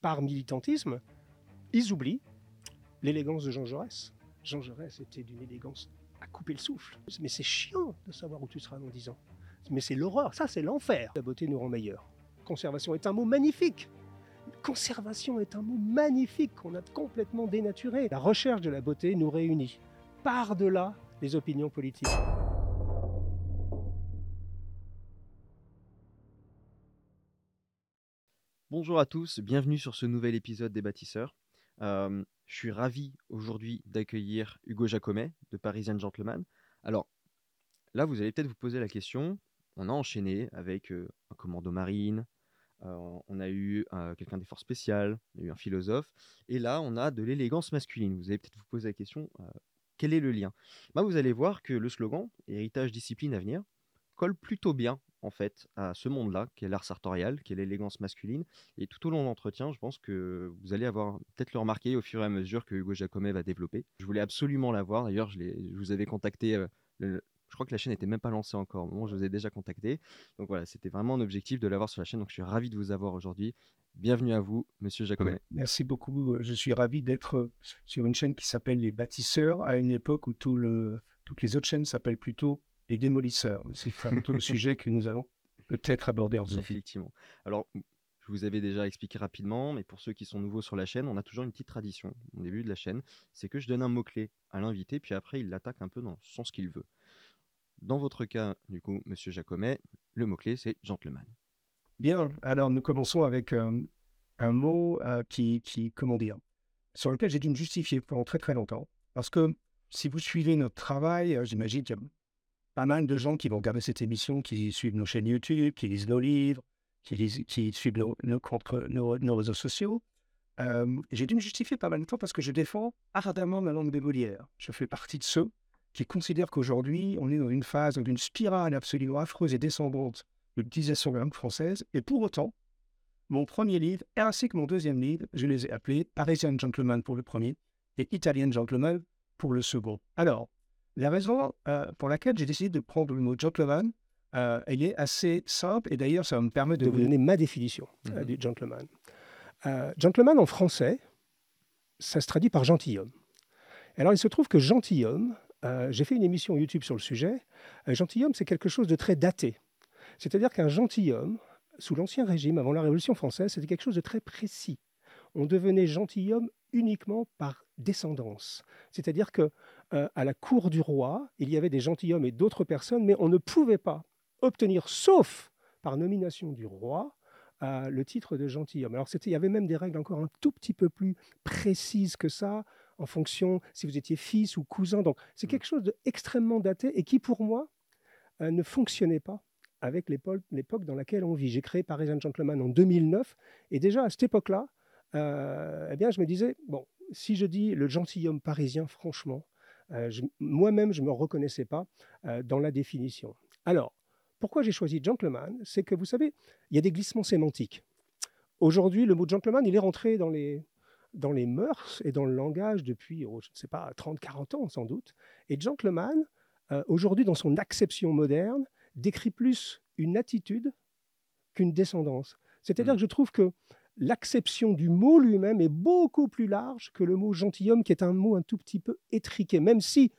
par militantisme, ils oublient l'élégance de Jean Jaurès. Jean Jaurès était d'une élégance à couper le souffle. Mais c'est chiant de savoir où tu seras dans 10 ans. Mais c'est l'horreur, ça c'est l'enfer. La beauté nous rend meilleurs. Conservation est un mot magnifique. Conservation est un mot magnifique qu'on a complètement dénaturé. La recherche de la beauté nous réunit par-delà les opinions politiques. Bonjour à tous, bienvenue sur ce nouvel épisode des bâtisseurs. Euh, je suis ravi aujourd'hui d'accueillir Hugo Jacomet de Parisian Gentleman. Alors là, vous allez peut-être vous poser la question. On a enchaîné avec euh, un commando marine, euh, on a eu quelqu'un des forces spéciales, on a eu un philosophe, et là, on a de l'élégance masculine. Vous allez peut-être vous poser la question quel est le lien? Bah, Vous allez voir que le slogan Héritage, discipline, avenir colle plutôt bien en fait à ce monde-là, qui est l'art sartorial, qui est l'élégance masculine. Et tout au long de l'entretien, je pense que vous allez avoir peut-être le remarquer au fur et à mesure que Hugo Jacomet va développer. Je voulais absolument l'avoir. D'ailleurs, je, vous avais contacté. Euh, je crois que la chaîne n'était même pas lancée encore. Je vous ai déjà contacté. Donc voilà, c'était vraiment un objectif de l'avoir sur la chaîne. Donc je suis ravi de vous avoir aujourd'hui. Bienvenue à vous, Monsieur Jacomet. Merci beaucoup. Je suis ravi d'être sur une chaîne qui s'appelle Les Bâtisseurs, à une époque où toutes les autres chaînes s'appellent plutôt Les Démolisseurs. C'est le sujet que nous allons peut-être aborder ensemble. Effectivement. Alors, je vous avais déjà expliqué rapidement, mais pour ceux qui sont nouveaux sur la chaîne, on a toujours une petite tradition au début de la chaîne, c'est que je donne un mot-clé à l'invité, puis après il l'attaque un peu dans le sens qu'il veut. Dans votre cas, du coup, Monsieur Jacomet, le mot-clé c'est gentleman. Bien, alors nous commençons avec euh, un mot euh, qui, qui, comment dire, sur lequel j'ai dû me justifier pendant très très longtemps. Parce que si vous suivez notre travail, euh, j'imagine qu'il y a pas mal de gens qui vont regarder cette émission, qui suivent nos chaînes YouTube, qui lisent nos livres, qui, qui suivent nos, nos, nos, réseaux sociaux. j'ai dû me justifier pas mal de temps parce que je défends ardemment la langue des Molières. Je fais partie de ceux qui considèrent qu'aujourd'hui, on est dans une phase, dans une spirale absolument affreuse et descendante de l'utilisation de la langue française. Et pour autant, mon premier livre, ainsi que mon deuxième livre, je les ai appelés Parisian Gentleman pour le premier et Italian Gentleman pour le second. Alors, la raison euh, pour laquelle j'ai décidé de prendre le mot gentleman, euh, elle est assez simple, et d'ailleurs, ça me permet de, vous donner ma définition euh, mhm. du gentleman. gentleman en français, ça se traduit par gentilhomme. Alors, il se trouve que gentilhomme, j'ai fait une émission YouTube sur le sujet, gentilhomme, c'est quelque chose de très daté. C'est-à-dire qu'un gentilhomme, sous l'Ancien Régime, avant la Révolution française, c'était quelque chose de très précis. On devenait gentilhomme uniquement par descendance. C'est-à-dire que euh, à la cour du roi, il y avait des gentilshommes et d'autres personnes, mais on ne pouvait pas obtenir, sauf par nomination du roi, euh, le titre de gentilhomme. Alors il y avait même des règles encore un tout petit peu plus précises que ça, en fonction si vous étiez fils ou cousin. Donc c'est mmh. quelque chose d'extrêmement daté et qui, pour moi, euh, ne fonctionnait pas avec l'époque dans laquelle on vit. J'ai créé Parisian Gentleman en 2009, et déjà à cette époque-là, euh, eh bien, je me disais, bon, si je dis le gentilhomme parisien, franchement, euh, moi-même, je ne me reconnaissais pas euh, dans la définition. Alors, pourquoi j'ai choisi gentleman? C'est que, vous savez, il y a des glissements sémantiques. Aujourd'hui, le mot gentleman, il est rentré dans les, dans les mœurs et dans le langage depuis, oh, je ne sais pas, 30, 40 ans sans doute. Et gentleman, aujourd'hui, dans son acception moderne, décrit plus une attitude qu'une descendance. C'est-à-dire mmh. que je trouve que l'acception du mot lui-même est beaucoup plus large que le mot gentilhomme, qui est un mot un tout petit peu étriqué, même si,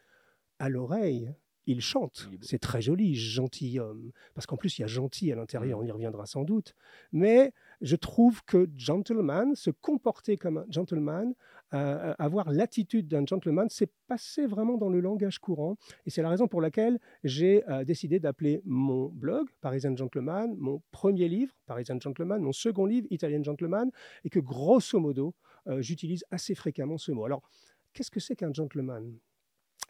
à l'oreille, il chante. C'est très joli, gentilhomme. Parce qu'en plus, il y a gentil à l'intérieur, mmh. on y reviendra sans doute. Mais je trouve que gentleman, se comporter comme un gentleman, euh, avoir l'attitude d'un gentleman, c'est passé vraiment dans le langage courant. Et c'est la raison pour laquelle j'ai euh, décidé d'appeler mon blog Parisian Gentleman, mon premier livre Parisian Gentleman, mon second livre Italian Gentleman, et que grosso modo, euh, j'utilise assez fréquemment ce mot. Alors, qu'est-ce que c'est qu'un gentleman?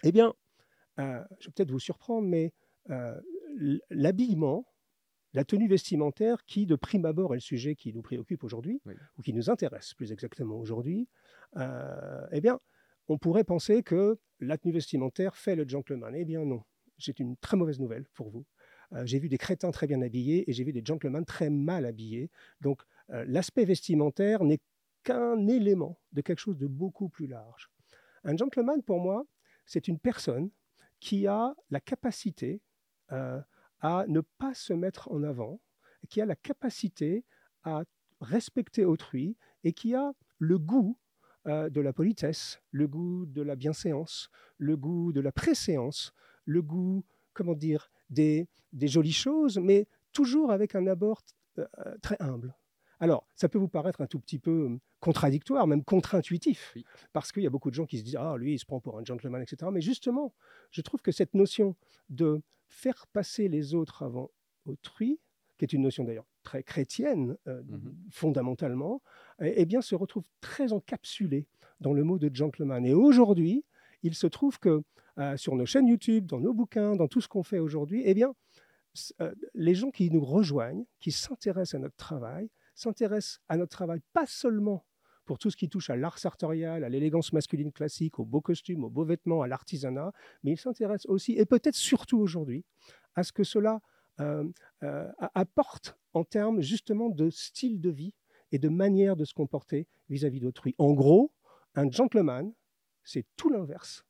Eh bien, je vais peut-être vous surprendre, mais l'habillement, la tenue vestimentaire qui, de prime abord, est le sujet qui nous préoccupe aujourd'hui, ou qui nous intéresse plus exactement aujourd'hui, euh, eh bien, on pourrait penser que la tenue vestimentaire fait le gentleman. Eh bien non, c'est une très mauvaise nouvelle pour vous. Euh, j'ai vu des crétins très bien habillés et j'ai vu des gentlemen très mal habillés. Donc euh, l'aspect vestimentaire n'est qu'un élément de quelque chose de beaucoup plus large. Un gentleman, pour moi, c'est une personne qui a la capacité à ne pas se mettre en avant, qui a la capacité à respecter autrui et qui a le goût euh, de la politesse, le goût de la bienséance, le goût de la préséance, le goût, comment dire, des, des jolies choses, mais toujours avec un abord euh, très humble. Alors, ça peut vous paraître un tout petit peu hum, contradictoire, même contre-intuitif, parce qu'il y a beaucoup de gens qui se disent Ah, lui, il se prend pour un gentleman, etc. Mais justement, je trouve que cette notion de faire passer les autres avant autrui, qui est une notion d'ailleurs très chrétienne euh, mmh fondamentalement, eh, eh, bien se retrouve très encapsulée dans le mot de gentleman. Et aujourd'hui, il se trouve que euh, sur nos chaînes YouTube, dans nos bouquins, dans tout ce qu'on fait aujourd'hui, eh bien, euh, les gens qui nous rejoignent, qui s'intéressent à notre travail, s'intéressent à notre travail pas seulement pour tout ce qui touche à l'art sartorial, à l'élégance masculine classique, aux beaux costumes, aux beaux vêtements, à l'artisanat, mais ils s'intéressent aussi, et peut-être surtout aujourd'hui, à ce que cela euh, euh, apporte en termes justement de style de vie et de manière de se comporter vis-à-vis d'autrui. En gros, un gentleman, c'est tout l'inverse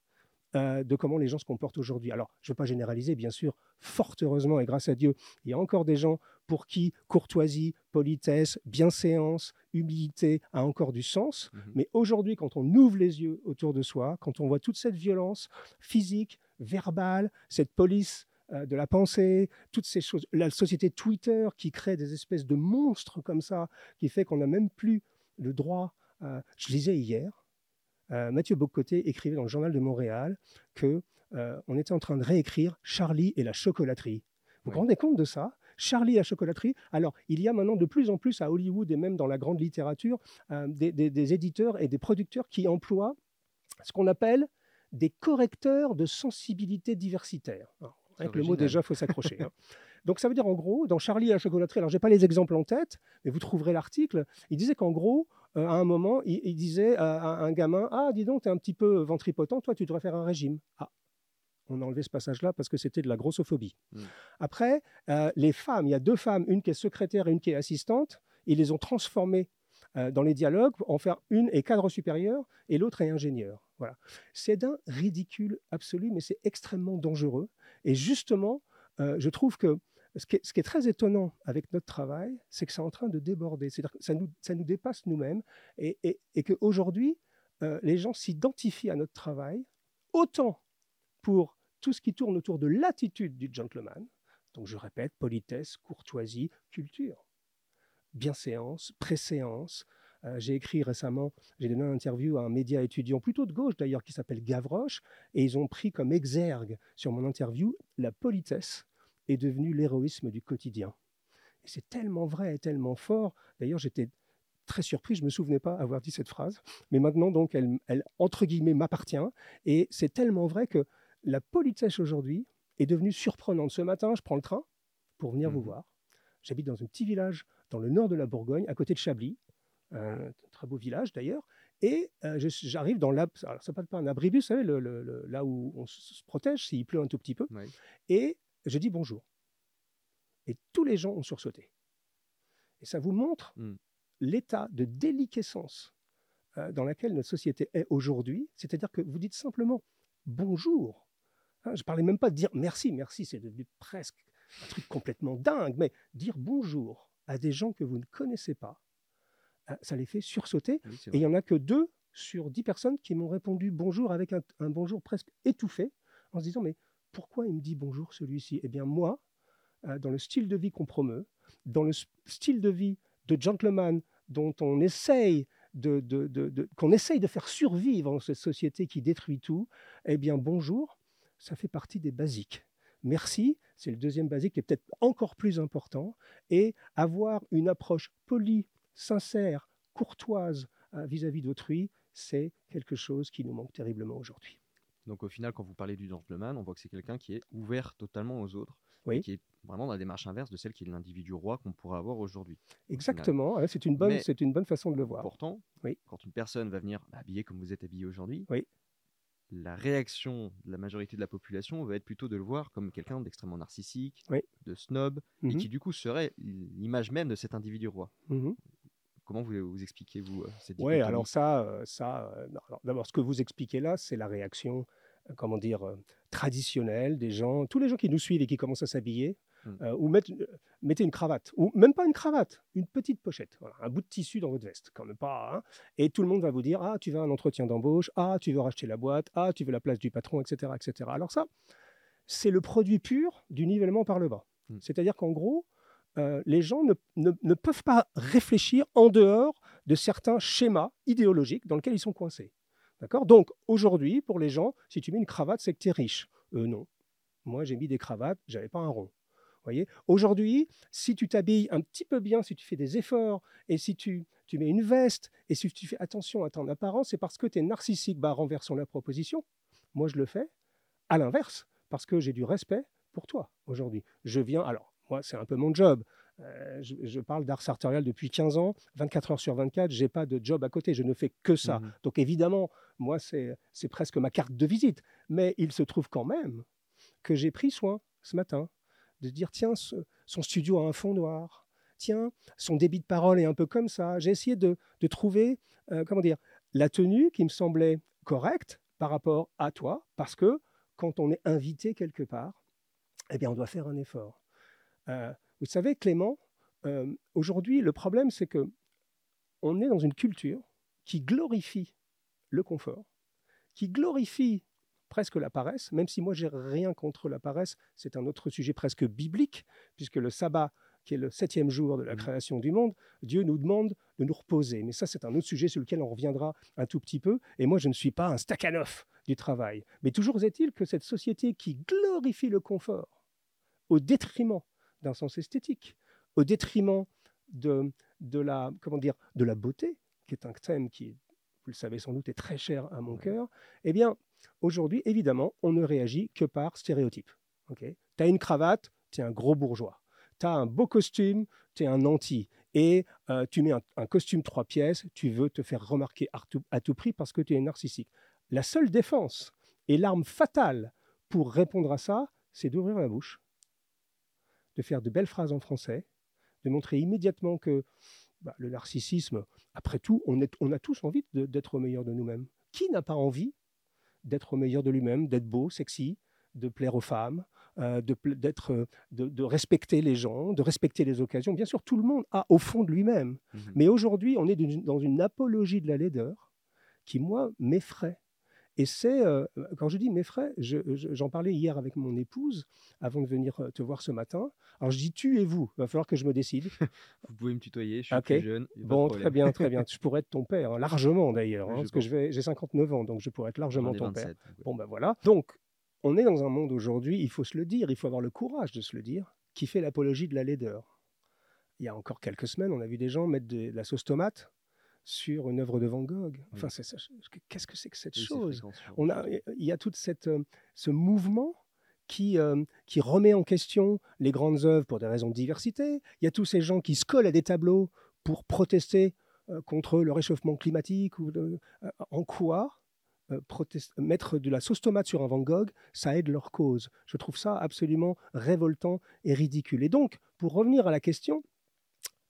euh, de comment les gens se comportent aujourd'hui. Alors, je ne veux pas généraliser, bien sûr, fort heureusement et grâce à Dieu, il y a encore des gens pour qui courtoisie, politesse, bienséance, humilité a encore du sens. Mmh Mais aujourd'hui, quand on ouvre les yeux autour de soi, quand on voit toute cette violence physique, verbale, cette police euh, de la pensée, toutes ces choses. La société Twitter qui crée des espèces de monstres comme ça, qui fait qu'on n'a même plus le droit. Euh, je lisais hier, Mathieu Bocoté écrivait dans le journal de Montréal que on était en train de réécrire Charlie et la chocolaterie. Vous vous rendez compte de ça? Charlie et la chocolaterie? Alors, il y a maintenant de plus en plus à Hollywood et même dans la grande littérature des, des, éditeurs et des producteurs qui emploient ce qu'on appelle des correcteurs de sensibilité diversitaire. Avec le mot déjà, il faut s'accrocher. Hein. Donc ça veut dire en gros, dans Charlie et la chocolaterie, alors je n'ai pas les exemples en tête, mais vous trouverez l'article, il disait qu'en gros, euh, à un moment, il, disait à, un gamin, ah dis donc, tu es un petit peu ventripotent, toi tu devrais faire un régime. Ah, on a enlevé ce passage-là parce que c'était de la grossophobie. Hmm. Après, euh, les femmes, il y a deux femmes, une qui est secrétaire et une qui est assistante, ils les ont transformées euh, dans les dialogues en faire une est cadre supérieur et l'autre est ingénieur. Voilà. C'est d'un ridicule absolu, mais c'est extrêmement dangereux. Et justement, euh, je trouve que ce qui, est, très étonnant avec notre travail, c'est que c'est en train de déborder. C'est-à-dire que ça nous, dépasse nous-mêmes et, et, et qu'aujourd'hui, euh, les gens s'identifient à notre travail, autant pour tout ce qui tourne autour de l'attitude du gentleman, donc je répète, politesse, courtoisie, culture, bienséance, préséance, euh, j'ai écrit récemment, j'ai donné une interview à un média étudiant, plutôt de gauche d'ailleurs, qui s'appelle Gavroche, et ils ont pris comme exergue sur mon interview la politesse est devenue l'héroïsme du quotidien. Et c'est tellement vrai et tellement fort. D'ailleurs, j'étais très surpris, je ne me souvenais pas avoir dit cette phrase, mais maintenant, donc, elle, elle entre guillemets, m'appartient. Et c'est tellement vrai que la politesse aujourd'hui est devenue surprenante. Ce matin, je prends le train pour venir vous mmh voir. J'habite dans un petit village dans le nord de la Bourgogne, à côté de Chablis un très beau village d'ailleurs. Et euh, j'arrive dans l'ab, alors ça s'appelle pas un abribus, vous savez, le, là où on se protège s'il pleut un tout petit peu. Et je dis bonjour. Et tous les gens ont sursauté. Et ça vous montre mmh. l'état de déliquescence euh, dans lequel notre société est aujourd'hui. C'est-à-dire que vous dites simplement bonjour. Hein, je ne parlais même pas de dire merci, merci, c'est devenu presque un truc complètement dingue, mais dire bonjour à des gens que vous ne connaissez pas, ah, ça les fait sursauter. et il n'y en a que deux sur dix personnes qui m'ont répondu bonjour avec un, bonjour presque étouffé, en se disant mais pourquoi il me dit bonjour celui-ci? Eh bien moi, euh, dans le style de vie qu'on promeut, dans le style de vie de gentleman dont on essaye de, qu'on essaye de faire survivre dans cette société qui détruit tout, eh bien bonjour, ça fait partie des basiques. Merci, c'est le deuxième basique qui est peut-être encore plus important, et avoir une approche polie sincère, courtoise euh, vis-à-vis d'autrui, c'est quelque chose qui nous manque terriblement aujourd'hui. Donc au final, quand vous parlez du gentleman, on voit que c'est quelqu'un qui est ouvert totalement aux autres, qui est vraiment dans la démarche inverse de celle qui est l'individu roi qu'on pourrait avoir aujourd'hui. Exactement, c'est une, bonne, c'est une bonne façon de le voir. Pourtant, oui. quand une personne va venir habiller comme vous êtes habillé aujourd'hui, oui. la réaction de la majorité de la population va être plutôt de le voir comme quelqu'un d'extrêmement narcissique, de snob, et mhm. qui du coup serait l'image même de cet individu roi. Mhm. Comment vous, vous expliquez, vous, euh, cette Oui, alors ça, euh, ça euh, d'abord, ce que vous expliquez là, c'est la réaction, comment dire, traditionnelle des gens, tous les gens qui nous suivent et qui commencent à s'habiller. Mm. Euh, ou mettre- mettez une cravate, ou même pas une cravate, une petite pochette, voilà, un bout de tissu dans votre veste, quand même pas. hein. et tout le monde va vous dire, ah, tu veux un entretien d'embauche, ah, tu veux racheter la boîte, ah, tu veux la place du patron, etc. etc. Alors ça, c'est le produit pur du nivellement par le bas. Mm. C'est-à-dire qu'en gros, euh, les gens ne, peuvent pas réfléchir en dehors de certains schémas idéologiques dans lesquels ils sont coincés. D'accord? Donc, aujourd'hui, pour les gens, si tu mets une cravate, c'est que tu es riche. Euh, non. Moi, j'ai mis des cravates, j'avais pas un rond. voyez? Aujourd'hui, si tu t'habilles un petit peu bien, si tu fais des efforts, et si tu, tu mets une veste, et si tu fais attention à ton apparence, c'est parce que tu es narcissique. Bah, renversons la proposition. Moi, je le fais à l'inverse, parce que j'ai du respect pour toi aujourd'hui. Je viens, alors, moi, c'est un peu mon job. Euh, je, je parle d'art sartorial depuis 15 ans, 24 heures sur 24, j'ai pas de job à côté, je ne fais que ça. Mhm. Donc évidemment, moi, c'est c'est presque ma carte de visite. Mais il se trouve quand même que j'ai pris soin ce matin de dire, tiens, ce- son studio a un fond noir. Tiens, son débit de parole est un peu comme ça. J'ai essayé de, de trouver, euh, comment dire, la tenue qui me semblait correcte par rapport à toi, parce que quand on est invité quelque part, eh bien, on doit faire un effort. Euh, vous savez, Clément, euh, aujourd'hui, le problème, c'est que on est dans une culture qui glorifie le confort, qui glorifie presque la paresse, même si moi j'ai rien contre la paresse, c'est un autre sujet presque biblique, puisque le sabbat, qui est le septième jour de la Mhm. création du monde, Dieu nous demande de nous reposer. Mais ça, c'est un autre sujet sur lequel on reviendra un tout petit peu. Et moi, je ne suis pas un Stakhanov du travail. Mais toujours est-il que cette société qui glorifie le confort au détriment d'un sens esthétique, au détriment de, de, la, comment dire, de la beauté, qui est un thème qui, vous le savez sans doute, est très cher à mon cœur, eh bien, aujourd'hui, évidemment, on ne réagit que par stéréotype. tu as une cravate, tu es un gros bourgeois. Tu as un beau costume, tu es un anti. Et euh, tu mets un, un costume trois pièces, tu veux te faire remarquer à tout, à tout prix parce que tu es narcissique. La seule défense et l'arme fatale pour répondre à ça, c'est d'ouvrir la bouche, de faire de belles phrases en français, de montrer immédiatement que bah, le narcissisme, après tout, on, est- on a tous envie d'être au meilleur de nous-mêmes. Qui n'a pas envie d'être au meilleur de lui-même, d'être beau, sexy, de plaire aux femmes, euh, de, pla- d'être, euh, de, de respecter les gens, de respecter les occasions? Bien sûr, tout le monde a au fond de lui-même. Mhm. Mais aujourd'hui, on est dans une apologie de la laideur qui, moi, m'effraie. Et c'est, euh, quand je dis m'effraie, je- je- j'en parlais hier avec mon épouse avant de venir te voir ce matin. Alors je dis tu et vous, il va falloir que je me décide. Vous pouvez me tutoyer, je suis Ok. plus jeune. Bon, très bien, très bien. Je pourrais être ton père, hein, largement d'ailleurs, hein, parce que pense. j'ai 59 ans, donc je pourrais être largement ton père. 27, donc, ouais. Bon, ben voilà. Donc, on est dans un monde aujourd'hui, il faut se le dire, il faut avoir le courage de se le dire, qui fait l'apologie de la laideur. Il y a encore quelques semaines, on a vu des gens mettre de, de la sauce tomate sur une œuvre de Van Gogh. Enfin, Oui. qu'est-ce que c'est que cette Oui, chose? on a, il y a tout cette, euh, ce mouvement qui, euh, qui remet en question les grandes œuvres pour des raisons de diversité. Il y a tous ces gens qui se collent à des tableaux pour protester euh, contre le réchauffement climatique. Ou euh, en quoi mettre de la sauce tomate sur un Van Gogh, ça aide leur cause Je trouve ça absolument révoltant et ridicule. Et donc, pour revenir à la question,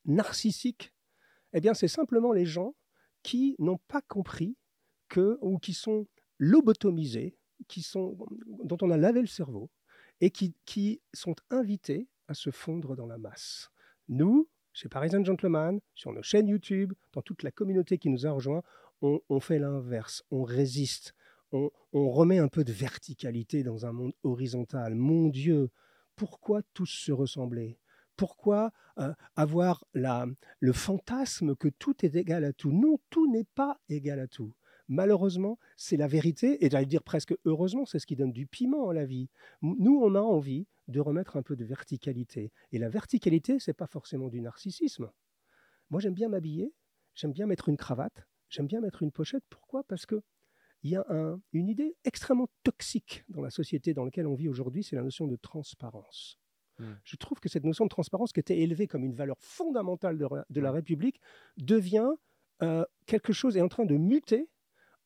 narcissique, eh bien, c'est simplement les gens qui n'ont pas compris que, ou qui sont lobotomisés, qui sont, dont on a lavé le cerveau, et qui, qui sont invités à se fondre dans la masse. Nous, chez Parisian Gentleman, sur nos chaînes YouTube, dans toute la communauté qui nous a rejoints, on, fait l'inverse, on résiste, on, on remet un peu de verticalité dans un monde horizontal. Mon Dieu, pourquoi tous se ressembler Pourquoi euh, avoir le fantasme que tout est égal à tout? Non, tout n'est pas égal à tout. Malheureusement, c'est la vérité, et j'allais dire presque heureusement, c'est ce qui donne du piment à la vie. Nous, on a envie de remettre un peu de verticalité. Et la verticalité, c'est pas forcément du narcissisme. Moi, j'aime bien m'habiller, j'aime bien mettre une cravate, j'aime bien mettre une pochette. Pourquoi? Parce que il y a un- une idée extrêmement toxique dans la société dans laquelle on vit aujourd'hui, c'est la notion de transparence. Mm. Je trouve que cette notion de transparence, qui était élevée comme une valeur fondamentale de, la République, devient euh, quelque chose, est en train de muter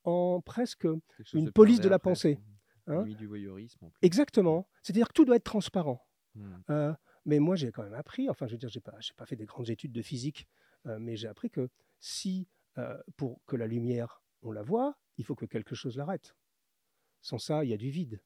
en presque une police de la pensée, hein. Du voyeurisme en plus. Exactement. C'est-à-dire que tout doit être transparent. Mm. Euh, mais moi, j'ai quand même appris, enfin, je veux dire, pas, j'ai pas fait des grandes études de physique, euh, mais j'ai appris que si, pour que la lumière, on la voit, il faut que quelque chose l'arrête. Sans ça, il y a du vide.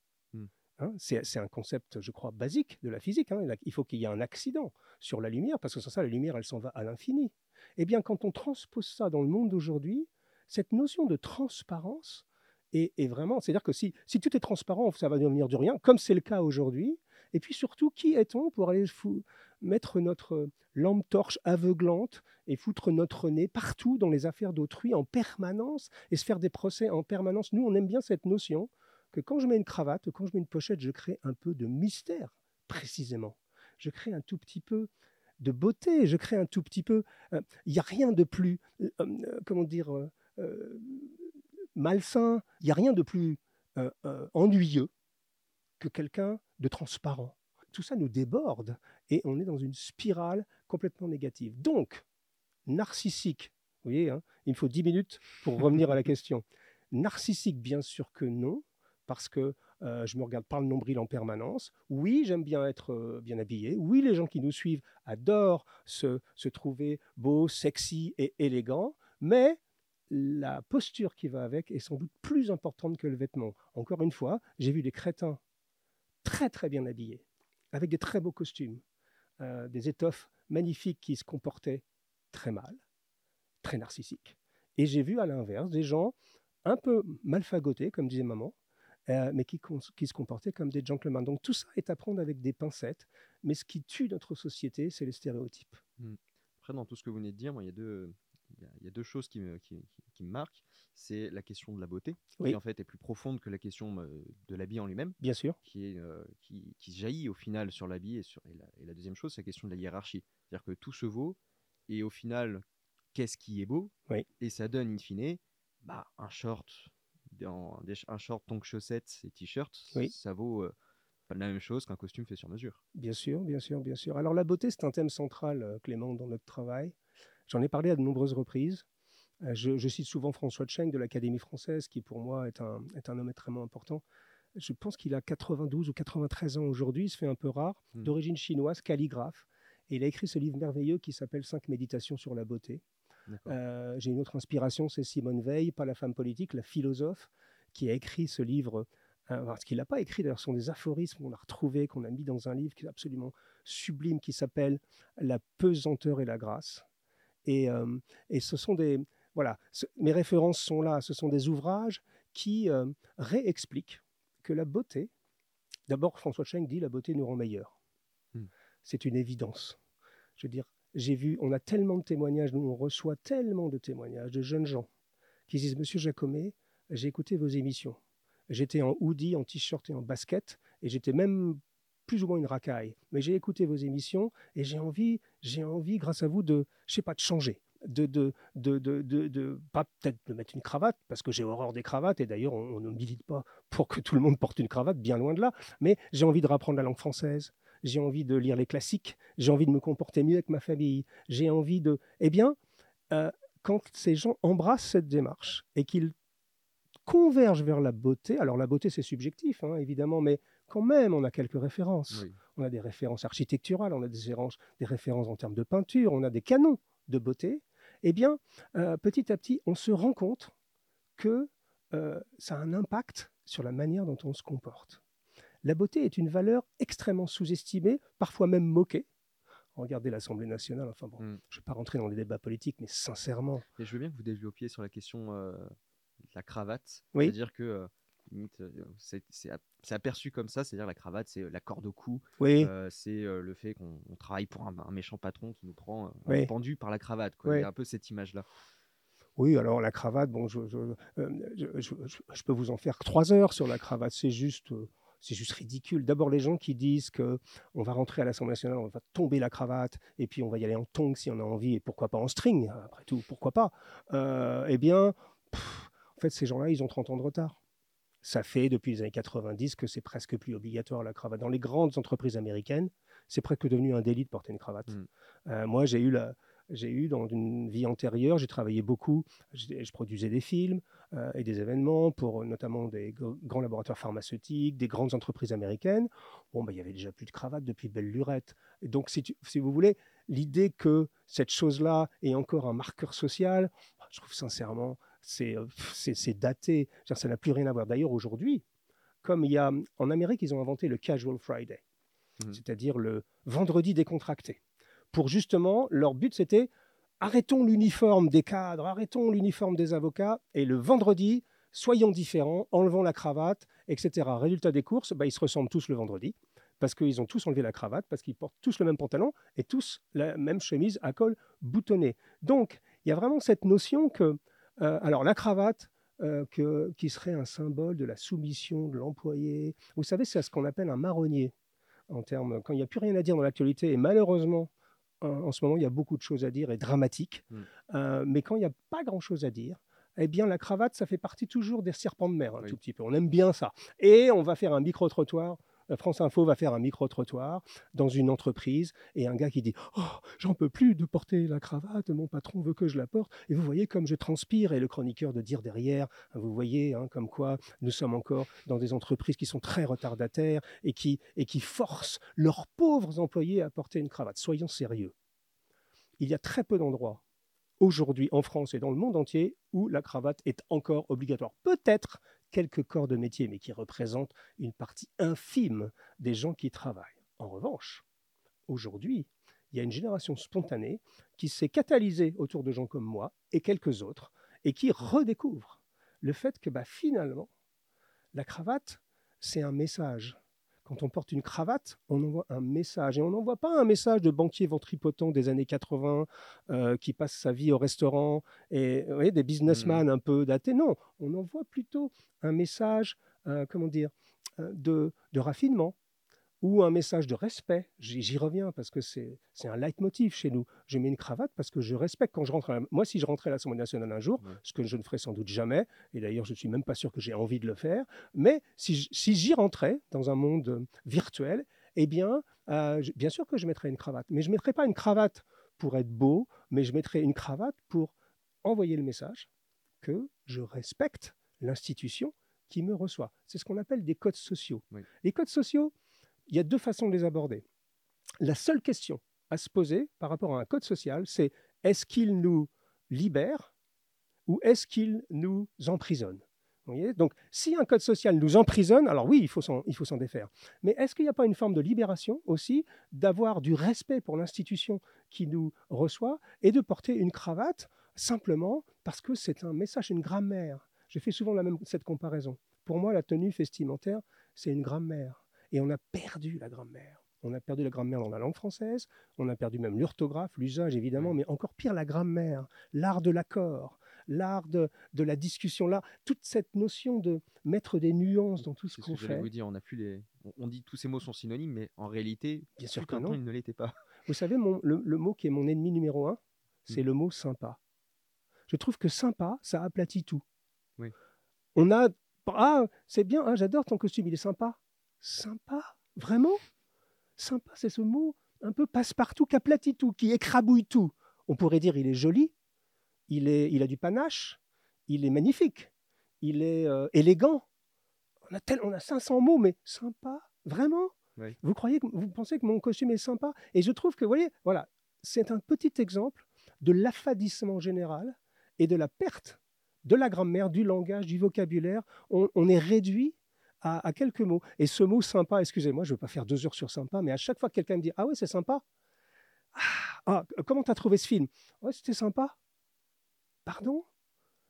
Hein. c'est un concept, je crois, basique de la physique. Hein. Il faut qu'il y ait un accident sur la lumière, parce que sans ça, la lumière, elle s'en va à l'infini. Eh bien, quand on transpose ça dans le monde d'aujourd'hui, cette notion de transparence est, vraiment, c'est-à-dire que si tout est transparent, ça va devenir du rien, comme c'est le cas aujourd'hui. Et puis surtout, qui est-on pour aller mettre notre lampe torche aveuglante et foutre notre nez partout dans les affaires d'autrui en permanence et se faire des procès en permanence? Nous, on aime bien cette notion que quand je mets une cravate, quand je mets une pochette, je crée un peu de mystère, précisément. Je crée un tout petit peu de beauté, je crée un tout petit peu... Il n'y a rien de plus, comment dire, malsain, il n'y a rien de plus ennuyeux que quelqu'un de transparent. Tout ça nous déborde et on est dans une spirale complètement négative. Donc, narcissique, vous voyez, hein, il me faut 10 minutes pour revenir à la question. Narcissique, bien sûr que non, parce que je me regarde par le nombril en permanence. Oui, j'aime bien être bien habillé. Oui, les gens qui nous suivent adorent se, trouver beau, sexy et élégant. Mais la posture qui va avec est sans doute plus importante que le vêtement. Encore une fois, j'ai vu des crétins très très bien habillés, avec des très beaux costumes, des étoffes magnifiques qui se comportaient très mal, très narcissiques. Et j'ai vu à l'inverse des gens un peu malfagotés, comme disait maman, euh, mais qui, se comportaient comme des gentlemen. Donc tout ça est à prendre avec des pincettes, mais ce qui tue notre société, c'est les stéréotypes. Mmh. Après, dans tout ce que vous venez de dire, moi, il y a deux, il y, a deux choses qui me, qui, me marquent. C'est la question de la beauté, qui en fait est plus profonde que la question euh, de l'habit en lui-même. Bien sûr. Qui, est, euh, qui, jaillit au final sur l'habit. Et, sur, et, la, deuxième chose, c'est la question de la hiérarchie. C'est-à-dire que tout se vaut, et au final, qu'est-ce qui est beau Et ça donne, in fine, bah, un short un short, tongue chaussettes et t-shirt, ça vaut euh, pas la même chose qu'un costume fait sur mesure. Bien sûr, bien sûr, bien sûr. Alors la beauté, c'est un thème central, euh, Clément, dans notre travail. J'en ai parlé à de nombreuses reprises. Euh, je, cite souvent François Cheng de l'Académie française, qui pour moi est un, est un homme extrêmement important. Je pense qu'il a 92 ou 93 ans aujourd'hui, il se fait un peu rare, hmm. d'origine chinoise, calligraphe. Et il a écrit ce livre merveilleux qui s'appelle Cinq méditations sur la beauté. Euh, j'ai une autre inspiration, c'est Simone Veil, pas la femme politique, la philosophe, qui a écrit ce livre. Euh, ce qu'il n'a pas écrit, d'ailleurs, ce sont des aphorismes qu'on a retrouvés, qu'on a mis dans un livre qui est absolument sublime, qui s'appelle La pesanteur et la grâce. Et, euh, et ce sont des. Voilà, mes références sont là. Ce sont des ouvrages qui réexpliquent que la beauté. D'abord, François Cheng dit la beauté nous rend meilleurs. Hmm. C'est une évidence. Je veux dire, j'ai vu, on a tellement de témoignages, nous on reçoit tellement de témoignages de jeunes gens qui disent Monsieur Jacomet, j'ai écouté vos émissions. J'étais en hoodie, en t-shirt et en basket, et j'étais même plus ou moins une racaille. Mais j'ai écouté vos émissions et j'ai envie, j'ai envie, grâce à vous, de, je sais pas, de changer, de, de, de, de, de, pas peut-être de mettre une cravate parce que j'ai horreur des cravates et d'ailleurs on, on ne milite pas pour que tout le monde porte une cravate, bien loin de là. Mais j'ai envie de rapprendre la langue française j'ai envie de lire les classiques, j'ai envie de me comporter mieux avec ma famille, j'ai envie de... Eh bien, euh, quand ces gens embrassent cette démarche et qu'ils convergent vers la beauté, alors la beauté c'est subjectif hein, évidemment, mais quand même on a quelques références. On a des références architecturales, on a des références, des références en termes de peinture, on a des canons de beauté. Eh bien, euh, petit à petit, on se rend compte que euh, ça a un impact sur la manière dont on se comporte. La beauté est une valeur extrêmement sous-estimée, parfois même moquée. Regardez l'Assemblée nationale, enfin bon, mm. je ne vais pas rentrer dans les débats politiques, mais sincèrement. Et je veux bien que vous développiez sur la question euh, de la cravate. C'est-à-dire que euh, euh, c'est aperçu comme ça, c'est-à-dire la cravate, c'est la corde au cou, c'est le fait qu'on travaille pour un, méchant patron qui nous prend pendu par la cravate. Il y a un peu cette image-là. Oui, alors la cravate, bon, je, je, peux vous en faire trois heures sur la cravate. C'est juste, c'est juste ridicule. D'abord, les gens qui disent que on va rentrer à l'Assemblée nationale, on va tomber la cravate, et puis on va y aller en tongs si on a envie, et pourquoi pas en string, après tout, pourquoi pas euh, Eh bien, en fait, ces gens-là, ils ont 30 ans de retard. Ça fait depuis les années 90 que c'est presque plus obligatoire la cravate. Dans les grandes entreprises américaines, c'est presque devenu un délit de porter une cravate. Mmh. Euh, moi, j'ai eu la, j'ai eu dans une vie antérieure, j'ai travaillé beaucoup, je, produisais des films euh, et des événements pour notamment des grands laboratoires pharmaceutiques, des grandes entreprises américaines. Bon, bah, il y avait déjà plus de cravate depuis belle lurette. Et donc, si, si vous voulez, l'idée que cette chose-là est encore un marqueur social, je trouve sincèrement, c'est, euh, daté. Ça n'a plus rien à voir. D'ailleurs, aujourd'hui, comme il y a en Amérique, ils ont inventé le Casual Friday, Mhm. c'est-à-dire le vendredi décontracté. Pour justement, leur but c'était arrêtons l'uniforme des cadres, arrêtons l'uniforme des avocats, et le vendredi, soyons différents, enlevons la cravate, etc. Résultat des courses, bah, ils se ressemblent tous le vendredi, parce qu'ils ont tous enlevé la cravate, parce qu'ils portent tous le même pantalon et tous la même chemise à col boutonné. Donc, il y a vraiment cette notion que, euh, alors la cravate, euh, qui serait un symbole de la soumission de l'employé, vous savez, c'est ce qu'on appelle un marronnier, en termes, quand il n'y a plus rien à dire dans l'actualité, et malheureusement, en, ce moment, il y a beaucoup de choses à dire et dramatiques, Mm. Euh, mais quand il n'y a pas grand-chose à dire, eh bien, la cravate, ça fait partie toujours des serpents de mer, un Oui. tout petit peu. On aime bien ça. Et on va faire un micro-trottoir. Euh, France Info va faire un micro-trottoir dans une entreprise et un gars qui dit Oh, j'en peux plus de porter la cravate, mon patron veut que je la porte. Et vous voyez comme je transpire. Et le chroniqueur de dire derrière Vous voyez hein, comme quoi nous sommes encore dans des entreprises qui sont très retardataires et qui, et qui forcent leurs pauvres employés à porter une cravate. Soyons sérieux. Il y a très peu d'endroits aujourd'hui en France et dans le monde entier où la cravate est encore obligatoire. Peut-être quelques corps de métier, mais qui représentent une partie infime des gens qui travaillent. En revanche, aujourd'hui, il y a une génération spontanée qui s'est catalysée autour de gens comme moi et quelques autres, et qui redécouvre le fait que bah, finalement, la cravate, c'est un message. Quand on porte une cravate, on envoie un message. Et on n'envoie pas un message de banquier ventripotent des années 80 euh, qui passe sa vie au restaurant et vous voyez, des businessmen un peu datés. Non, on envoie plutôt un message, euh, comment dire, euh, de, de raffinement ou un message de respect. J'y reviens parce que c'est un leitmotiv chez nous. Je mets une cravate parce que je respecte quand je rentre. à la- Moi, si je rentrais à l'Assemblée nationale un jour, Ouais. ce que je ne ferai sans doute jamais, et d'ailleurs, je ne suis même pas sûr que j'ai envie de le faire, mais si j'y rentrais dans un monde euh, virtuel, eh bien, euh, je- bien sûr que je mettrais une cravate. Mais je ne mettrais pas une cravate pour être beau, mais je mettrais une cravate pour envoyer le message que je respecte l'institution qui me reçoit. C'est ce qu'on appelle des codes sociaux. Oui. Les codes sociaux, il y a deux façons de les aborder. La seule question à se poser par rapport à un code social, c'est est-ce qu'il nous libère ou est-ce qu'il nous emprisonne? Donc, si un code social nous emprisonne, alors oui, il faut s'en défaire. Mais est-ce qu'il n'y a pas une forme de libération aussi d'avoir du respect pour l'institution qui nous reçoit et de porter une cravate simplement parce que c'est un message, une grammaire? Je fais souvent cette comparaison. Pour moi, la tenue vestimentaire, c'est une grammaire. Et on a perdu la grammaire. On a perdu la grammaire dans la langue française, on a perdu même l'orthographe, l'usage évidemment, mais encore pire la grammaire, l'art de l'accord, l'art de, de la discussion, là, toute cette notion de mettre des nuances dans tout ce C'est qu'on fait. vous dire. On a plus les. On, on dit tous ces mots sont synonymes, mais en réalité, Bien sûr que non. ils ne l'étaient pas. Vous savez, mon- le, le mot qui est mon ennemi numéro un, c'est Mm. le mot sympa. Je trouve que sympa, ça aplatit tout. Oui. On a. Ah, c'est bien, ah, j'adore ton costume, il est sympa. Sympa Vraiment? Sympa, c'est ce mot un peu passe-partout qui aplatit tout, qui écrabouille tout. On pourrait dire il est joli, il, est, il a du panache, il est magnifique, il est euh, élégant. On a, tel, on a 500 mots, mais sympa Vraiment? Oui. Vous croyez, que- vous pensez que mon costume est sympa? Et je trouve que, vous voyez, voilà, c'est un petit exemple de l'affadissement général et de la perte de la grammaire, du langage, du vocabulaire. On, on est réduit à, à quelques mots. Et ce mot sympa, excusez-moi, je ne veux pas faire deux heures sur sympa, mais à chaque fois que quelqu'un me dit Ah ouais, c'est sympa? Ah, ah, comment tu as trouvé ce film? Ouais, c'était sympa. Pardon?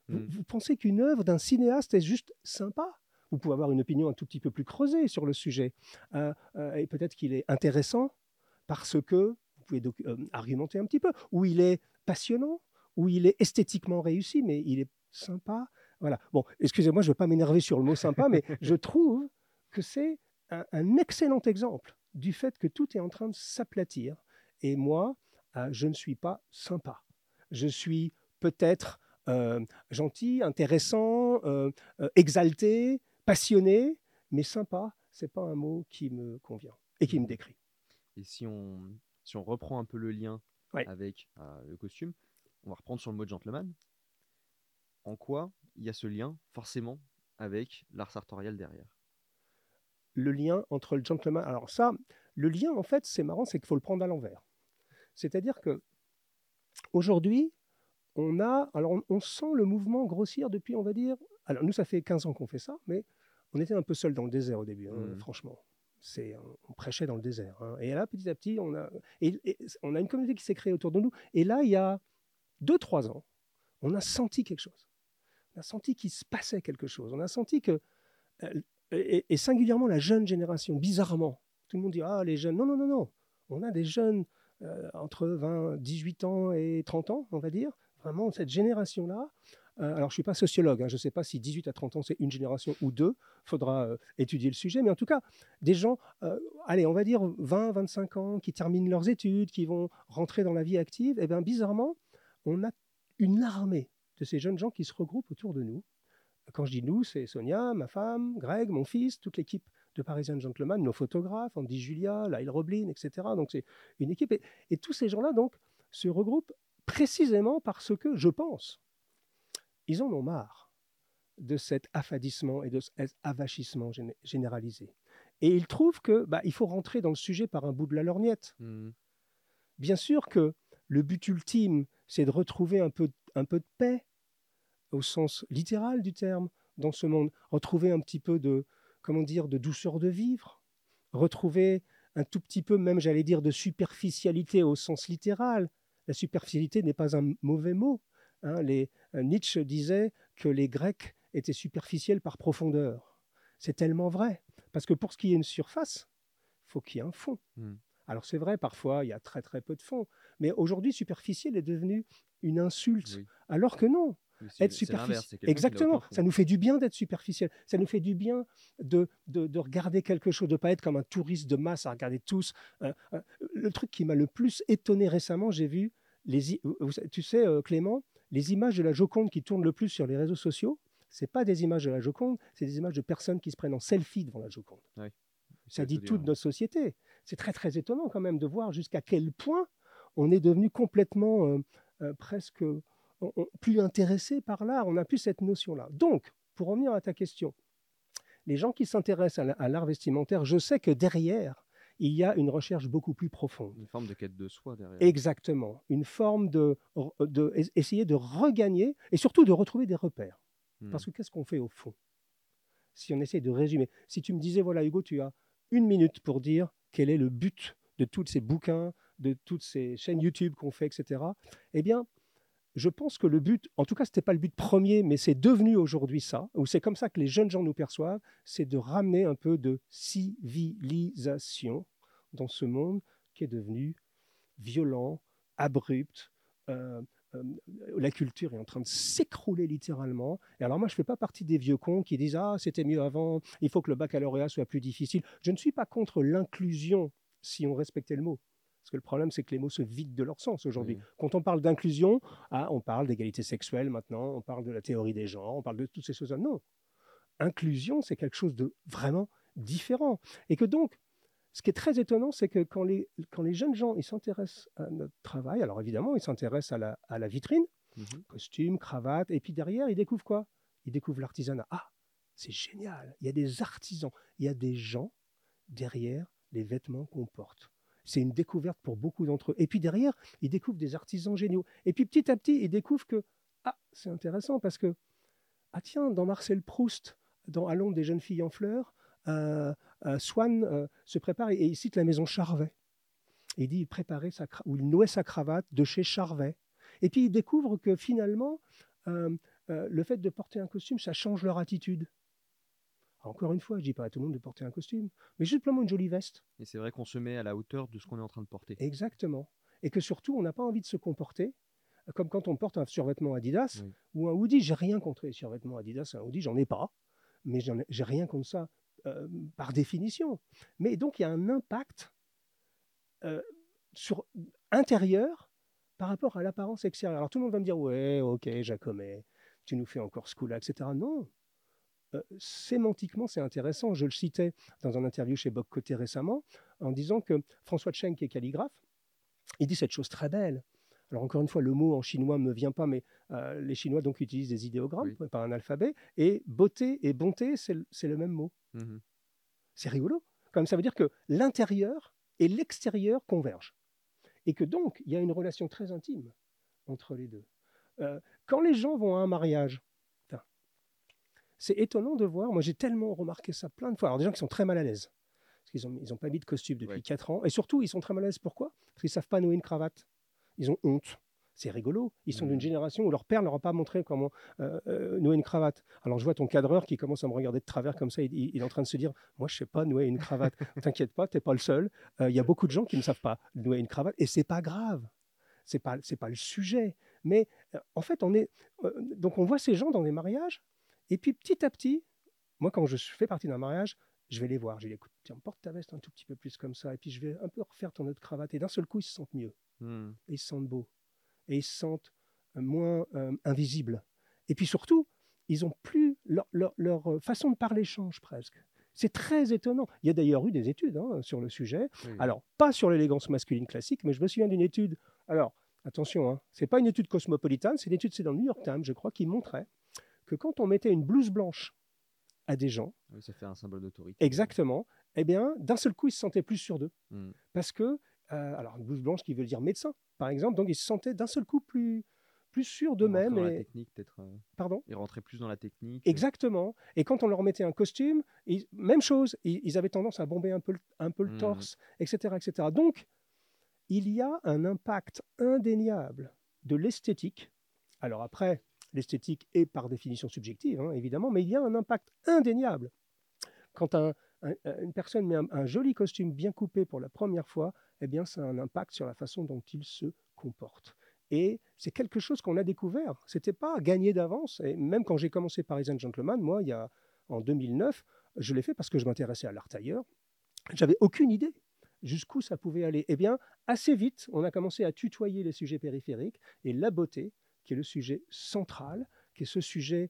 Vous, Mm. vous pensez qu'une œuvre d'un cinéaste est juste sympa? Vous pouvez avoir une opinion un tout petit peu plus creusée sur le sujet. Euh, euh, et peut-être qu'il est intéressant parce que vous pouvez docu- euh, argumenter un petit peu, ou il est passionnant, ou il est esthétiquement réussi, mais il est sympa. Voilà. Bon, excusez-moi, je ne veux pas m'énerver sur le mot sympa, mais je trouve que c'est un, un excellent exemple du fait que tout est en train de s'aplatir. Et moi, euh, je ne suis pas sympa. Je suis peut-être euh, gentil, intéressant, euh, exalté, passionné, mais sympa, c'est pas un mot qui me convient et qui me décrit. Et si on, si on reprend un peu le lien Ouais. avec le costume, on va reprendre sur le mot de gentleman. En quoi il y a ce lien forcément avec l'art sartorial derrière le lien entre le gentleman. Alors ça, le lien, en fait, c'est marrant, c'est qu'il faut le prendre à l'envers. C'est-à-dire que aujourd'hui, on a, alors on, on sent le mouvement grossir depuis, on va dire, alors nous, ça fait 15 ans qu'on fait ça, mais on était un peu seul dans le désert au début, hein, Mhm. franchement. C'est, on prêchait dans le désert. hein. Et là, petit à petit, on a, et- et on a une communauté qui s'est créée autour de nous. Et là, il y a deux, trois ans, on a senti quelque chose. On a senti qu'il se passait quelque chose. On a senti que, euh, et, singulièrement la jeune génération, bizarrement, tout le monde dit Ah, les jeunes. Non, non, non, non. On a des jeunes euh, entre 20, 18 ans et 30 ans, on va dire. Vraiment, cette génération-là. euh, alors, je ne suis pas sociologue. hein, je ne sais pas si 18 à 30 ans, c'est une génération ou deux. Il faudra étudier le sujet. Mais en tout cas, des gens, allez, on va dire 20, 25 ans, qui terminent leurs études, qui vont rentrer dans la vie active. Et bien, bizarrement, on a une armée de ces jeunes gens qui se regroupent autour de nous. Quand je dis nous, c'est Sonia, ma femme, Greg, mon fils, toute l'équipe de Parisian Gentleman, nos photographes, Andy Julia, Lyle Roblin, etc. Donc c'est une équipe. Et, et tous ces gens-là donc se regroupent précisément parce que, je pense, ils en ont marre de cet affadissement et de cet avachissement gén- généralisé. Et ils trouvent que bah, il faut rentrer dans le sujet par un bout de la lorgnette. Mhm. Bien sûr que le but ultime, c'est de retrouver un peu, un peu de paix, au sens littéral du terme, dans ce monde. Retrouver un petit peu de, comment dire, de douceur de vivre. Retrouver un tout petit peu, même j'allais dire, de superficialité au sens littéral. La superficialité n'est pas un mauvais mot. hein. Les, euh, Nietzsche disait que les Grecs étaient superficiels par profondeur. C'est tellement vrai. Parce que pour ce qui est une surface, faut qu'il y ait un fond. Mm. Alors c'est vrai, parfois, il y a très très peu de fond. Mais aujourd'hui, superficiel est devenu une insulte. Oui. Alors que non, être superficiel. Exactement. Ça nous fait du bien d'être superficiel. Ça nous fait du bien de, de, de regarder quelque chose, de ne pas être comme un touriste de masse à regarder tous. Euh, euh, le truc qui m'a le plus étonné récemment, j'ai vu, les, tu sais, euh, Clément, les images de la Joconde qui tournent le plus sur les réseaux sociaux, c'est pas des images de la Joconde, c'est des images de personnes qui se prennent en selfie devant la Joconde. Ouais. Ça dit tout tout dire, de notre société. C'est très très étonnant quand même de voir jusqu'à quel point on est devenu complètement euh, presque on- on- plus intéressé par l'art. On n'a plus cette notion-là. Donc, pour revenir à ta question, les gens qui s'intéressent à la- à l'art vestimentaire, je sais que derrière, il y a une recherche beaucoup plus profonde. Une forme de quête de soi derrière. Exactement. Une forme de, de es- essayer de regagner et surtout de retrouver des repères. Mhm. Parce que qu'est-ce qu'on fait au fond? Si on essaie de résumer, si tu me disais, voilà Hugo, tu as une minute pour dire quel est le but de tous ces bouquins, de toutes ces chaînes YouTube qu'on fait, etc., eh bien, je pense que le but, en tout cas, ce n'était pas le but premier, mais c'est devenu aujourd'hui ça, ou c'est comme ça que les jeunes gens nous perçoivent, c'est de ramener un peu de civilisation dans ce monde qui est devenu violent, abrupt. euh, euh, la culture est en train de s'écrouler littéralement. Et alors moi, je ne fais pas partie des vieux cons qui disent Ah, c'était mieux avant, il faut que le baccalauréat soit plus difficile. Je ne suis pas contre l'inclusion si on respectait le mot. Parce que le problème, c'est que les mots se vident de leur sens aujourd'hui. Oui. Quand on parle d'inclusion, ah, on parle d'égalité sexuelle maintenant, on parle de la théorie des genres, on parle de toutes ces choses-là. Non. Inclusion, c'est quelque chose de vraiment différent. Et que donc, ce qui est très étonnant, c'est que quand les, quand les jeunes gens ils s'intéressent à notre travail, alors évidemment, ils s'intéressent à la, à la vitrine, Mhm. costume, cravate, et puis derrière, ils découvrent quoi? Ils découvrent l'artisanat. Ah, c'est génial, il y a des artisans, il y a des gens derrière les vêtements qu'on porte. C'est une découverte pour beaucoup d'entre eux. Et puis derrière, ils découvrent des artisans géniaux. Et puis petit à petit, ils découvrent que, ah, c'est intéressant parce que, ah tiens, dans Marcel Proust, dans l'ombre des jeunes filles en fleurs, euh, euh, Swann euh, se prépare et, il cite la maison Charvet. Et il dit il préparait sa ou il nouait sa cravate de chez Charvet. Et puis il découvre que finalement, le fait de porter un costume, ça change leur attitude. Encore une fois, je dis pas à tout le monde de porter un costume, mais juste simplement une jolie veste. Et c'est vrai qu'on se met à la hauteur de ce qu'on est en train de porter. Exactement. Et que surtout, on n'a pas envie de se comporter comme quand on porte un survêtement Adidas Oui. ou un hoodie. J'ai rien contre les survêtements Adidas, un hoodie, j'en ai pas, mais j'ai rien contre ça euh, par définition. Mais donc, il y a un impact euh, sur intérieur par rapport à l'apparence extérieure. Alors tout le monde va me dire ouais, ok, Jacomet, tu nous fais encore ce coup-là, etc. Non. Euh, sémantiquement, c'est intéressant. Je le citais dans un interview chez Bob Côté récemment, en disant que François Cheng, qui est calligraphe, il dit cette chose très belle. Alors encore une fois, le mot en chinois ne me vient pas, mais euh, les Chinois donc utilisent des idéogrammes, pas un alphabet, et beauté et bonté, c'est le- même mot. Mhm. C'est rigolo. Comme ça veut dire que l'intérieur et l'extérieur convergent. Et que donc, il y a une relation très intime entre les deux. Euh, quand les gens vont à un mariage, c'est étonnant de voir. Moi, j'ai tellement remarqué ça plein de fois. Alors, des gens qui sont très mal à l'aise. Parce qu'ils n'ont ils ont pas mis de costume depuis Ouais. 4 ans. Et surtout, ils sont très mal à l'aise. Pourquoi? Parce qu'ils ne savent pas nouer une cravate. Ils ont honte. C'est rigolo. Ils sont d'une génération où leur père leur a pas montré comment euh, euh, nouer une cravate. Alors, je vois ton cadreur qui commence à me regarder de travers comme ça. Il, il- il est en train de se dire Moi, je ne sais pas nouer une cravate. T'inquiète pas, tu n'es pas le seul. Euh, Il y a beaucoup de gens qui ne savent pas nouer une cravate. Et c'est pas grave. C'est pas, c'est pas le sujet. Mais en fait, on est. donc, on voit ces gens dans des mariages. Et puis, petit à petit, moi, quand je fais partie d'un mariage, je vais les voir. Je dis écoute, tiens, porte ta veste un tout petit peu plus comme ça. Et puis, je vais un peu refaire ton autre cravate. Et d'un seul coup, ils se sentent mieux. Hmm. Et ils se sentent beaux. Et ils se sentent euh, moins euh, invisibles. Et puis surtout, ils ont plus. Leur, leur- leur, euh, façon de parler change presque. C'est très étonnant. Il y a d'ailleurs eu des études hein, sur le sujet. Oui. Alors, pas sur l'élégance masculine classique, mais je me souviens d'une étude. Alors, attention, hein, c'est pas une étude cosmopolitane, c'est une étude, c'est dans le New York Times, je crois, qui montrait que quand on mettait une blouse blanche à des gens, Oui, ça fait un symbole d'autorité. exactement, eh bien, d'un seul coup, ils se sentaient plus sûrs d'eux. Hmm. Parce que, euh, alors, une blouse blanche qui veut dire médecin, par exemple, donc ils se sentaient d'un seul coup plus, plus sûrs d'eux-mêmes. Et... technique, peut-être. euh, Pardon Ils rentraient plus dans la technique. Exactement. Et quand on leur mettait un costume, ils- même chose, ils, ils avaient tendance à bomber un peu le, un peu le Mhm. torse, etc., etc. Donc, il y a un impact indéniable de l'esthétique. Alors après, l'esthétique est par définition subjective, hein, évidemment, mais il y a un impact indéniable. Quand un- un- une personne met un, joli costume bien coupé pour la première fois, eh bien, ça a un impact sur la façon dont il se comporte. Et c'est quelque chose qu'on a découvert. C'était pas gagné d'avance. Et même quand j'ai commencé Parisian Gentleman, moi, il y a, en 2009, je l'ai fait parce que je m'intéressais à l'art tailleur. J'avais aucune idée jusqu'où ça pouvait aller. Eh bien, assez vite, on a commencé à tutoyer les sujets périphériques et la beauté, qui est le sujet central, qui est ce sujet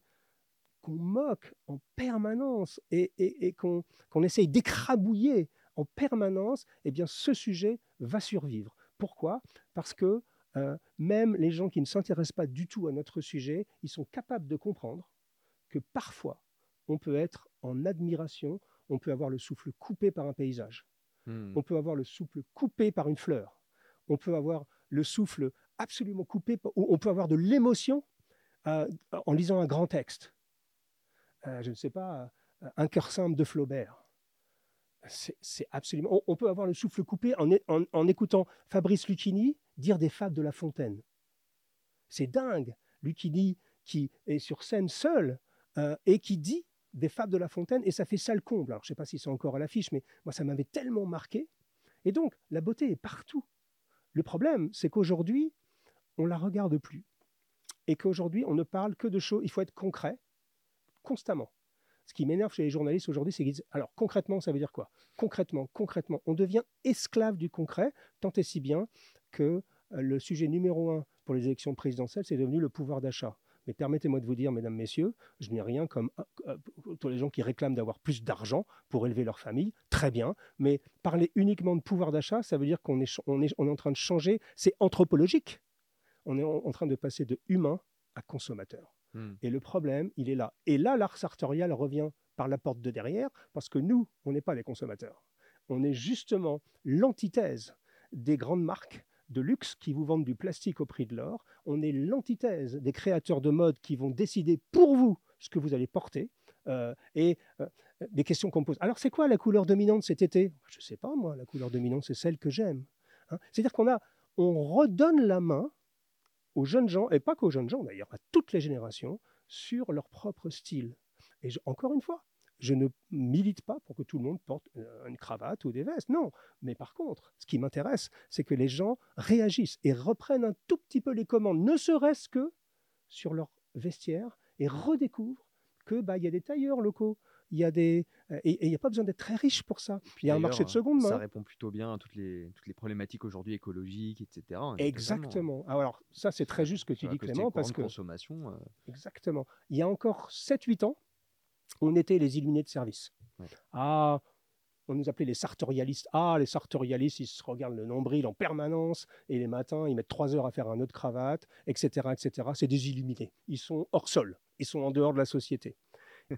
qu'on moque en permanence et, et- et qu'on qu'on essaye d'écrabouiller en permanence, eh bien, ce sujet va survivre. Pourquoi? Parce que euh, même les gens qui ne s'intéressent pas du tout à notre sujet, ils sont capables de comprendre que parfois, on peut être en admiration, on peut avoir le souffle coupé par un paysage, Hmm. on peut avoir le souffle coupé par une fleur, on peut avoir le souffle absolument coupé, ou on peut avoir de l'émotion euh, en lisant un grand texte. Euh, je ne sais pas, euh, un cœur simple de Flaubert. C'est absolument. On, peut avoir le souffle coupé en, écoutant Fabrice Lucchini dire des fables de La Fontaine. C'est dingue. Lucchini qui est sur scène seul et qui dit des fables de La Fontaine et ça fait ça le comble. Alors je ne sais pas si c'est encore à l'affiche, mais moi ça m'avait tellement marqué. Et donc la beauté est partout. Le problème, c'est qu'aujourd'hui, on la regarde plus et qu'aujourd'hui on ne parle que de choses. Il faut être concret constamment. Ce qui m'énerve chez les journalistes aujourd'hui, c'est qu'ils disent alors concrètement, ça veut dire quoi? Concrètement, concrètement, on devient esclave du concret, tant et si bien que euh, le sujet numéro un pour les élections présidentielles, c'est devenu le pouvoir d'achat. Mais permettez-moi de vous dire, mesdames, messieurs, je n'ai rien comme euh, euh, tous les gens qui réclament d'avoir plus d'argent pour élever leur famille, très bien. Mais parler uniquement de pouvoir d'achat, ça veut dire qu'on est en train de changer, c'est anthropologique. On est en, en train de passer de humain à consommateur. Hmm. Et le problème, il est là. Et là, l'art sartorial revient par la porte de derrière, parce que nous, on n'est pas les consommateurs. On est justement l'antithèse des grandes marques de luxe qui vous vendent du plastique au prix de l'or. On est l'antithèse des créateurs de mode qui vont décider pour vous ce que vous allez porter. Euh, et euh, des questions qu'on pose. Alors, c'est quoi la couleur dominante cet été? Je ne sais pas, moi. La couleur dominante, c'est celle que j'aime. Hein. C'est-à-dire qu'on a, on redonne la main aux jeunes gens, et pas qu'aux jeunes gens d'ailleurs, à toutes les générations, sur leur propre style. Et encore une fois, je ne milite pas pour que tout le monde porte euh, une cravate ou des vestes, non. Mais par contre, ce qui m'intéresse, c'est que les gens réagissent et reprennent un tout petit peu les commandes, ne serait-ce que sur leur vestiaire, et redécouvrent que bah, y a des tailleurs locaux, il y a des euh, et il n'y a pas besoin d'être très riche pour ça. Il y a un marché de seconde main. Ça répond plutôt bien à toutes les, toutes les problématiques aujourd'hui écologiques, etc. hein, totalement. Exactement. Alors ça, c'est très juste ce que tu dis, Clément, parce que consommation, euh, Exactement. Il y a encore 7-8 ans, on était les illuminés de service. Ouais. Ah, on nous appelait les sartorialistes. Ah, les sartorialistes, ils se regardent le nombril en permanence et les matins, ils mettent 3 heures à faire un nœud de cravate, etc. etc. C'est des illuminés. Ils sont hors sol. Ils sont en dehors de la société.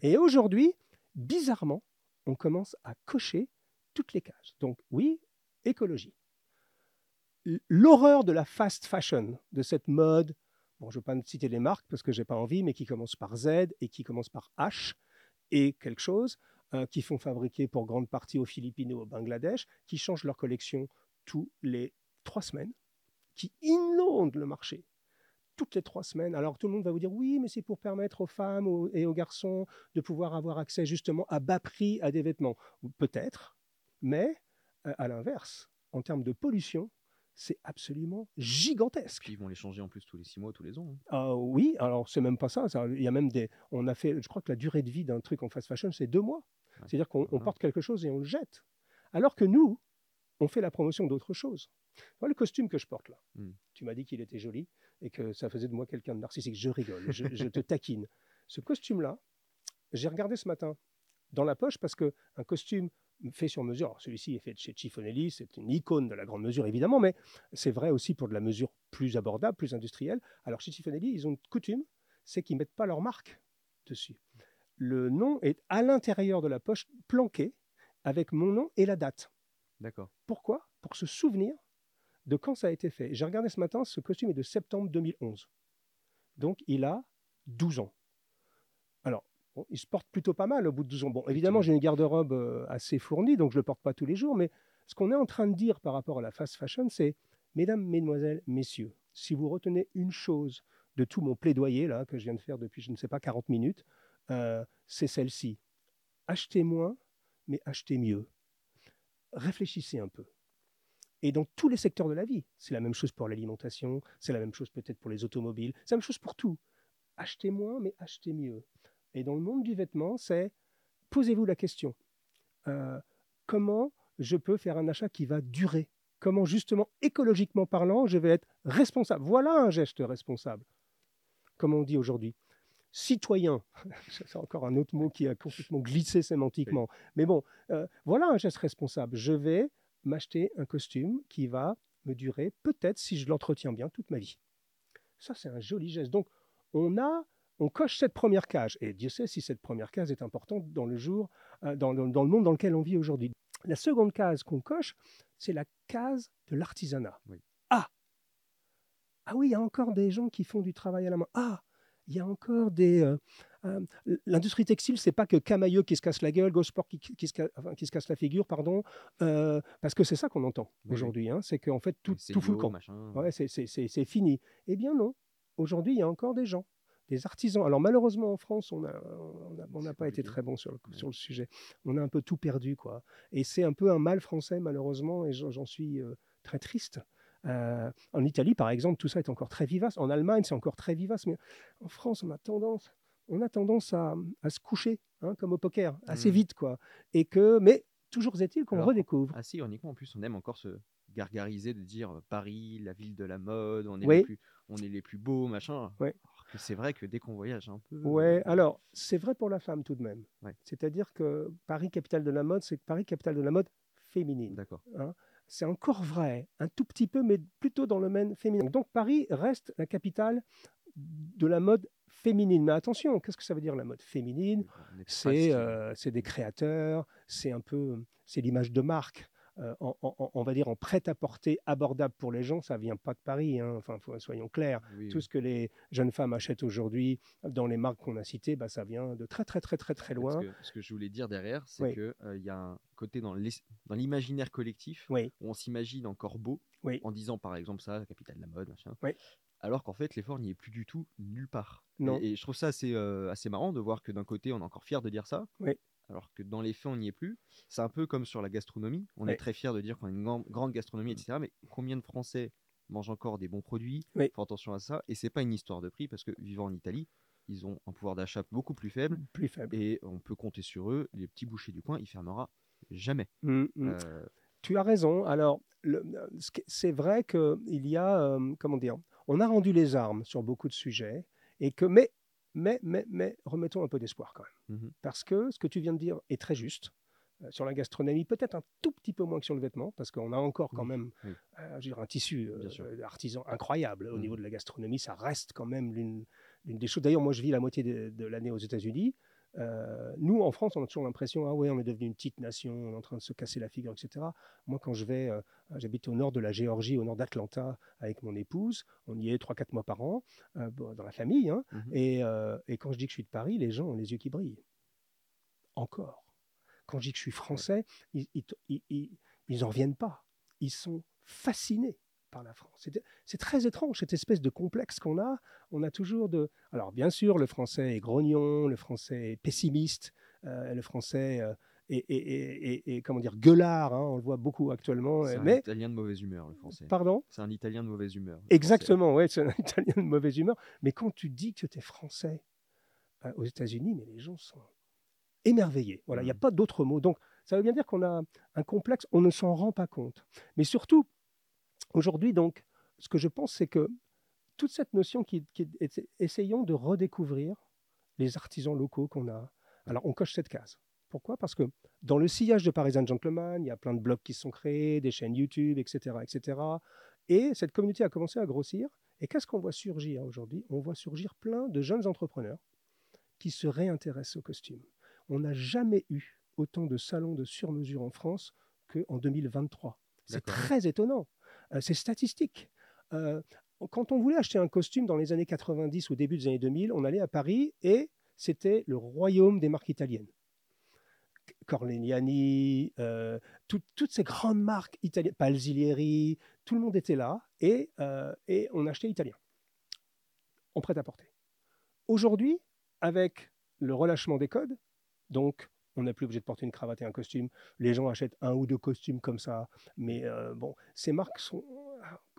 Et aujourd'hui, bizarrement, on commence à cocher toutes les cases. Donc oui, écologie. L'horreur de la fast fashion, de cette mode je ne vais pas citer les marques parce que j'ai pas envie, mais qui commence par Z et qui commence par H, et quelque chose euh, qui font fabriquer pour grande partie aux Philippines ou au Bangladesh, qui changent leur collection tous les trois semaines, qui inondent le marché toutes les trois semaines. Alors tout le monde va vous dire oui, mais c'est pour permettre aux femmes et aux garçons de pouvoir avoir accès justement à bas prix à des vêtements. Peut-être, mais euh, à l'inverse, en termes de pollution, c'est absolument gigantesque. ils vont les changer en plus tous les six mois, tous les ans. Hein. Ah oui, alors c'est même pas ça, Il y a même des. On a fait, je crois que la durée de vie d'un truc en fast fashion, c'est deux mois. C'est-à-dire qu'on porte quelque chose et on le jette. Alors que nous, on fait la promotion d'autre chose. Voilà le costume que je porte là. Hmm. Tu m'as dit qu'il était joli et que ça faisait de moi quelqu'un de narcissique. Je rigole, je, je te taquine. Ce costume-là, j'ai regardé ce matin dans la poche parce qu'un costume fait sur mesure, celui-ci est fait chez Chiffonelli, c'est une icône de la grande mesure évidemment, mais c'est vrai aussi pour de la mesure plus abordable, plus industrielle. Alors chez Chiffonelli, ils ont une coutume, c'est qu'ils ne mettent pas leur marque dessus. Le nom est à l'intérieur de la poche, planqué, avec mon nom et la date. D'accord. Pourquoi? Pour se souvenir de quand ça a été fait. J'ai regardé ce matin, ce costume est de septembre 2011. Donc il a 12 ans. Alors, il se porte plutôt pas mal au bout de 12 ans. Bon, évidemment, j'ai une garde-robe euh, assez fournie, donc je ne le porte pas tous les jours, mais ce qu'on est en train de dire par rapport à la fast fashion, c'est, mesdames, mesdemoiselles, messieurs, si vous retenez une chose de tout mon plaidoyer, là, que je viens de faire depuis, je ne sais pas, 40 minutes, euh, c'est celle-ci. Achetez moins, mais achetez mieux. Réfléchissez un peu. Et dans tous les secteurs de la vie, c'est la même chose pour l'alimentation, c'est la même chose peut-être pour les automobiles, c'est la même chose pour tout. Achetez moins, mais achetez mieux. Et dans le monde du vêtement, c'est posez-vous la question euh, comment je peux faire un achat qui va durer? Comment justement, écologiquement parlant, je vais être responsable? Voilà un geste responsable, comme on dit aujourd'hui. Citoyen, c'est encore un autre mot qui a complètement glissé sémantiquement. Mais bon, euh, voilà un geste responsable. Je vais m'acheter un costume qui va me durer peut-être, si je l'entretiens bien, toute ma vie. Ça, c'est un joli geste. Donc, on a on coche cette première case. Et Dieu sait si cette première case est importante dans le jour, euh, dans, le monde dans lequel on vit aujourd'hui. La seconde case qu'on coche, c'est la case de l'artisanat. Ah Ah oui, il y a encore des gens qui font du travail à la main. Ah il y a encore des. Euh, euh, l'industrie textile, c'est pas que Camailleux qui se casse la gueule, Gosport qui, qui, se, qui se casse la figure, pardon, parce que c'est ça qu'on entend aujourd'hui. Hein, c'est qu'en fait, tout, tout fout le camp. Ouais, c'est fini. Eh bien, non. Aujourd'hui, il y a encore des gens des artisans. Alors malheureusement en France, on n'a on pas été très bon sur le, sur le sujet. On a un peu tout perdu, quoi. Et c'est un peu un mal français, malheureusement, et j'en suis euh, très triste. Euh, en Italie, par exemple, tout ça est encore très vivace. En Allemagne, c'est encore très vivace. Mais en France, on a tendance, on a tendance à, à se coucher, hein, comme au poker, assez mmh. vite, quoi. Et que, mais toujours est-il qu'on redécouvre. Assez ironiquement, en plus, on aime encore se gargariser de dire euh, Paris, la ville de la mode, on est, les, plus, on est les plus beaux, machin. Oui c'est vrai que dès qu'on voyage un peu. Ouais, alors c'est vrai pour la femme tout de même. C'est-à-dire que Paris, capitale de la mode, c'est Paris, capitale de la mode féminine. D'accord. Hein. c'est encore vrai, un tout petit peu, mais plutôt dans le domaine féminin. Donc Paris reste la capitale de la mode féminine. Mais attention, qu'est-ce que ça veut dire la mode féminine? Euh, C'est des créateurs, c'est un peu, c'est l'image de marque. Euh, on va dire en prêt-à-porter abordable pour les gens, ça vient pas de Paris. Hein. Enfin, soyons clairs. Tout ce que les jeunes femmes achètent aujourd'hui dans les marques qu'on a citées, bah, ça vient de très très très très très loin. Ce que, je voulais dire derrière, c'est qu'il euh, y a un côté dans l'imaginaire collectif où on s'imagine encore beau en disant par exemple ça, la capitale de la mode, machin. Alors qu'en fait, l'effort n'y est plus du tout nulle part. Non. Et, je trouve ça assez, euh, assez marrant de voir que d'un côté, on est encore fier de dire ça, oui alors que dans les faits, on n'y est plus. C'est un peu comme sur la gastronomie. On est très fier de dire qu'on a une grande gastronomie, etc. Mais combien de Français mangent encore des bons produits? Oui. Faut attention à ça. Et c'est pas une histoire de prix parce que vivant en Italie, ils ont un pouvoir d'achat beaucoup plus faible. Plus faible. Et on peut compter sur eux. Les petits bouchers du coin, il fermera jamais. Mmh, mmh. Euh, tu as raison. Alors, c'est vrai qu'il y a, euh, comment dire, on a rendu les armes sur beaucoup de sujets. Et que, mais mais, mais, mais remettons un peu d'espoir quand même. Mmh parce que ce que tu viens de dire est très juste. Euh, sur la gastronomie, peut-être un tout petit peu moins que sur le vêtement, parce qu'on a encore quand même euh, un tissu euh, artisan incroyable au mmh niveau de la gastronomie. Ça reste quand même l'une des choses. D'ailleurs, moi, je vis la moitié de l'année aux États-Unis. Euh, nous, en France, on a toujours l'impression, ah ouais, on est devenu une petite nation, on est en train de se casser la figure, etc. Moi, quand je vais, euh, j'habite au nord de la Géorgie, au nord d'Atlanta, avec mon épouse, on y est 3-4 mois par an, euh, dans la famille, hein. mmh et, et, quand je dis que je suis de Paris, les gens ont les yeux qui brillent. encore. Quand je dis que je suis français, ils n'en reviennent pas. Ils sont fascinés par la France. C'est très étrange, cette espèce de complexe qu'on a. On a toujours de... Alors bien sûr, le français est grognon, le français est pessimiste, euh, le français euh, est, comment dire, gueulard, hein, on le voit beaucoup actuellement. C'est mais... un italien de mauvaise humeur, le français. Pardon? C'est un italien de mauvaise humeur. Exactement, oui, c'est un italien de mauvaise humeur. Mais quand tu dis que tu es français euh, aux États-Unis, mais les gens sont émerveillés. Voilà, il n'y a mmh. pas d'autre mot. Donc, ça veut bien dire qu'on a un complexe, on ne s'en rend pas compte. Mais surtout, Aujourd'hui, donc, ce que je pense, c'est que toute cette notion qui, est, essayons de redécouvrir les artisans locaux qu'on a. Alors, on coche cette case. Pourquoi? Parce que dans le sillage de Parisian Gentleman, il y a plein de blogs qui sont créés, des chaînes YouTube, etc., etc. Et cette communauté a commencé à grossir. Et qu'est-ce qu'on voit surgir aujourd'hui? On voit surgir plein de jeunes entrepreneurs qui se réintéressent au costume. On n'a jamais eu autant de salons de sur-mesure en France qu'en 2023. C'est très étonnant. Euh, c'est statistique. Euh, quand on voulait acheter un costume dans les années 90 ou début des années 2000, on allait à Paris et c'était le royaume des marques italiennes. Corlegnani, euh, toutes ces grandes marques italiennes, Palzilieri, tout le monde était là et, on achetait italien, en prêt-à-porter. Aujourd'hui, avec le relâchement des codes, donc on n'est plus obligé de porter une cravate et un costume. Les gens achètent un ou deux costumes comme ça. Mais euh, ces marques sont,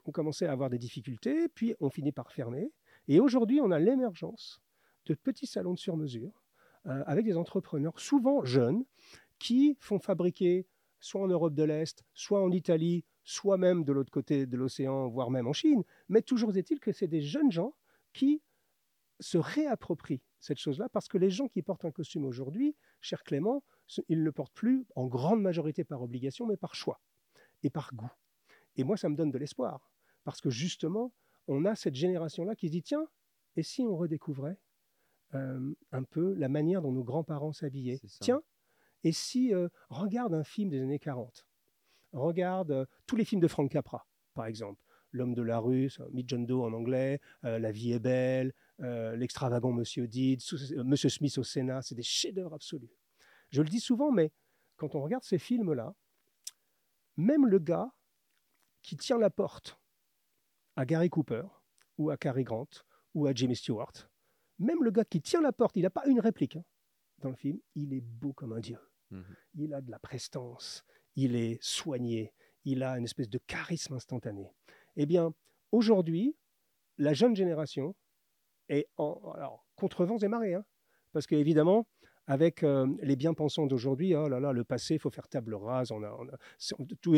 ont commencé à avoir des difficultés, puis on finit par fermer. Et aujourd'hui, on a l'émergence de petits salons de sur-mesure euh, avec des entrepreneurs, souvent jeunes, qui font fabriquer soit en Europe de l'Est, soit en Italie, soit même de l'autre côté de l'océan, voire même en Chine. Mais toujours est-il que c'est des jeunes gens qui se réapproprient cette chose-là, parce que les gens qui portent un costume aujourd'hui, cher Clément, ils ne le portent plus en grande majorité par obligation, mais par choix et par goût. Et moi, ça me donne de l'espoir, parce que justement, on a cette génération-là qui se dit, tiens, et si on redécouvrait euh, un peu la manière dont nos grands-parents s'habillaient? Tiens, et si, euh, regarde un film des années 40, regarde euh, tous les films de Frank Capra, par exemple, L'homme de la rue, Meet John Doe en anglais, La vie est belle, L'extravagant Monsieur Deeds, Monsieur Smith au Sénat, c'est des chefs-d'œuvre absolus. Je le dis souvent, mais quand on regarde ces films-là, même le gars qui tient la porte à Gary Cooper ou à Cary Grant ou à Jimmy Stewart, même le gars qui tient la porte, il n'a pas une réplique hein, dans le film, il est beau comme un dieu. Mhm. Il a de la prestance, il est soigné, il a une espèce de charisme instantané. Eh bien, aujourd'hui, la jeune génération en, alors, contre vents et marées, hein, parce qu'évidemment, avec euh, les bien-pensants d'aujourd'hui, oh là là, le passé, il faut faire table rase. On a, tout,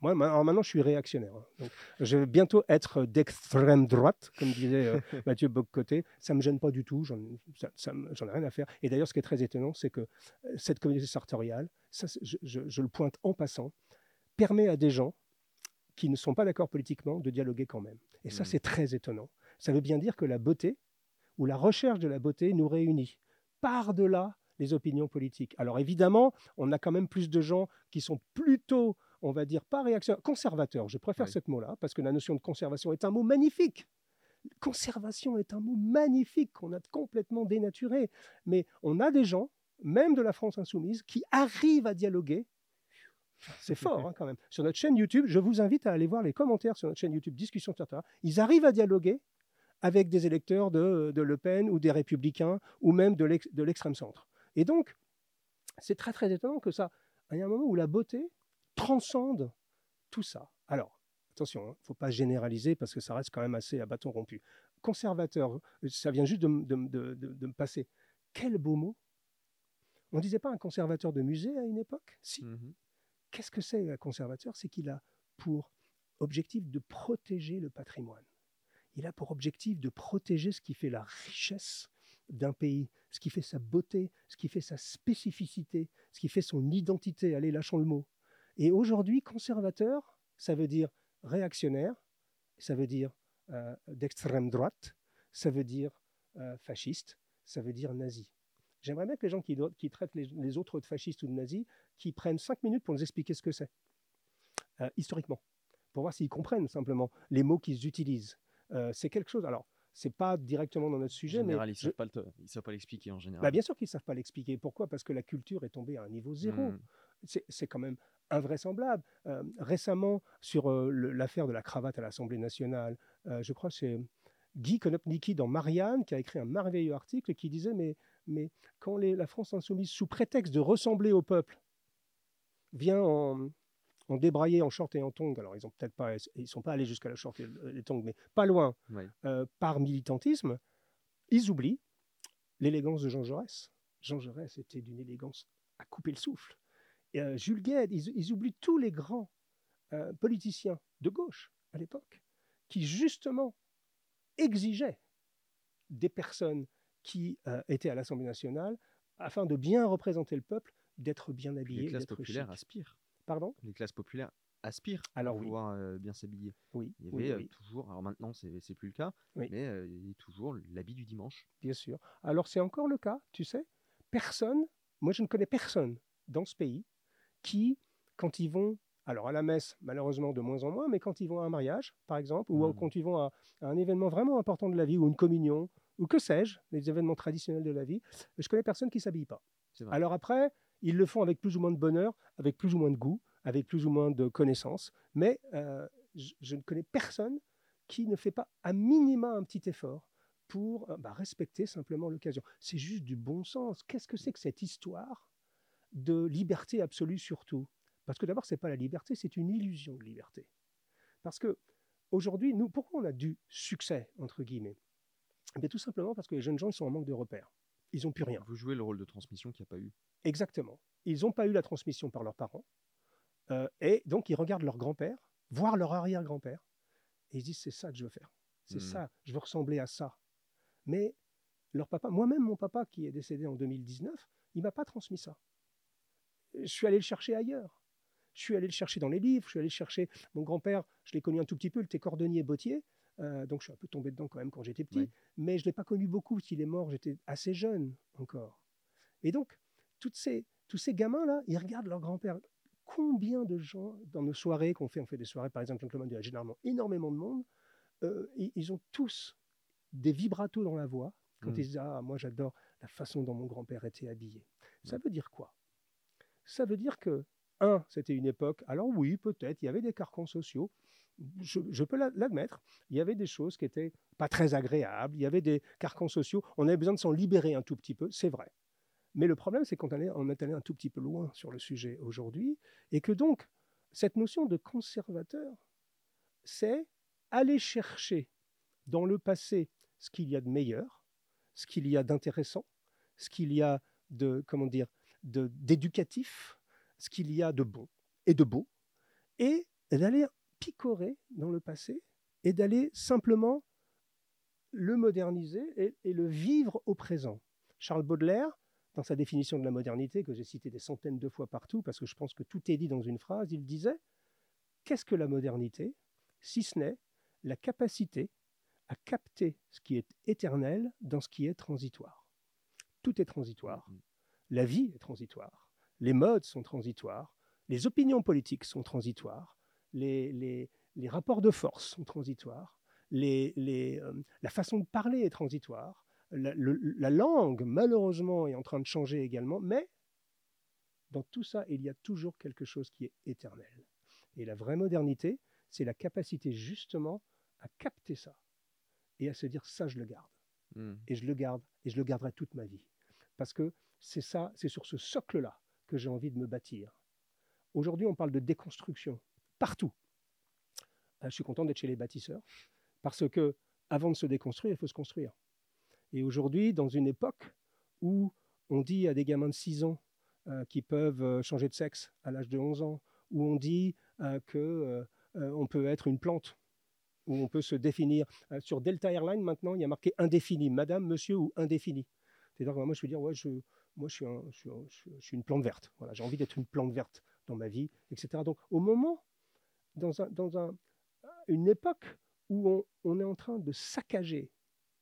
moi, maintenant, je suis réactionnaire. Hein. je vais bientôt être d'extrême droite, comme disait euh, Mathieu Boccoté. Ça ne me gêne pas du tout, j'en ai rien à faire. Et d'ailleurs, ce qui est très étonnant, c'est que euh, cette communauté sartoriale, ça, je, je, le pointe en passant, permet à des gens qui ne sont pas d'accord politiquement de dialoguer quand même. Et ça, mmh. c'est très étonnant. Ça veut bien dire que la beauté, ou la recherche de la beauté, nous réunit par-delà les opinions politiques. Alors évidemment, on a quand même plus de gens qui sont plutôt, on va dire, pas réactionnaires, conservateurs. Je préfère ce mot-là, parce que la notion de conservation est un mot magnifique. Conservation est un mot magnifique qu'on a complètement dénaturé. Mais on a des gens, même de la France insoumise, qui arrivent à dialoguer. C'est fort hein, quand même. Sur notre chaîne YouTube, je vous invite à aller voir les commentaires sur notre chaîne YouTube Discussion etc. Ils arrivent à dialoguer avec des électeurs de, de, Le Pen ou des républicains ou même de l'extrême centre. Et donc, c'est très très étonnant que ça, il y a un moment où la beauté transcende tout ça. Alors, attention, il hein, ne faut pas généraliser parce que ça reste quand même assez à bâton rompu. Conservateur, ça vient juste de, me passer. Quel beau mot On ne disait pas un conservateur de musée à une époque? Si. Mmh Qu'est-ce que c'est un conservateur? C'est qu'il a pour objectif de protéger le patrimoine. Il a pour objectif de protéger ce qui fait la richesse d'un pays, ce qui fait sa beauté, ce qui fait sa spécificité, ce qui fait son identité. Allez, lâchons le mot. Et aujourd'hui, conservateur, ça veut dire réactionnaire, ça veut dire euh, d'extrême droite, ça veut dire euh, fasciste, ça veut dire nazi. J'aimerais bien que les gens qui, traitent les, autres de fascistes ou de nazis, qui prennent cinq minutes pour nous expliquer ce que c'est, euh, historiquement, pour voir s'ils comprennent simplement les mots qu'ils utilisent. C'est quelque chose. Alors, c'est pas directement dans notre En sujet, général, mais ils je- savent pas le te- ils savent pas l'expliquer en général. bah, bien sûr qu'ils savent pas l'expliquer. Pourquoi? Parce que la culture est tombée à un niveau zéro. Mm. C'est quand même invraisemblable. Euh, récemment, sur euh, l'affaire de la cravate à l'Assemblée nationale, euh, je crois que c'est Guy Konopnicki dans Marianne qui a écrit un merveilleux article qui disait mais, mais quand les- la France insoumise, sous prétexte de ressembler au peuple, vient en, en débraillé en short et en tongs, alors ils ont peut-être pas, ils sont pas allés jusqu'à la short et le- les tongs, mais pas loin, euh, par militantisme, ils oublient l'élégance de Jean Jaurès. Jean Jaurès était d'une élégance à couper le souffle. Et, euh, Jules Gued, ils, ils oublient tous les grands euh, politiciens de gauche à l'époque, qui justement exigeaient des personnes qui étaient à l'Assemblée nationale, afin de bien représenter le peuple, d'être bien Puis habillés, les classes populaires aspirent. Pardon? Les classes populaires aspirent Alors à oui. pouvoir euh, bien s'habiller. Oui, Il y avait euh, oui, toujours, alors maintenant c'est plus le cas, mais euh, il y a toujours l'habit du dimanche. bien sûr. Alors c'est encore le cas, tu sais? Personne, moi je ne connais personne dans ce pays qui, quand ils vont, alors à la messe, malheureusement de moins en moins, mais quand ils vont à un mariage, par exemple, ou Mhm. quand ils vont à, à un événement vraiment important de la vie, ou une communion, ou que sais-je, les événements traditionnels de la vie, je connais personne qui s'habille pas. C'est vrai. Alors après, ils le font avec plus ou moins de bonheur, avec plus ou moins de goût, avec plus ou moins de connaissances, mais euh, je, ne connais personne qui ne fait pas à minima un petit effort pour euh, bah, respecter simplement l'occasion. C'est juste du bon sens. Qu'est-ce que c'est que cette histoire de liberté absolue surtout? Parce que d'abord, c'est pas la liberté, c'est une illusion de liberté. Parce que aujourd'hui, nous, pourquoi on a du succès entre guillemets? Eh bien, tout simplement parce que les jeunes gens ils sont en manque de repères. Ils n'ont plus rien. Vous jouez le rôle de transmission qu'il n'y a pas eu. Exactement. Ils n'ont pas eu la transmission par leurs parents. Euh, et donc, ils regardent leur grand-père, voire leur arrière-grand-père, et ils se disent c'est ça que je veux faire. C'est Mhm. ça, je veux ressembler à ça. Mais leur papa, moi-même, mon papa qui est décédé en 2019, il m'a pas transmis ça. Je suis allé le chercher ailleurs. Je suis allé le chercher dans les livres, je suis allé le chercher. Mon grand-père, je l'ai connu un tout petit peu, il était cordonnier bottier, euh, donc je suis un peu tombé dedans quand même quand j'étais petit, mais je ne l'ai pas connu beaucoup, s'il est mort, j'étais assez jeune encore. Et donc, toutes ces, tous ces gamins-là, ils regardent leur grand-père. Combien de gens dans nos soirées qu'on fait, on fait des soirées par exemple, Gentleman, il y a généralement énormément de monde, euh, ils, ils ont tous des vibratos dans la voix quand Mm. ils disent Ah, moi j'adore la façon dont mon grand-père était habillé. Ça veut dire quoi? Ça veut dire que, un, c'était une époque, alors oui, peut-être, il y avait des carcans sociaux, je, peux l'a- l'admettre, il y avait des choses qui étaient pas très agréables, il y avait des carcans sociaux, on avait besoin de s'en libérer un tout petit peu, c'est vrai. Mais le problème, c'est qu'on est allé un tout petit peu loin sur le sujet aujourd'hui, et que donc, cette notion de conservateur, c'est aller chercher dans le passé ce qu'il y a de meilleur, ce qu'il y a d'intéressant, ce qu'il y a de, comment dire, d'éducatif, ce qu'il y a de bon et de beau, et d'aller picorer dans le passé et d'aller simplement le moderniser et, et le vivre au présent. Charles Baudelaire, dans sa définition de la modernité, que j'ai citée des centaines de fois partout, parce que je pense que tout est dit dans une phrase, il disait Qu'est-ce que la modernité si ce n'est la capacité à capter ce qui est éternel dans ce qui est transitoire? Tout est transitoire. Mhm. La vie est transitoire. Les modes sont transitoires. Les opinions politiques sont transitoires. Les, les- les rapports de force sont transitoires. Les- euh, la façon de parler est transitoire. La, le- la langue, malheureusement, est en train de changer également. Mais dans tout ça, il y a toujours quelque chose qui est éternel. Et la vraie modernité, c'est la capacité justement à capter ça et à se dire ça, je le garde Mm. et je le garde et je le garderai toute ma vie. Parce que c'est ça, c'est sur ce socle-là que j'ai envie de me bâtir. Aujourd'hui, on parle de déconstruction partout. Euh, Je suis content d'être chez les bâtisseurs parce que avant de se déconstruire, il faut se construire. Et aujourd'hui, dans une époque où on dit à des gamins de 6 ans euh, qui peuvent euh, changer de sexe à l'âge de 11 ans, où on dit euh, que euh, peut être une plante, où on peut se définir. Sur Delta Airlines, maintenant, il y a marqué indéfini, madame, monsieur ou indéfini. C'est-à-dire que moi, je veux dire, ouais, je, moi, je suis- je suis une plante verte. Voilà, j'ai envie d'être une plante verte dans ma vie, etc. Donc, au moment, dans, un, dans un- une époque où on, on est en train de saccager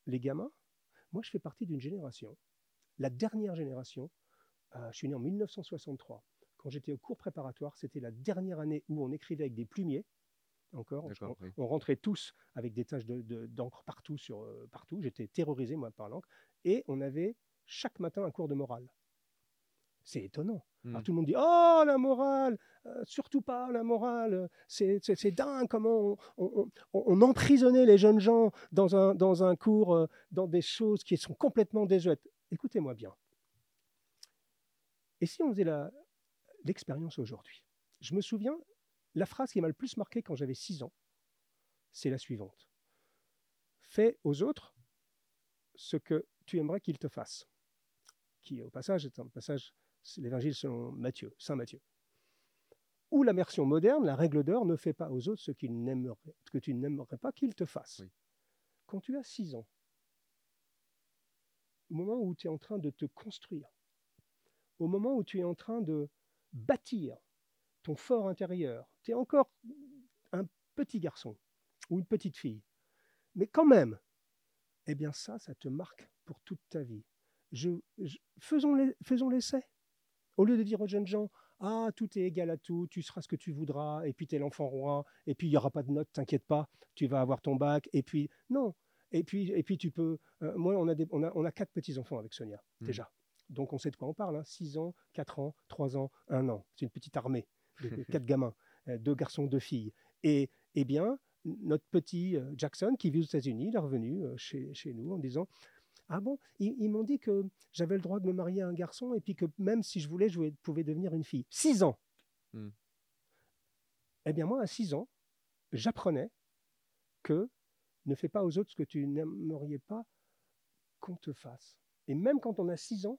les gamins, moi, je fais partie d'une génération, la dernière génération. euh, je suis né en 1963. Quand j'étais au cours préparatoire, c'était la dernière année où on écrivait avec des plumiers encore. On, D'accord, oui. on rentrait tous avec des taches de- de- d'encre partout sur euh, partout. J'étais terrorisé moi par l'encre. Et on avait chaque matin un cours de morale. C'est étonnant. Hmm. tout le monde dit Oh, la morale euh, Surtout pas la morale C'est dingue comment on, on- on- on emprisonnait les jeunes gens dans un, dans un cours, euh, dans des choses qui sont complètement désuètes. Écoutez-moi bien. Et si on faisait l'expérience aujourd'hui? Je me souviens, la phrase qui m'a le plus marqué quand j'avais 6 ans, c'est la suivante Fais aux autres ce que tu aimerais qu'ils te fassent. Qui, au passage, est un passage, l'évangile selon Matthieu, Saint Matthieu. Ou la version moderne, la règle d'or, ne fais pas aux autres ce, que tu n'aimerais pas qu'ils te fassent. Oui. Quand tu as 6 ans, au moment où tu es en train de te construire, au moment où tu es en train de bâtir ton fort intérieur, tu es encore un petit garçon ou une petite fille, mais quand même, eh bien ça, ça te marque pour toute ta vie. Je, je- faisons l'essai. Au lieu de dire aux jeunes gens, ah, tout est égal à tout, tu seras ce que tu voudras, et puis tu es l'enfant roi, et puis il n'y aura pas de notes, t'inquiète pas, tu vas avoir ton bac, et puis non. Et puis, et puis tu peux. euh, moi, on a, des- on, a, on a quatre petits-enfants avec Sonia, Mhm. déjà. Donc on sait de quoi on parle. 6 ans, 4 ans, 3 ans, 1 an. C'est une petite armée de, de quatre gamins, euh, deux garçons, deux filles. Et eh bien, notre petit euh, Jackson, qui vit aux États-Unis, il est revenu chez, chez nous en disant Ah bon, ils, ils m'ont dit que j'avais le droit de me marier à un garçon et puis que même si je voulais, je pouvais devenir une fille. 6 ans Hmm. Eh bien, moi, à 6 ans, j'apprenais que ne fais pas aux autres ce que tu n'aimerais pas qu'on te fasse. Et même quand on a 6 ans,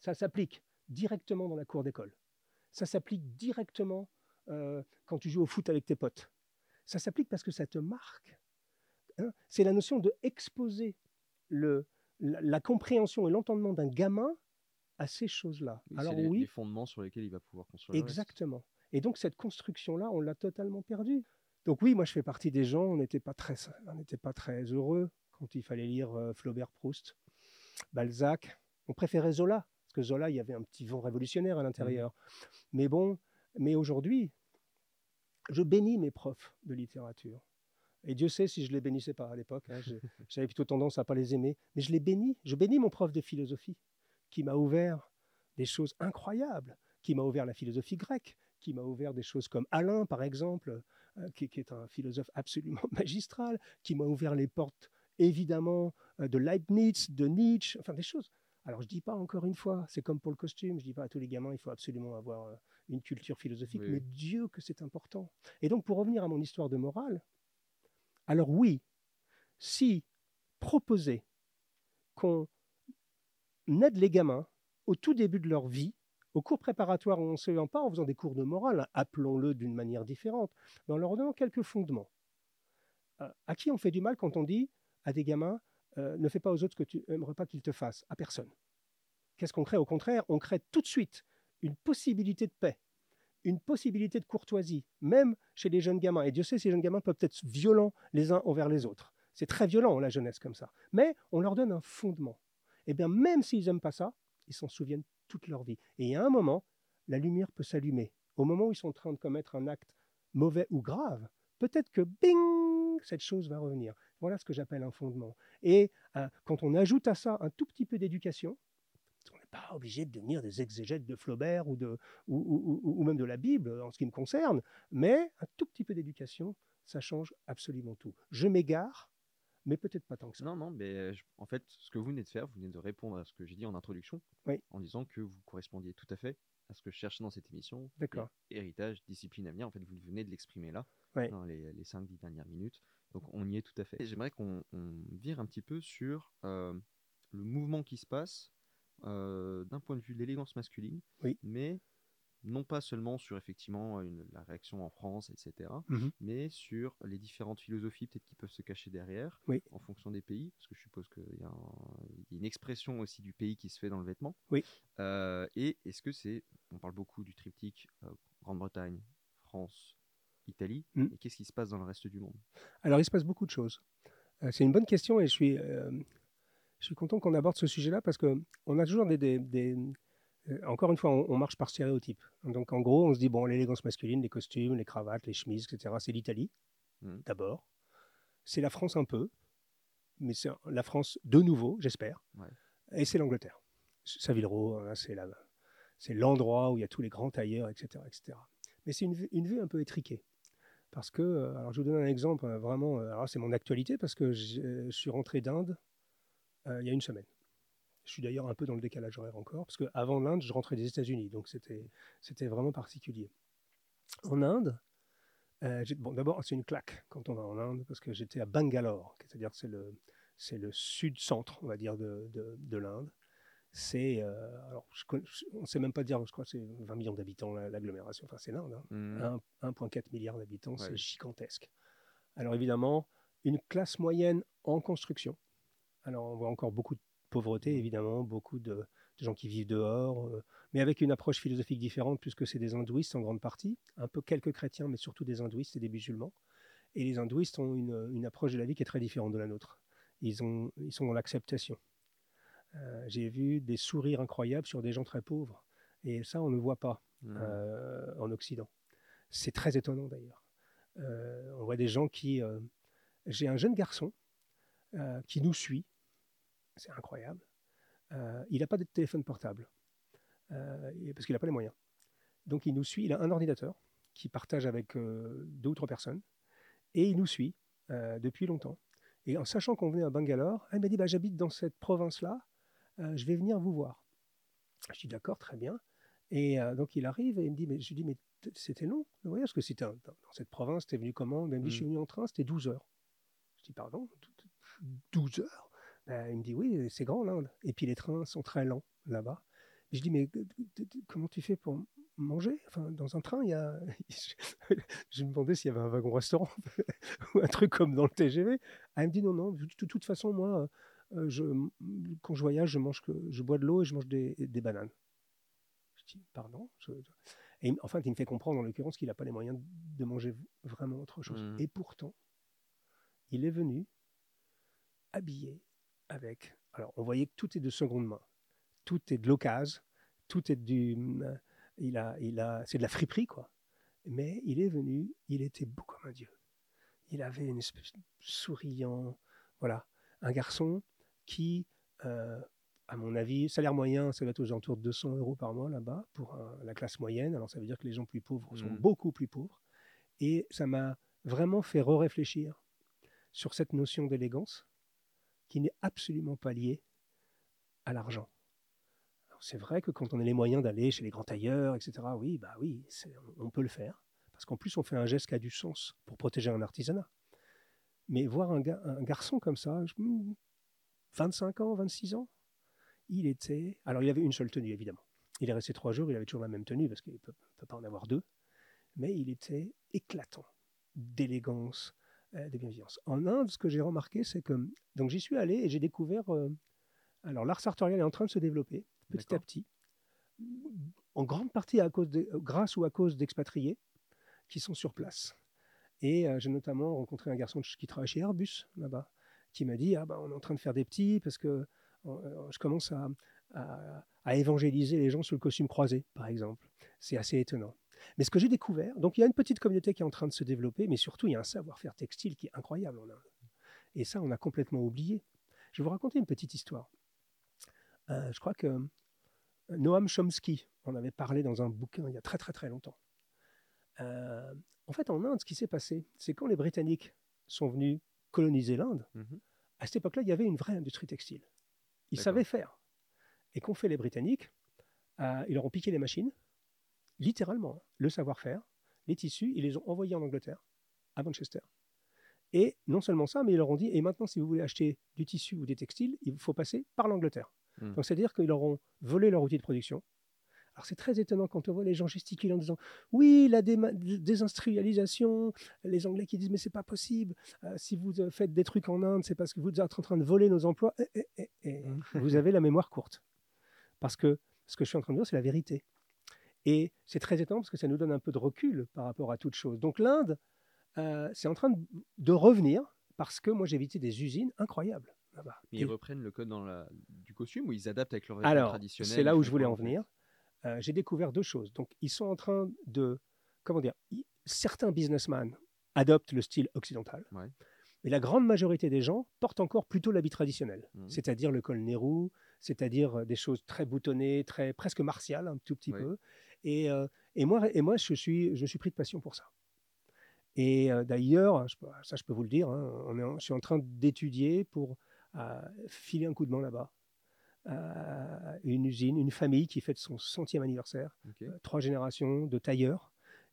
ça s'applique directement dans la cour d'école. Ça s'applique directement euh, quand tu joues au foot avec tes potes. Ça s'applique parce que ça te marque. Hein C'est la notion de exposer le, la, la compréhension et l'entendement d'un gamin à ces choses-là. Alors les, oui, les fondements sur lesquels il va pouvoir construire. Exactement. Et donc cette construction-là, on l'a totalement perdue. Donc oui, moi je fais partie des gens, on n'était pas très, on n'était pas très heureux quand il fallait lire euh, Flaubert-Proust, Balzac. On préférait Zola parce que Zola, il y avait un petit vent révolutionnaire à l'intérieur. Mais bon, mais aujourd'hui, je bénis mes profs de littérature. Et Dieu sait si je les bénissais pas à l'époque. hein, J'avais plutôt tendance à pas les aimer, mais je les bénis. Je bénis mon prof de philosophie qui m'a ouvert des choses incroyables, qui m'a ouvert la philosophie grecque, qui m'a ouvert des choses comme Alain, par exemple, euh, qui, qui est un philosophe absolument magistral, qui m'a ouvert les portes, évidemment, euh, de Leibniz, de Nietzsche, enfin des choses. Alors je dis pas encore une fois, c'est comme pour le costume, je dis pas à tous les gamins, il faut absolument avoir euh, une culture philosophique, Oui, mais. Dieu que c'est important. Et donc pour revenir à mon histoire de morale, alors oui, si proposer qu'on aide les gamins au tout début de leur vie, au cours préparatoire, on ne se vient pas en faisant des cours de morale, appelons-le d'une manière différente, mais en leur donnant quelques fondements. Euh, à qui on fait du mal quand on dit à des gamins euh, ne fais pas aux autres ce que tu n'aimerais pas qu'ils te fassent À personne. Qu'est-ce qu'on crée? Au contraire, on crée tout de suite une possibilité de paix, une possibilité de courtoisie, même chez les jeunes gamins. Et Dieu sait, ces jeunes gamins peuvent être violents les uns envers les autres. C'est très violent, la jeunesse, comme ça. Mais on leur donne un fondement. Et bien, même s'ils n'aiment pas ça, ils s'en souviennent toute leur vie. Et a un moment, la lumière peut s'allumer. Au moment où ils sont en train de commettre un acte mauvais ou grave, peut-être que bing, cette chose va revenir. Voilà ce que j'appelle un fondement. Et euh, quand on ajoute à ça un tout petit peu d'éducation, pas obligé de devenir des exégètes de Flaubert ou, de, ou, ou- ou- ou même de la Bible en ce qui me concerne, mais un tout petit peu d'éducation, ça change absolument tout. Je m'égare, mais peut-être pas tant que ça. Non, non, mais euh, je- en fait, ce que vous venez de faire, vous venez de répondre à ce que j'ai dit en introduction, Oui. en disant que vous correspondiez tout à fait à ce que je cherchais dans cette émission. D'accord. Héritage, discipline, avenir, en fait, vous venez de l'exprimer là, Oui. dans les, les 5-10 dernières minutes. Donc, on y est tout à fait. J'aimerais qu'on on vire un petit peu sur euh, le mouvement qui se passe d'un point de vue de l'élégance masculine, Oui. mais non pas seulement sur effectivement une- la réaction en France, etc., Mhm. mais sur les différentes philosophies peut-être qui peuvent se cacher derrière, Oui. en fonction des pays, parce que je suppose qu'il y, a y une expression aussi du pays qui se fait dans le vêtement. Oui. Euh, et est-ce que c'est, on parle beaucoup du triptyque euh, Grande-Bretagne, France, Italie, Mm. et qu'est-ce qui se passe dans le reste du monde? Alors, il se passe beaucoup de choses. Euh, c'est une bonne question et je suis, euh, je suis content qu'on aborde ce sujet-là parce qu'on a toujours des, des- des- Euh, Encore une fois, on, on marche par stéréotype. Donc en gros, on se dit, bon, l'élégance masculine, les costumes, les cravates, les chemises, etc., c'est l'Italie, Mhm. d'abord. C'est la France un peu, mais c'est la France de nouveau, j'espère. Ouais. Et c'est l'Angleterre. Savile Row, hein, c'est la- c'est l'endroit où il y a tous les grands tailleurs, etc. etc. Mais c'est une, vue- une vue un peu étriquée. Parce que, euh, alors je vous donne un exemple, euh, vraiment, alors c'est mon actualité, parce que je suis rentré d'Inde euh, il y a une semaine. Je suis d'ailleurs un peu dans le décalage horaire encore, parce qu'avant l'Inde, je rentrais des États-Unis, donc c'était vraiment particulier. En Inde, euh, bon, d'abord, c'est une claque quand on va en Inde, parce que j'étais à Bangalore, c'est-à-dire que c'est le, c'est le sud-centre, on va dire, de, de, de l'Inde. C'est, euh, alors, je connais- on ne sait même pas dire, je crois que c'est 20 millions d'habitants, la- l'agglomération, enfin c'est l'Inde, hein. Mhm. Un- 1,4 milliard d'habitants, c'est gigantesque. Alors évidemment, une classe moyenne en construction. Alors on voit encore beaucoup de pauvreté, évidemment, beaucoup de, de gens qui vivent dehors, euh, mais avec une approche philosophique différente, puisque c'est des hindouistes en grande partie, un peu quelques chrétiens, mais surtout des hindouistes et des musulmans. Et les hindouistes ont une, une approche de la vie qui est très différente de la nôtre. Ils, ont, ils sont dans l'acceptation. Euh, J'ai vu des sourires incroyables sur des gens très pauvres. Et ça, on ne voit pas euh, en Occident. C'est très étonnant d'ailleurs. On voit des gens qui... J'ai un jeune garçon qui nous suit. C'est incroyable. Euh, il n'a pas de téléphone portable euh, parce qu'il n'a pas les moyens. Donc il nous suit. Il a un ordinateur qui partage avec euh, deux ou trois personnes et il nous suit euh, depuis longtemps. Et en sachant qu'on venait à Bangalore, il m'a dit bah, J'habite dans cette province-là, je vais venir vous voir. Je dis D'accord, très bien. Et donc il arrive et il me dit, mais je lui dis, mais c'était long le voyage, parce que c'était dans cette province, t'es venu comment? Il me dit, je suis Mm. venu en train, c'était 12 heures. Je dis, pardon, 12 heures? Ben, Il me dit, oui, c'est grand l'Inde. Et puis les trains sont très lents là-bas. Je dis, mais comment tu fais pour manger? Enfin, dans un train, il y a. je me demandais s'il y avait un wagon-restaurant ou un truc comme dans le TGV. Ah, elle me dit, non, non, de toute- façon, moi, euh, je, quand je voyage, je, mange que, je bois de l'eau et je mange des, des bananes. Je dis, pardon? Je- Et il- me fait comprendre, en l'occurrence, qu'il n'a pas les moyens de manger vraiment autre chose. Mhm. Et pourtant, il est venu habillé avec. Alors, on voyait que tout est de seconde main, tout est de l'occasion, tout est du. euh, Il a, il a, c'est de la friperie, quoi. Mais il est venu, il était beau comme un dieu. Il avait une espèce de souriant, voilà, un garçon qui, euh, à mon avis, salaire moyen, ça va être aux alentours de 200 euros par mois là-bas pour un- la classe moyenne. Alors ça veut dire que les gens plus pauvres sont Mhm. beaucoup plus pauvres. Et ça m'a vraiment fait re-réfléchir sur cette notion d'élégance qui n'est absolument pas liée à l'argent. C'est vrai que quand on a les moyens d'aller chez les grands tailleurs, etc., oui, bah oui, on peut le faire. Parce qu'en plus, on fait un geste qui a du sens pour protéger un artisanat. Mais voir un, ga- un garçon comme ça, je- hmm, 25 ans, 26 ans, il était. Alors, il avait une seule tenue, évidemment. Il est resté trois jours, il avait toujours la même tenue, parce qu'il ne peut, pas en avoir deux. Mais il était éclatant d'élégance, de bienveillance. En Inde, ce que j'ai remarqué, c'est que. Donc, j'y suis allé et j'ai découvert. euh, alors, l'art sartorial est en train de se développer petit à petit, en grande partie à cause de- grâce ou à cause d'expatriés qui sont sur place. Et euh, j'ai notamment rencontré un garçon qui travaille chez Airbus là-bas, qui m'a dit ah bah, on est en train de faire des petits parce que euh, je commence à, à- à évangéliser les gens sur le costume croisé, par exemple. C'est assez étonnant. Mais ce que j'ai découvert, donc il y a une petite communauté qui est en train de se développer, mais surtout il y a un savoir-faire textile qui est incroyable en Inde. Et ça, on a complètement oublié. Je vais vous raconter une petite histoire. Euh, je crois que Noam Chomsky en avait parlé dans un bouquin il y a très très très longtemps. Euh, en fait, en Inde, ce qui s'est passé, c'est quand les Britanniques sont venus coloniser l'Inde, Mhm. à cette époque-là, il y avait une vraie industrie textile. Ils savaient faire. Et qu'ont fait les Britanniques? Euh, Ils leur ont piqué les machines, littéralement, le savoir-faire, les tissus, ils les ont envoyés en Angleterre, à Manchester. Et non seulement ça, mais ils leur ont dit, et maintenant, si vous voulez acheter du tissu ou des textiles, il faut passer par l'Angleterre. Hmm. Donc, c'est-à-dire qu'ils leur ont volé leur outil de production. Alors, c'est très étonnant quand on voit les gens gesticuler en disant Oui, la désindustrialisation, les Anglais qui disent Mais c'est pas possible, Euh, si vous euh, faites des trucs en Inde, c'est parce que vous êtes en train de voler nos emplois. Eh, eh, eh, eh, vous avez la mémoire courte. Parce que ce que je suis en train de dire, c'est la vérité. Et c'est très étonnant parce que ça nous donne un peu de recul par rapport à toute chose. Donc, l'Inde, euh, c'est en train de, de revenir parce que moi, j'ai visité des usines incroyables là-bas. Et- ils reprennent le code dans la... du costume ou ils adaptent avec leur vêtements alors, c'est là où je voulais en venir. euh, j'ai découvert deux choses. Donc, ils sont en train de, comment dire, certains businessmen adoptent le style occidental, Ouais. mais la grande majorité des gens portent encore plutôt l'habit traditionnel, Mhm. c'est-à-dire le col Nehru, c'est-à-dire euh, des choses très boutonnées, très presque martiales, un tout petit Oui. peu. Et, euh, et moi, et moi, je suis, je suis pris de passion pour ça. Et euh, d'ailleurs, ça, je peux vous le dire, hein, on est en- je suis en train d'étudier pour euh, filer un coup de main là-bas. à une usine, une famille qui fête son centième anniversaire, euh, trois générations de tailleurs,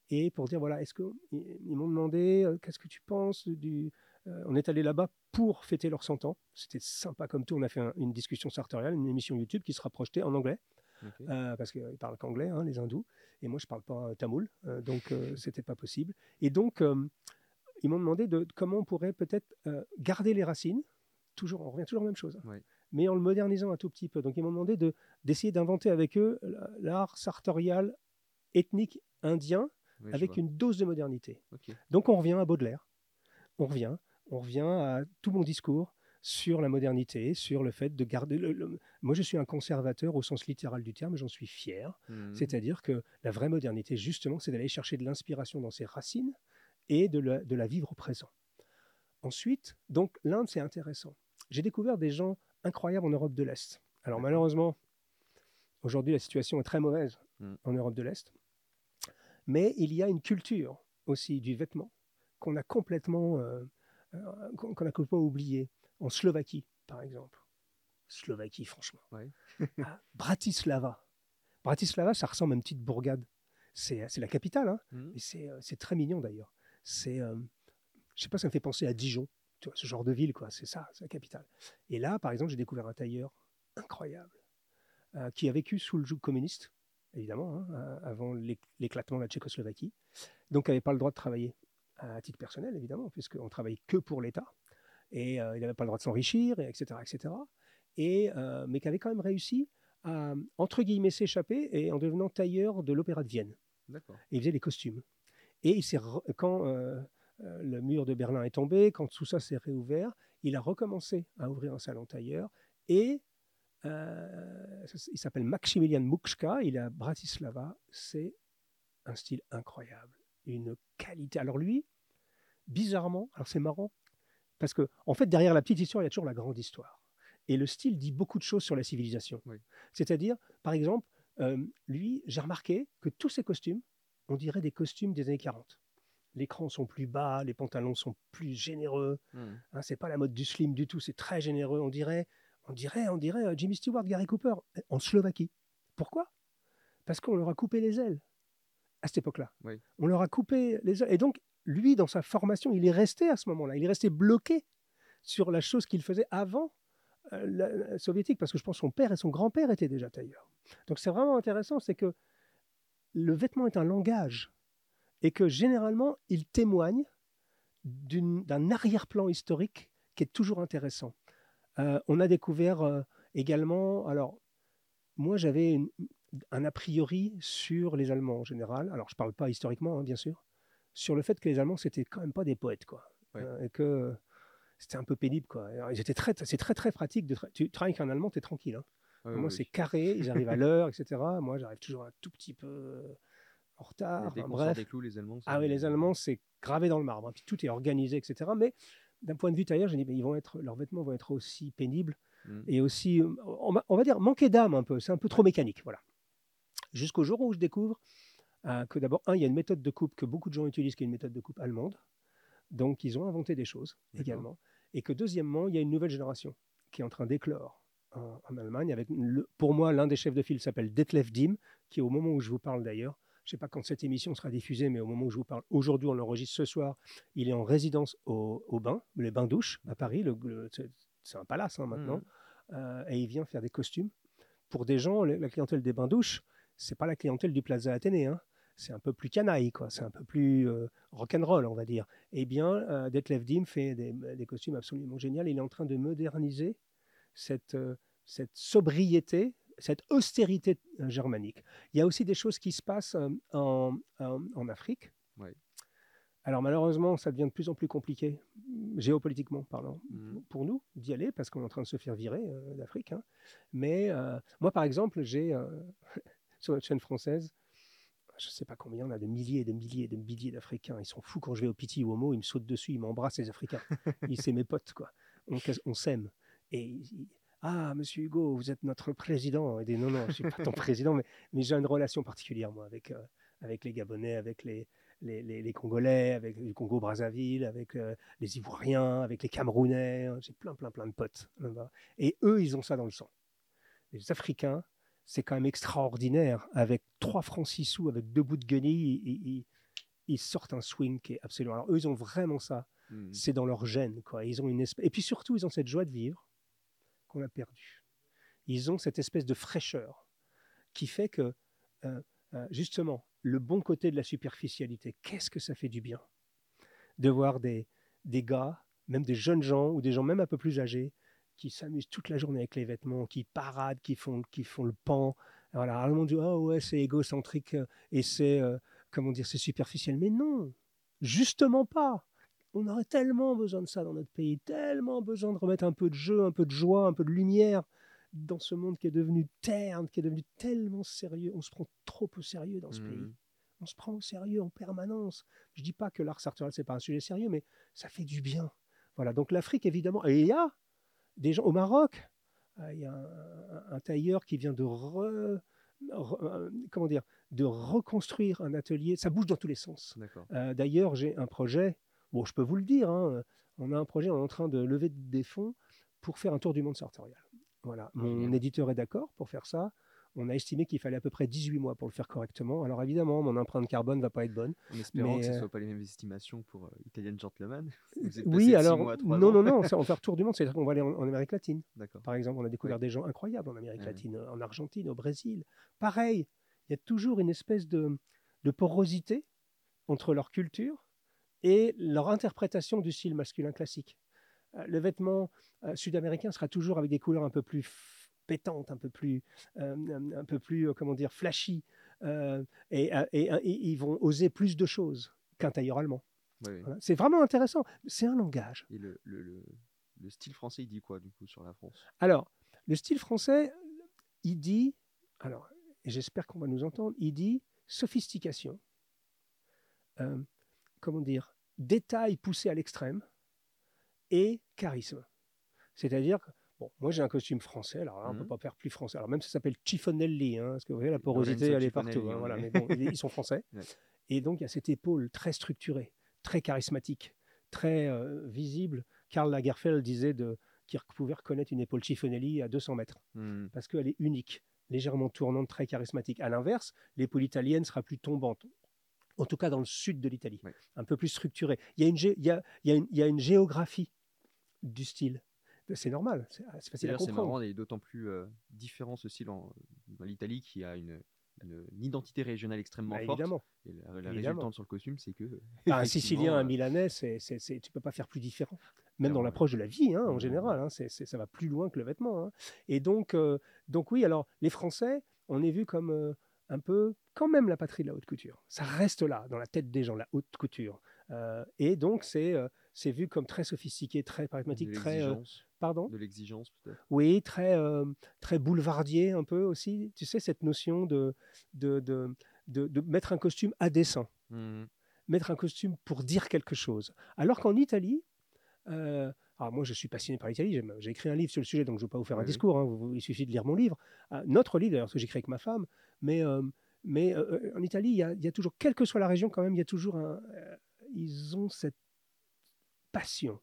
et pour dire voilà, est-ce que ils, m'ont demandé euh, qu'est-ce que tu penses du. euh, on est allé là-bas pour fêter leurs 100 ans. C'était sympa comme tout. On a fait un- une discussion sartoriale, une émission YouTube qui sera projetée en anglais euh, parce qu'ils parlent qu'anglais, hein, les hindous, et moi je parle pas tamoul, euh, donc euh, c'était pas possible. Et donc euh, ils m'ont demandé de, comment on pourrait peut-être garder les racines, toujours, on revient toujours à la même chose, hein, mais en le modernisant un tout petit peu. Donc ils m'ont demandé de, d'essayer d'inventer avec eux la- l'art sartorial ethnique indien Oui, avec une dose de modernité. Donc on revient à Baudelaire, on revient, on revient à tout mon discours sur la modernité, sur le fait de garder. Le, le- Moi, je suis un conservateur au sens littéral du terme, j'en suis fier. Mhm. C'est-à-dire que la vraie modernité, justement, c'est d'aller chercher de l'inspiration dans ses racines et de la, de la vivre au présent. Ensuite, donc l'Inde, c'est intéressant. J'ai découvert des gens incroyables en Europe de l'Est. Alors malheureusement, aujourd'hui, la situation est très mauvaise Mm. en Europe de l'Est. Mais il y a une culture aussi du vêtement qu'on a complètement, euh, euh, qu'on qu'on a complètement oublié. En Slovaquie, par exemple. Slovaquie, franchement. Ouais. À Bratislava. Bratislava, ça ressemble à une petite bourgade. C'est c'est la capitale, hein, Mhm. c'est euh, c'est très mignon d'ailleurs. C'est, euh, je sais pas, ça me fait penser à Dijon, tu vois, ce genre de ville, quoi. C'est ça, c'est la capitale. Et là, par exemple, j'ai découvert un tailleur incroyable euh, qui a vécu sous le joug communiste, évidemment, hein, euh, avant l'éc- l'éclatement de la Tchécoslovaquie, donc n'avait pas le droit de travailler à titre personnel, évidemment, puisqu'on travaille que pour l'État, et euh, il n'avait pas le droit de s'enrichir, et etc., etc. Et, euh, mais qui avait quand même réussi à, entre guillemets, s'échapper et en devenant tailleur de l'Opéra de Vienne et il faisait les costumes. Et il quand euh, le mur de Berlin est tombé, quand tout ça s'est réouvert, il a recommencé à ouvrir un salon tailleur et euh, il s'appelle Maximilian Mukshka, il est à Bratislava, c'est un style incroyable, une qualité. Alors lui, bizarrement, alors c'est marrant, parce que en fait derrière la petite histoire, il y a toujours la grande histoire. Et le style dit beaucoup de choses sur la civilisation. Oui. C'est-à-dire, par exemple, euh, lui, j'ai remarqué que tous ses costumes, on dirait des costumes des années 40. Les crans sont plus bas, les pantalons sont plus généreux. Mhm. Hein, c'est pas la mode du slim du tout, c'est très généreux. On dirait, on dirait, on dirait euh, Jimmy Stewart, Gary Cooper en Slovaquie. Pourquoi? Parce qu'on leur a coupé les ailes à cette époque-là. Oui. On leur a coupé les ailes. Et donc, lui, dans sa formation, il est resté à ce moment-là. Il est resté bloqué sur la chose qu'il faisait avant euh, la, la soviétique, parce que je pense que son père et son grand-père étaient déjà tailleurs. Donc, c'est vraiment intéressant, c'est que le vêtement est un langage et que généralement, il témoigne d'un arrière-plan historique qui est toujours intéressant. Euh, on a découvert euh, également, alors moi j'avais un a priori sur les Allemands en général, alors je ne parle pas historiquement hein, bien sûr, sur le fait que les Allemands c'était quand même pas des poètes quoi, Ouais. Euh, et que c'était un peu pénible quoi. Alors, ils étaient très, c'est très très pratique de tra- tu travailles avec un Allemand, tu es tranquille. hein. Ouais, Moi c'est carré, ils arrivent à l'heure, etc. Moi j'arrive toujours un tout petit peu euh, en retard. Dès bref. des clous, les Allemands. Ah c'est- oui, les Allemands, c'est gravé dans le marbre. hein. Puis tout est organisé, etc. Mais d'un point de vue tailleur, j'ai dit, mais ils vont être, leurs vêtements vont être aussi pénibles Mhm. et aussi, euh, on va, on va dire, manquer d'âme un peu. C'est un peu trop mécanique, voilà. Jusqu'au jour où je découvre euh, que d'abord, un, il y a une méthode de coupe que beaucoup de gens utilisent, qui est une méthode de coupe allemande. Donc, ils ont inventé des choses également. Et que deuxièmement, il y a une nouvelle génération qui est en train d'éclore en, en Allemagne. Avec, le- pour moi, l'un des chefs de file s'appelle Detlef Dim, qui au moment où je vous parle d'ailleurs, je ne sais pas quand cette émission sera diffusée, mais au moment où je vous parle, aujourd'hui, on l'enregistre ce soir, il est en résidence au, au bain, les bains-douches à Paris. Le- le- c'est- un palace hein, maintenant. Mhm. Euh, et il vient faire des costumes pour des gens, la clientèle des bains-douches, c'est pas la clientèle du Plaza Athénée. hein. C'est un peu plus canaille, quoi. C'est un peu plus euh, rock'n'roll, on va dire. Eh bien, euh, Detlef Dim fait des, des costumes absolument géniaux. Il est en train de moderniser cette, euh, cette sobriété, cette austérité euh, germanique. Il y a aussi des choses qui se passent en, en- en Afrique. Alors malheureusement, ça devient de plus en plus compliqué, géopolitiquement parlant, Mhm. pour nous d'y aller, parce qu'on est en train de se faire virer d'Afrique. hein. Mais moi, par exemple, j'ai, sur notre chaîne française. Je ne sais pas combien, on a de milliers et de milliers et de milliers d'Africains. Ils sont fous quand je vais au Piti ou au Mo, ils me sautent dessus, ils m'embrassent, les Africains. ils, c'est mes potes, quoi. On, s'aime. Et ils- ah, monsieur Hugo, vous êtes notre président. Et des, non, non, je suis pas ton président, mais, mais j'ai une relation particulière, moi, avec, euh, avec les Gabonais, avec les, les, les- Congolais, avec le Congo-Brazzaville, avec euh, les Ivoiriens, avec les Camerounais. J'ai plein, plein, plein de potes. Et eux, ils ont ça dans le sang. Les Africains, c'est quand même extraordinaire. Avec trois francs six sous, avec deux bouts de guenilles, ils, ils- sortent un swing qui est absolument. Alors, eux, ils ont vraiment ça Mhm. c'est dans leur gène. Quoi. Ils ont une espèce... Et puis surtout, ils ont cette joie de vivre qu'on a perdue. Ils ont cette espèce de fraîcheur qui fait que, euh, euh, justement, le bon côté de la superficialité, qu'est-ce que ça fait du bien de voir des, des gars, même des jeunes gens ou des gens même un peu plus âgés, qui s'amusent toute la journée avec les vêtements, qui paradent, qui font, qui font le pan. Voilà, alors, on dit, oh ouais, c'est égocentrique euh, et c'est, euh, comment dire, c'est superficiel. Mais non, justement pas on aurait tellement besoin de ça dans notre pays, tellement besoin de remettre un peu de jeu, un peu de joie, un peu de lumière dans ce monde qui est devenu terne, qui est devenu tellement sérieux. On se prend trop au sérieux dans ce pays. Mhm. On se prend au sérieux en permanence. Je dis pas que l'art sartorial c'est pas un sujet sérieux, mais ça fait du bien. Voilà. Donc l'Afrique évidemment, et il y a des gens au Maroc. euh, Il y a un, tailleur qui vient de re- re- comment dire, de reconstruire un atelier. Ça bouge dans tous les sens. Euh, D'ailleurs, j'ai un projet, bon, je peux vous le dire, hein, on a un projet, on est en train de lever des fonds pour faire un tour du monde sartorial. Voilà, mon éditeur est d'accord pour faire ça. On a estimé qu'il fallait à peu près 18 mois pour le faire correctement. Alors évidemment, mon empreinte carbone ne va pas être bonne. En espérant Mais, que ce ne euh, soit pas les mêmes estimations pour euh, Italian Gentleman. Vous êtes passé Oui, alors, mois non, non, non, ça, on va faire tour du monde, c'est-à-dire qu'on va aller en, en Amérique latine. Par exemple, on a découvert des gens incroyables en Amérique Ouais. latine, en Argentine, au Brésil. Pareil, il y a toujours une espèce de, de porosité entre leur culture et leur interprétation du style masculin classique. Euh, Le vêtement euh, sud-américain sera toujours avec des couleurs un peu plus pétantes, un peu plus, euh, un- peu plus, euh, comment dire, flashy, euh, et, et, et ils vont oser plus de choses qu'un tailleur allemand. Voilà. C'est vraiment intéressant. C'est un langage. Et le, le, le, le style français, il dit quoi du coup sur la France? Alors, le style français, il dit, alors, j'espère qu'on va nous entendre, il dit sophistication, euh, comment dire, détail poussé à l'extrême et charisme. C'est-à-dire que, bon, moi j'ai un costume français, alors là, on ne peut Mhm. pas faire plus français. Alors même ça s'appelle chiffonelli, hein, parce que vous voyez, la porosité, elle est partout. hein, voilà, mais bon, ils sont français. Ouais. Et donc il y a cette épaule très structurée, très charismatique, très euh, visible. Karl Lagerfeld disait de, qu'il pouvait reconnaître une épaule chiffonelli à 200 mètres Hmm. parce qu'elle est unique, légèrement tournante, très charismatique. À l'inverse, l'épaule italienne sera plus tombante, en tout cas dans le sud de l'Italie, Ouais. un peu plus structurée. Il y, a une gé- il, y a, il, y a une, il y a une géographie du style. C'est normal, c'est c'est facile à D'ailleurs, c'est comprendre. marrant, et d'autant plus euh, différent en, dans l'Italie qui a une, une, une identité régionale extrêmement Bah, forte. évidemment. Et la, la résultante sur le costume, c'est que. Bah, un Sicilien, un euh, Milanais, c'est, tu peux pas faire plus différent. Même dans l'approche de la vie, hein, en Mhm. général, hein, ça va plus loin que le vêtement. hein. Et donc, euh, donc oui, alors les Français, on est vu comme euh, un peu quand même la patrie de la haute couture. Ça reste là, dans la tête des gens, la haute couture. Euh, et donc c'est, euh, vu comme très sophistiqué, très pragmatique, très, euh, pardon, de l'exigence peut-être? oui, très, euh, très boulevardier un peu aussi. Tu sais cette notion de, de, de, de, de mettre un costume à dessein Hmm. mettre un costume pour dire quelque chose. Alors qu'en Italie, euh, alors moi je suis passionné par l'Italie, j'ai- écrit un livre sur le sujet, donc je ne vais pas vous faire Oui, un discours, hein, vous- il suffit de lire mon livre. Euh, notre livre d'ailleurs, ce que j'ai écrit avec ma femme, mais, mais en Italie, il y, y a toujours, quelle que soit la région quand même, il y a toujours un... ils ont cette passion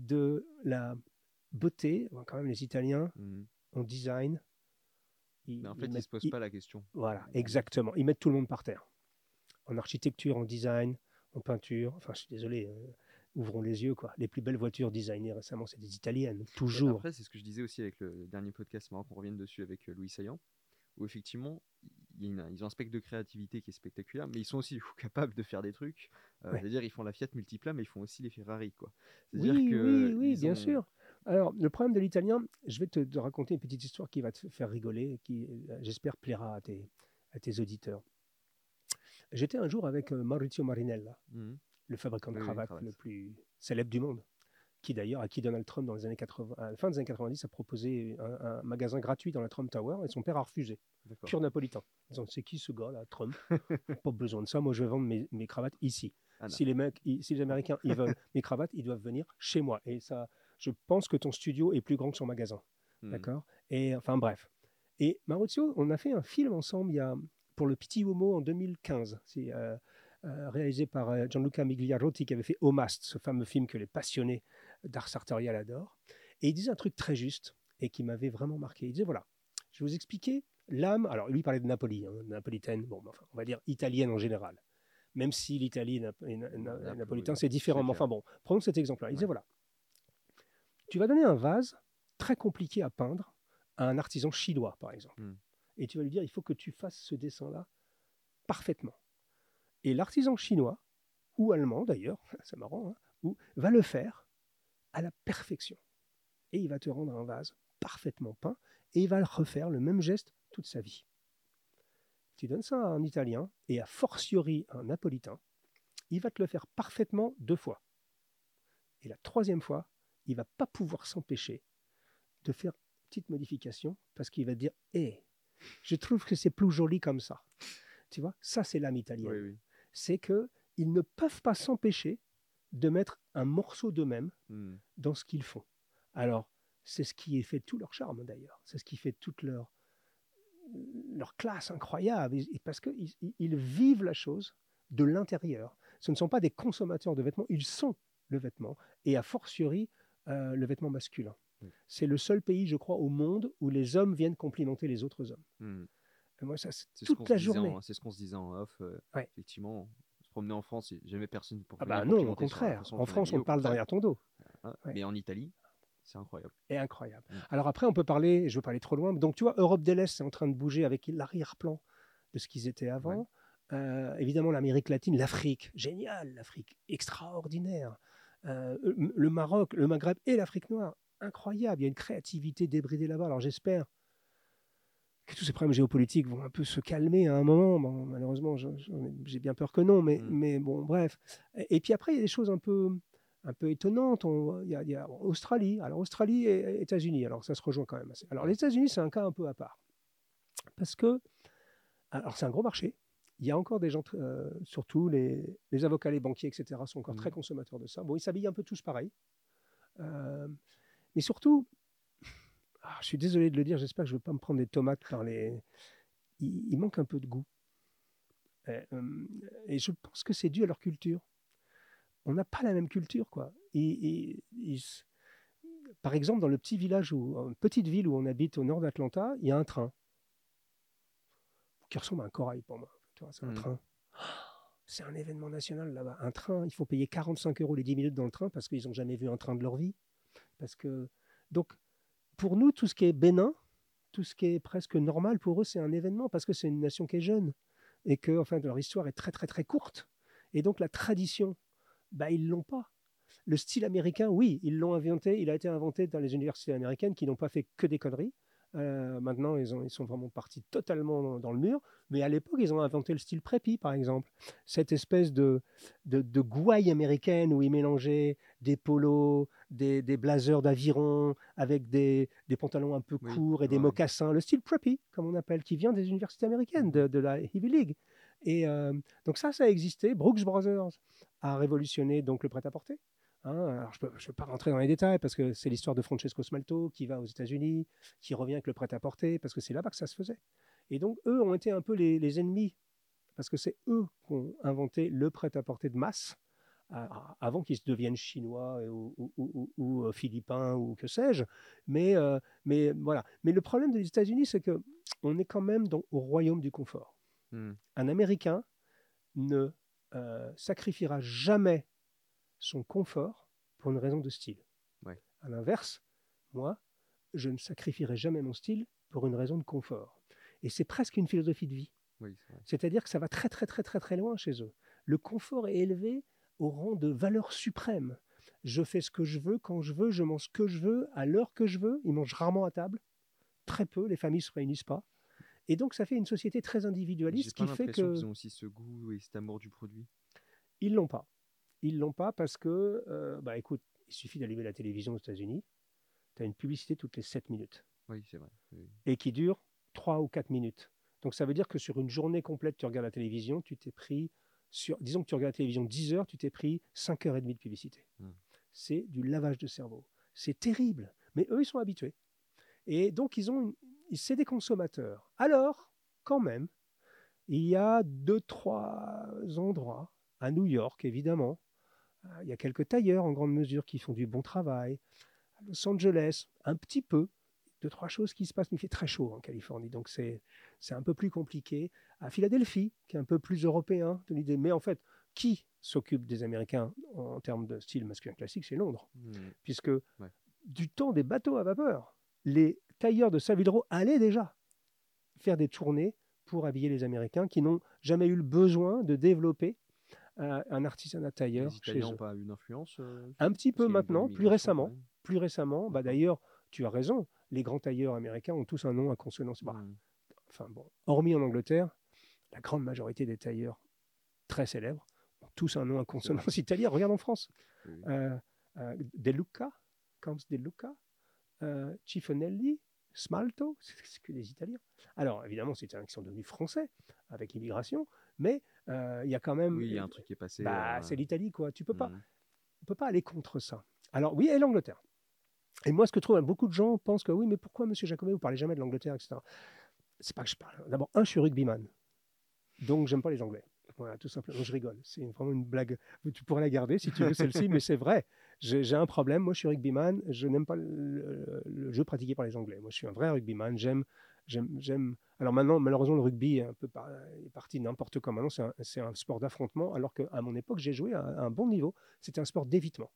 de la beauté, quand même les Italiens, en design. Ils, Mais en fait, ils ne mettent- se posent ils- pas la question. voilà, exactement. Ils mettent tout le monde par terre. En architecture, en design, en peinture. Enfin, je suis désolé, euh, ouvrons les yeux. quoi. Les plus belles voitures designées récemment, c'est des italiennes, toujours. Après, c'est ce que je disais aussi avec le dernier podcast, marrant qu'on revienne dessus avec euh, Louis Saillant, où effectivement, il y a une- ils ont un spectre de créativité qui est spectaculaire, mais ils sont aussi du coup, capables de faire des trucs. Euh, Ouais. C'est-à-dire, ils font la Fiat Multipla, mais ils font aussi les Ferrari. Quoi. Oui, que oui, oui, bien ont- sûr. Alors, le problème de l'italien, je vais te, te raconter une petite histoire qui va te faire rigoler, qui, euh, j'espère, plaira à tes, à tes auditeurs. J'étais un jour avec euh, Maurizio Marinella, Mhm. le fabricant de oui, cravates. le plus célèbre du monde. Qui d'ailleurs, à qui Donald Trump, dans les années 80, à la fin des années 90, a proposé un, un magasin gratuit dans la Trump Tower et son père a refusé. Pur napolitain. Disant, c'est qui ce gars là, Trump? Pas besoin de ça, moi je vais vendre mes, mes cravates ici. Ah, si, les mecs, ils- si les Américains ils veulent mes cravates, ils doivent venir chez moi. Et ça, je pense que ton studio est plus grand que son magasin. Hmm. D'accord? Et enfin bref. Et Maurizio, on a fait un film ensemble il y a, pour le Petit Homo en 2015. C'est euh, euh, réalisé par euh, Gianluca Migliarotti qui avait fait Omast, ce fameux film que les passionnés d'art sartorial adorent. Et il disait un truc très juste et qui m'avait vraiment marqué. Il disait voilà, je vais vous expliquer l'âme. Alors lui il parlait de Napoli, hein, napolitaine, bon, enfin, on va dire italienne en général. Même si l'Italie et, Na- napolitain oui, c'est différent. Mais enfin bon, prenons cet exemple-là. Il disait voilà, tu vas donner un vase très compliqué à peindre à un artisan chinois, par exemple. Hmm. Et tu vas lui dire, il faut que tu fasses ce dessin-là parfaitement. Et l'artisan chinois, ou allemand d'ailleurs, c'est marrant, hein, ou, va le faire à la perfection. Et il va te rendre un vase parfaitement peint, et il va refaire le même geste toute sa vie. Tu donnes ça à un Italien, et a fortiori à un Napolitain, il va te le faire parfaitement deux fois. Et la troisième fois, il va pas pouvoir s'empêcher de faire une petite modification parce qu'il va dire Hé, je trouve que c'est plus joli comme ça. Tu vois, ça c'est l'âme italienne. Oui, oui. C'est que ils ne peuvent pas s'empêcher de mettre un morceau d'eux-mêmes Hmm. dans ce qu'ils font. Alors, c'est ce qui fait tout leur charme d'ailleurs. C'est ce qui fait toute leur, leur classe incroyable. Parce qu'ils ils- vivent la chose de l'intérieur. Ce ne sont pas des consommateurs de vêtements, ils sont le vêtement. Et a fortiori, euh, le vêtement masculin. Oui. C'est le seul pays, je crois, au monde où les hommes viennent complimenter les autres hommes. Hmm. Et moi, ça, c'est ce toute se la journée. C'est ce qu'on se disait en off. euh, Ouais. Effectivement, se promenait en France et jamais personne pour Ah bah non, au contraire. En France, on parle derrière ton dos. Ouais. Mais en Italie, c'est incroyable. est incroyable. Mm. Alors après, on peut parler, je veux pas aller trop loin, donc tu vois, Europe de l'Est, c'est en train de bouger avec l'arrière-plan de ce qu'ils étaient avant. Euh, évidemment, l'Amérique latine, l'Afrique, génial, l'Afrique, extraordinaire. Euh, le Maroc, le Maghreb et l'Afrique noire, incroyable. Il y a une créativité débridée là-bas. Alors j'espère que tous ces problèmes géopolitiques vont un peu se calmer à un moment. Bon, malheureusement, j'ai bien peur que non, mais, Mm. mais bon, bref. Et, et puis après, il y a des choses un peu, un peu étonnantes. On- Il y, a, il y a Australie. Alors Australie et États-Unis. Alors ça se rejoint quand même assez. Alors les États-Unis, c'est un cas un peu à part. Parce que, alors c'est un gros marché. Il y a encore des gens, euh, surtout les, les avocats, les banquiers, etc., sont encore Mhm. très consommateurs de ça. Bon, ils s'habillent un peu tous pareil. Euh, mais surtout, ah, je suis désolé de le dire, j'espère que je ne vais pas me prendre des tomates par les. Il, il manque un peu de goût. Et, euh, et je pense que c'est dû à leur culture. On n'a pas la même culture, quoi. Et- par exemple, dans le petit village ou une petite ville où on habite au nord d'Atlanta, il y a un train qui ressemble à un corail pour moi. C'est un Mhm. train. C'est un événement national là-bas. Un train, il faut payer 45 euros les 10 minutes dans le train parce qu'ils n'ont jamais vu un train de leur vie. Parce que donc pour nous, tout ce qui est bénin, tout ce qui est presque normal pour eux, c'est un événement parce que c'est une nation qui est jeune et que enfin leur histoire est très très très courte. Et donc la tradition, bah ils l'ont pas. Le style américain, oui, ils l'ont inventé. Il a été inventé dans les universités américaines qui n'ont pas fait que des conneries. Euh, maintenant, ils, ont- ils sont vraiment partis totalement dans, dans le mur. Mais à l'époque, ils ont inventé le style preppy, par exemple. Cette espèce de, de, de gouaille américaine où ils mélangeaient des polos, des, des blazers d'aviron avec des, des pantalons un peu Oui, courts et des ouais. mocassins. Le style preppy, comme on appelle, qui vient des universités américaines, de, de la Ivy League. Et euh, donc ça, ça a existé. Brooks Brothers a révolutionné donc le prêt-à-porter. Hein, alors je ne peux, peux pas rentrer dans les détails parce que c'est l'histoire de Francesco Smalto qui va aux États-Unis, qui revient avec le prêt-à-porter parce que c'est là-bas que ça se faisait. Et donc eux ont été un peu les, les ennemis parce que c'est eux qui ont inventé le prêt-à-porter de masse avant qu'ils deviennent chinois ou, ou- ou- ou, euh, philippins ou que sais-je. Mais, euh, mais voilà. Mais le problème des États-Unis, c'est que on est quand même dans, au royaume du confort. Hmm. Un Américain ne euh, sacrifiera jamais son confort pour une raison de style. Ouais. À l'inverse, moi, je ne sacrifierai jamais mon style pour une raison de confort. Et c'est presque une philosophie de vie. Oui. C'est-à-dire que ça va très très très très très loin chez eux. Le confort est élevé au rang de valeur suprême. Je fais ce que je veux, quand je veux, je mange ce que je veux, à l'heure que je veux. Ils mangent rarement à table, très peu, les familles ne se réunissent pas. Et donc ça fait une société très individualiste qui fait que... qu'ils ont aussi ce goût et cet amour du produit. Ils l'ont pas. Ils l'ont pas parce que, euh, bah écoute, Il suffit d'allumer la télévision aux États-Unis, tu as une publicité toutes les 7 minutes Oui, c'est vrai. Oui. et qui dure 3 ou 4 minutes. Donc ça veut dire que sur une journée complète, tu regardes la télévision, tu t'es pris, sur, disons que tu regardes la télévision 10 heures, tu t'es pris 5 heures et demie de publicité. Hmm. C'est du lavage de cerveau. C'est terrible. Mais eux, ils sont habitués. Et donc, ils ont, une- c'est des consommateurs. Alors, quand même, il y a deux, trois endroits, à New York, évidemment. Il y a quelques tailleurs, en grande mesure, qui font du bon travail. À Los Angeles, un petit peu. Deux, trois choses qui se passent, mais il fait très chaud en Californie, donc c'est c'est un peu plus compliqué. À Philadelphie, qui est un peu plus européen de l'idée. Mais en fait, qui s'occupe des Américains en termes de style masculin classique C'est Londres Hmm. puisque du temps des bateaux à vapeur, les tailleurs de Savile Row allaient déjà faire des tournées pour habiller les Américains qui n'ont jamais eu le besoin de développer un artisanat tailleur Les Italiens n'ont pas une influence euh, Un petit peu maintenant, plus récemment. Plus récemment, bah d'ailleurs, tu as raison, les grands tailleurs américains ont tous un nom à consonance. Bah, enfin bon, hormis en Angleterre, la grande majorité des tailleurs très célèbres ont tous un nom à consonance italienne. Regarde en France. Oui. Euh, euh, De Luca, Camps De Luca, euh, Cifonelli, Smalto, c'est que des Italiens. Alors évidemment, c'est qui sont devenus français avec l'immigration, mais il y a quand même. Oui, il y a un truc qui est passé. Bah, euh, c'est l'Italie, quoi. Tu peux pas, on peut pas aller contre ça. Alors oui, et l'Angleterre. Et moi, ce que je trouve, beaucoup de gens pensent que oui, mais pourquoi, Monsieur Jacomet, vous parlez jamais de l'Angleterre, etc. C'est pas que je parle. D'abord, un, je suis rugbyman, donc j'aime pas les Anglais. Voilà, tout simplement. Je rigole. C'est vraiment une blague. Tu pourrais la garder si tu veux celle-ci, mais c'est vrai. J'ai un problème. Moi, je suis rugbyman. Je n'aime pas le, le- le jeu pratiqué par les Anglais. Moi, je suis un vrai rugbyman. J'aime, j'aime. Alors maintenant, malheureusement, le rugby est un peu par- est parti n'importe comment. Maintenant, c'est un, sport d'affrontement. Alors qu'à mon époque, j'ai joué à, à un bon niveau. C'était un sport d'évitement.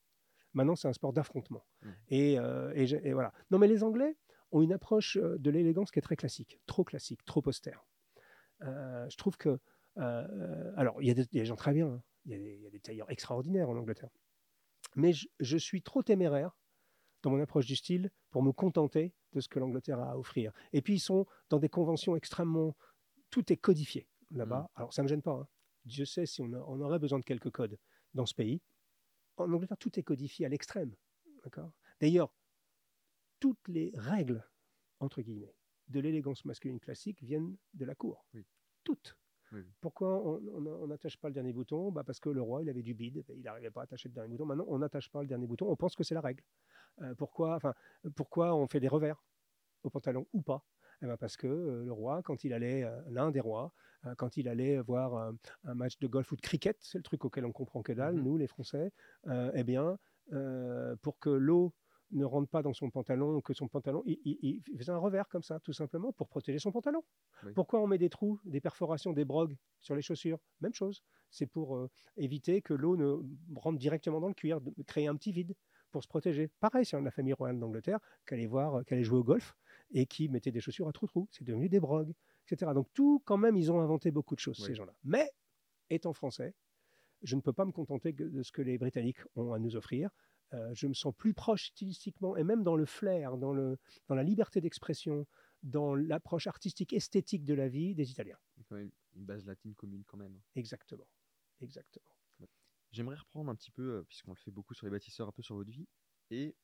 Maintenant, c'est un sport d'affrontement. Mm. Et, euh, et voilà. Non, mais les Anglais ont une approche euh, de l'élégance qui est très classique, trop classique, trop austère. Euh, je trouve que, euh, alors, il y, a des- il y a des gens très bien. hein. Il y, a des- il y a des tailleurs extraordinaires en Angleterre. Mais je, je suis trop téméraire dans mon approche du style pour me contenter de ce que l'Angleterre a à offrir. Et puis, ils sont dans des conventions extrêmement. Tout est codifié là-bas. Alors, ça ne me gêne pas. hein. Dieu sait si on, a- on aurait besoin de quelques codes dans ce pays. En Angleterre, tout est codifié à l'extrême. D'ailleurs, toutes les règles, entre guillemets, de l'élégance masculine classique viennent de la cour. Oui. Toutes. Oui. Pourquoi on n'attache pas le dernier bouton? Bah Parce que le roi, il avait du bide, il n'arrivait pas à attacher le dernier bouton. Maintenant, on n'attache pas le dernier bouton, on pense que c'est la règle. Euh, pourquoi, enfin, pourquoi on fait des revers au pantalon ou pas? Eh ben Parce que euh, le roi, quand il allait, euh, l'un des rois, euh, quand il allait voir un match de golf ou de cricket, c'est le truc auquel on comprend que dalle, Mhm. nous les Français, eh bien, pour que l'eau ne rentre pas dans son pantalon, que son pantalon, il, il- il faisait un revers comme ça, tout simplement, pour protéger son pantalon. Oui. Pourquoi on met des trous, des perforations, des brogues sur les chaussures? Même chose. C'est pour éviter que l'eau ne rentre directement dans le cuir, de créer un petit vide pour se protéger. Pareil, c'est la famille royale d'Angleterre qui allait voir, euh, qui allait jouer au golf et qui mettait des chaussures à trous-trous. C'est devenu des brogues, etc. Donc tout, quand même, ils ont inventé beaucoup de choses, Oui. ces gens-là. Mais, étant français, je ne peux pas me contenter de ce que les Britanniques ont à nous offrir. Euh, je me sens plus proche stylistiquement et même dans le flair, dans, le, dans la liberté d'expression, dans l'approche artistique, esthétique de la vie des Italiens. Il y a quand même une base latine commune quand même. Exactement. Exactement. J'aimerais reprendre un petit peu, euh, puisqu'on le fait beaucoup sur les bâtisseurs, un peu sur votre vie. Et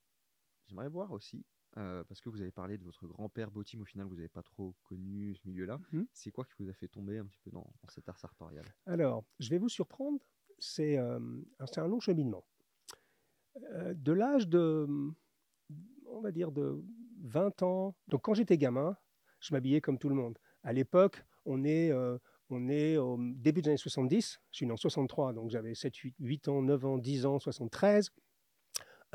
j'aimerais voir aussi, euh, parce que vous avez parlé de votre grand-père Botim, au final, vous n'avez pas trop connu ce milieu-là. Mhm. C'est quoi qui vous a fait tomber un petit peu dans, dans cet art sartorial? Alors, je vais vous surprendre. C'est euh, un long cheminement. Euh, de l'âge de, on va dire, de 20 ans. Donc, quand j'étais gamin, je m'habillais comme tout le monde. À l'époque, on est, on est au début des années 70. Je suis né en 63, donc j'avais 7, 8, 8 ans, 9 ans, 10 ans, 73.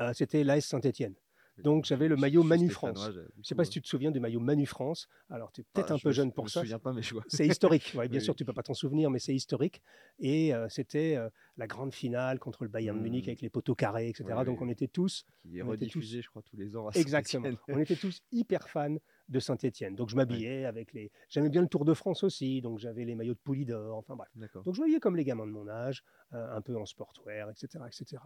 Euh, C'était l'AS Saint-Étienne. Donc, j'avais le maillot Manu France. Je ne sais pas si tu te souviens du maillot Manu France. Alors, tu es peut-être un peu jeune pour ça. Je me souviens pas, mais je vois. C'est historique, ouais, bien Oui, sûr, tu peux pas t'en souvenir, mais c'est historique. Et euh, c'était euh, la grande finale contre le Bayern de Munich Mm. avec les poteaux carrés, etc. Donc on était tous, Qui est On était tous- rediffusé, je crois, tous les ans. à exactement, on était tous hyper fans de Saint-Étienne. Donc je m'habillais avec les, j'aimais bien le Tour de France aussi, donc j'avais les maillots de Poulidor, enfin bref. Donc je voyais comme les gamins de mon âge, euh, un peu en sportwear, etc., etc.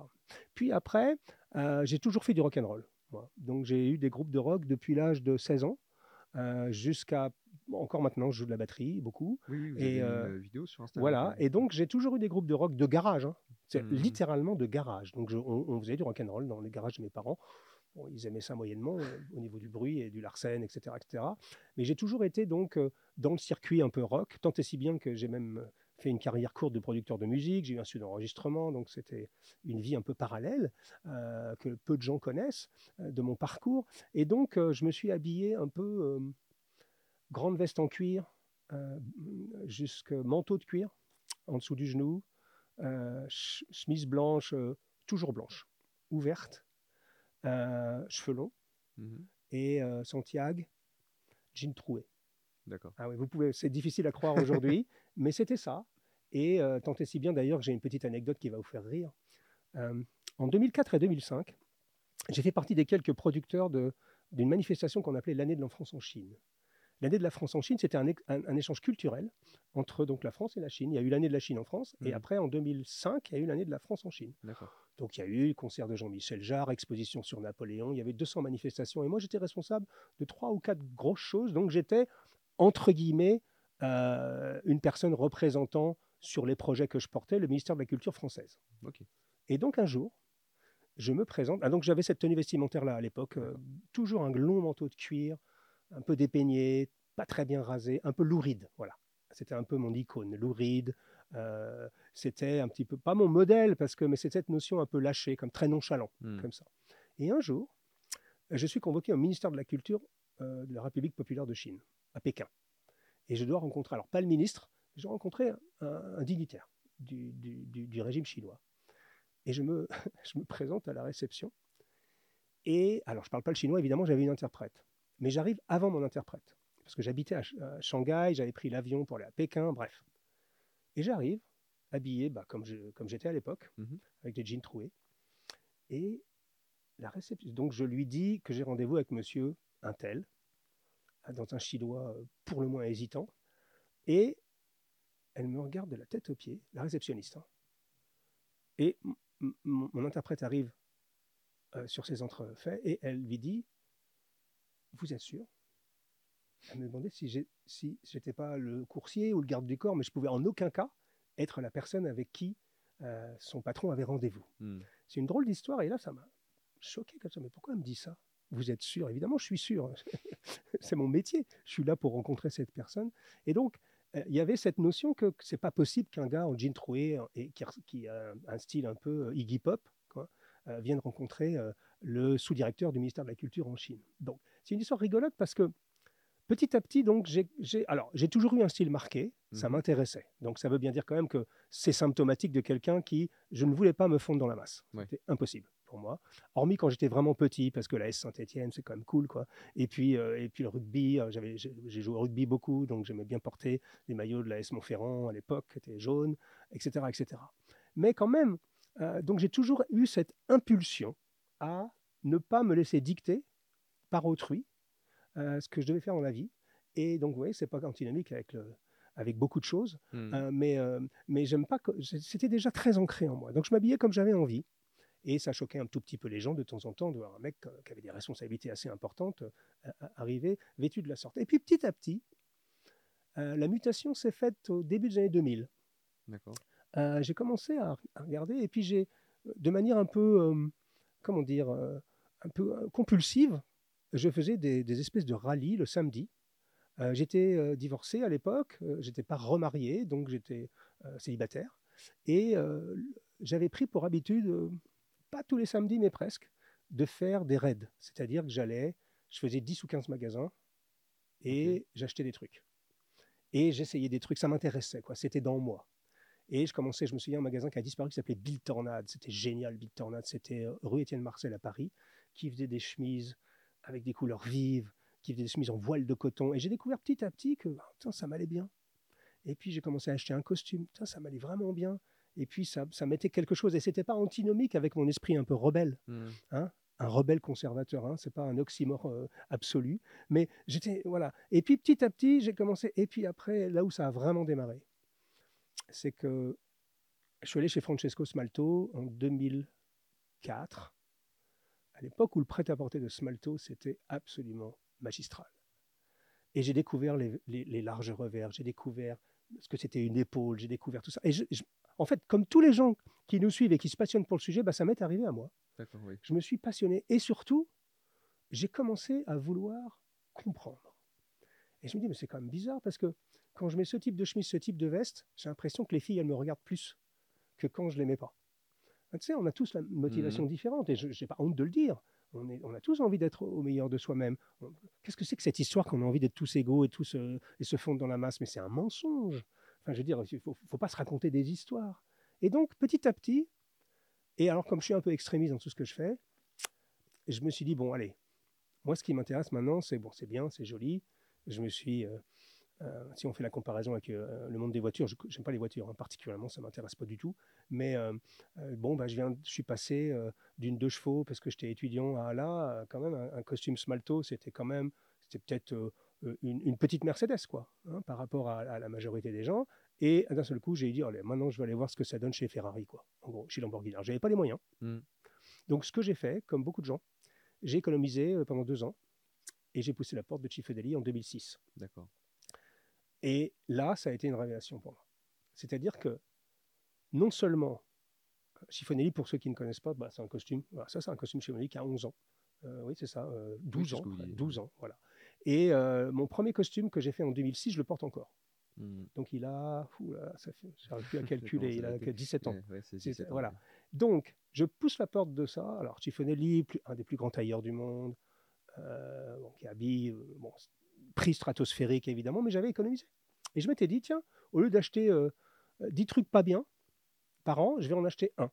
Puis après, euh, j'ai toujours fait du rock and roll. moi. Donc j'ai eu des groupes de rock depuis l'âge de 16 ans. euh, jusqu'à encore maintenant, je joue de la batterie beaucoup. Oui, oui, vous Et, avez euh, une vidéo sur Instagram. Voilà, et donc j'ai toujours eu des groupes de rock de garage, hein. c'est Mhm. littéralement de garage. Donc je- on, on faisait du rock and roll dans les garages de mes parents. Ils aimaient ça moyennement euh, au niveau du bruit et du Larsen, etc., etc. Mais j'ai toujours été donc euh, dans le circuit un peu rock, tant et si bien que j'ai même euh, fait une carrière courte de producteur de musique. J'ai eu un studio d'enregistrement, donc c'était une vie un peu parallèle que peu de gens connaissent de mon parcours. Et donc je me suis habillé un peu grande veste en cuir, jusque manteau de cuir en dessous du genou, ch- chemise blanche, toujours blanche, ouverte, cheveux longs Mhm. et euh, Santiago, jean troué. D'accord. Ah oui, vous pouvez, c'est difficile à croire aujourd'hui, mais c'était ça. Et euh, tant et si bien d'ailleurs que j'ai une petite anecdote qui va vous faire rire. Euh, en 2004 et 2005, j'ai fait partie des quelques producteurs de- d'une manifestation qu'on appelait l'année de l'enfance en Chine. L'année de la France en Chine, c'était un, ex- un- un échange culturel entre donc la France et la Chine. Il y a eu l'année de la Chine en France, et Mhm. après en 2005, il y a eu l'année de la France en Chine. D'accord. Donc il y a eu concert de Jean-Michel Jarre, exposition sur Napoléon, il y avait 200 manifestations et moi j'étais responsable de trois ou quatre grosses choses. Donc j'étais entre guillemets euh, une personne représentant sur les projets que je portais le ministère de la Culture française. Et donc un jour, je me présente. Ah, donc j'avais cette tenue vestimentaire là à l'époque, euh, toujours un long manteau de cuir, un peu dépeigné, pas très bien rasé, un peu louride. Voilà, c'était un peu mon icône, louride. Euh, c'était un petit peu pas mon modèle parce que mais c'est cette notion un peu lâchée, comme très nonchalant, Hmm. comme ça. Et un jour, je suis convoqué au ministère de la Culture euh, de la République populaire de Chine, à Pékin. Et je dois rencontrer, alors pas le ministre, je dois rencontrer un, un dignitaire du, du- du- du régime chinois. Et je me, je me présente à la réception. Et alors, je parle pas le chinois, évidemment, j'avais une interprète. Mais j'arrive avant mon interprète. Parce que j'habitais à, à Shanghai, j'avais pris l'avion pour aller à Pékin, bref. Et j'arrive, habillé bah, comme je- comme j'étais à l'époque, Mhm. avec des jeans troués. Et la réception. Donc, je lui dis que j'ai rendez-vous avec monsieur Intel, dans un chinois euh, pour le moins hésitant. Et elle me regarde de la tête aux pieds, la réceptionniste. hein. Et mon interprète arrive euh, sur ses entrefaits et elle lui dit Vous êtes sûr? Elle me demandait si j'ai- si j'étais pas le coursier ou le garde du corps, mais je pouvais en aucun cas être la personne avec qui euh, son patron avait rendez-vous. Hmm. C'est une drôle d'histoire et là, ça m'a choqué comme ça. Mais pourquoi elle me dit ça? Vous êtes sûr? Évidemment, je suis sûr. c'est mon métier. Je suis là pour rencontrer cette personne. Et donc, euh, il y avait cette notion que, que c'est pas possible qu'un gars en jean troué et qui, a un style un peu euh, Iggy Pop quoi, euh, vienne rencontrer le sous-directeur du ministère de la Culture en Chine. Donc, c'est une histoire rigolote parce que petit à petit, donc, j'ai, alors, j'ai toujours eu un style marqué, ça Mhm. m'intéressait. Donc, ça veut bien dire quand même que c'est symptomatique de quelqu'un qui, je ne voulais pas me fondre dans la masse. Ouais. C'était impossible pour moi. Hormis quand j'étais vraiment petit, parce que la S Saint-Etienne, c'est quand même cool, quoi. Et puis, euh, et puis le rugby, euh, j'avais, j'ai, joué au rugby beaucoup, donc j'aimais bien porter les maillots de la S Montferrand à l'époque, qui étaient jaunes, etc., etc. Mais quand même, euh, donc j'ai toujours eu cette impulsion à ne pas me laisser dicter par autrui ce que je devais faire dans la vie. Et donc, vous voyez, c'est pas antinomique avec, le, avec beaucoup de choses, Hmm. euh, mais, euh, mais j'aime pas. que- C'était déjà très ancré en moi. Donc, je m'habillais comme j'avais envie. Et ça choquait un tout petit peu les gens de temps en temps de voir un mec euh, qui avait des responsabilités assez importantes euh, arriver vêtu de la sorte. Et puis, petit à petit, euh, la mutation s'est faite au début des années 2000. D'accord. Euh, j'ai commencé à, à regarder et puis j'ai, de manière un peu, euh, comment dire, euh, un peu euh, compulsive, je faisais des, des espèces de rallyes le samedi. Euh, j'étais euh, divorcé à l'époque, euh, j'étais pas remarié, donc j'étais euh, célibataire. Et euh, j'avais pris pour habitude, pas tous les samedis, mais presque, de faire des raids. C'est-à-dire que j'allais, je faisais 10 ou 15 magasins et j'achetais des trucs. Et j'essayais des trucs, ça m'intéressait, quoi. C'était dans moi. Et je commençais, je me souviens, un magasin qui a disparu qui s'appelait Bill Tornade. C'était génial, Bill Tornade. C'était rue Étienne Marcel à Paris, qui faisait des chemises avec des couleurs vives, qui faisait des chemises en voile de coton. Et j'ai découvert petit à petit que putain, ça m'allait bien. Et puis j'ai commencé à acheter un costume. Putain, ça m'allait vraiment bien. Et puis ça, ça mettait quelque chose. Et c'était pas antinomique avec mon esprit un peu rebelle Hmm. un rebelle conservateur, hein, c'est pas un oxymore euh, absolu, mais j'étais voilà. Et puis petit à petit, j'ai commencé. Et puis après, là où ça a vraiment démarré, c'est que je suis allé chez Francesco Smalto en 2004, à l'époque où le prêt-à-porter de Smalto c'était absolument magistral. Et j'ai découvert les, les- les larges revers, j'ai découvert ce que c'était une épaule, j'ai découvert tout ça. Et je- je- en fait, comme tous les gens qui nous suivent et qui se passionnent pour le sujet, bah, ça m'est arrivé à moi. Oui. Je me suis passionné et surtout, j'ai commencé à vouloir comprendre. Et je me dis, mais c'est quand même bizarre parce que quand je mets ce type de chemise, ce type de veste, j'ai l'impression que les filles, elles me regardent plus que quand je les mets pas. Ah, Tu sais, on a tous la motivation différente et je n'ai pas honte de le dire. On, est, on a tous envie d'être au meilleur de soi-même. Qu'est-ce que c'est que cette histoire qu'on a envie d'être tous égaux et tous euh, et se fondre dans la masse? Mais c'est un mensonge. Enfin, je veux dire, il faut, faut pas se raconter des histoires. Et donc, petit à petit, et alors comme je suis un peu extrémiste dans tout ce que je fais, je me suis dit, bon, allez, moi, ce qui m'intéresse maintenant, c'est bon, c'est bien, c'est joli. Je me suis, euh, euh, si on fait la comparaison avec euh, le monde des voitures, je n'aime pas les voitures hein, particulièrement, ça m'intéresse pas du tout. Mais euh, bon, bah, je, viens, je suis passé d'une deux chevaux parce que j'étais étudiant à là, quand même, un, un costume smalto, c'était quand même, c'était peut-être une, une petite Mercedes, quoi, hein, par rapport à, à la majorité des gens. Et d'un seul coup, j'ai dit, allez, maintenant, je vais aller voir ce que ça donne chez Ferrari, quoi. En gros, chez Lamborghini. Alors, j'avais pas les moyens. Mm. Donc, ce que j'ai fait, comme beaucoup de gens, j'ai économisé pendant deux ans et j'ai poussé la porte de Chifedeli en 2006. D'accord. Et là, ça a été une révélation pour moi. C'est-à-dire que non seulement Chiffonelli, pour ceux qui ne connaissent pas, bah, c'est un costume. Voilà, ça, c'est un costume Chiffonelli qui a 11 ans. Euh, oui, c'est ça, euh, 12 c'est ans. ce que vous disiez. 12 ans, voilà. Et euh, mon premier costume que j'ai fait en 2006, je le porte encore. Mm. Donc il a, ça fait, j'arrive plus à calculer, il a dater. que 17 ans. Ouais, ouais, c'est C'est- 17 ans, voilà. ouais. Donc, je pousse la porte de ça. Alors, Chiffonelli, plus- un des plus grands tailleurs du monde, euh, bon, qui habille, euh, bon, prix stratosphérique évidemment, mais j'avais économisé. Et je m'étais dit, tiens, au lieu d'acheter euh, euh, 10 trucs pas bien par an, je vais en acheter un.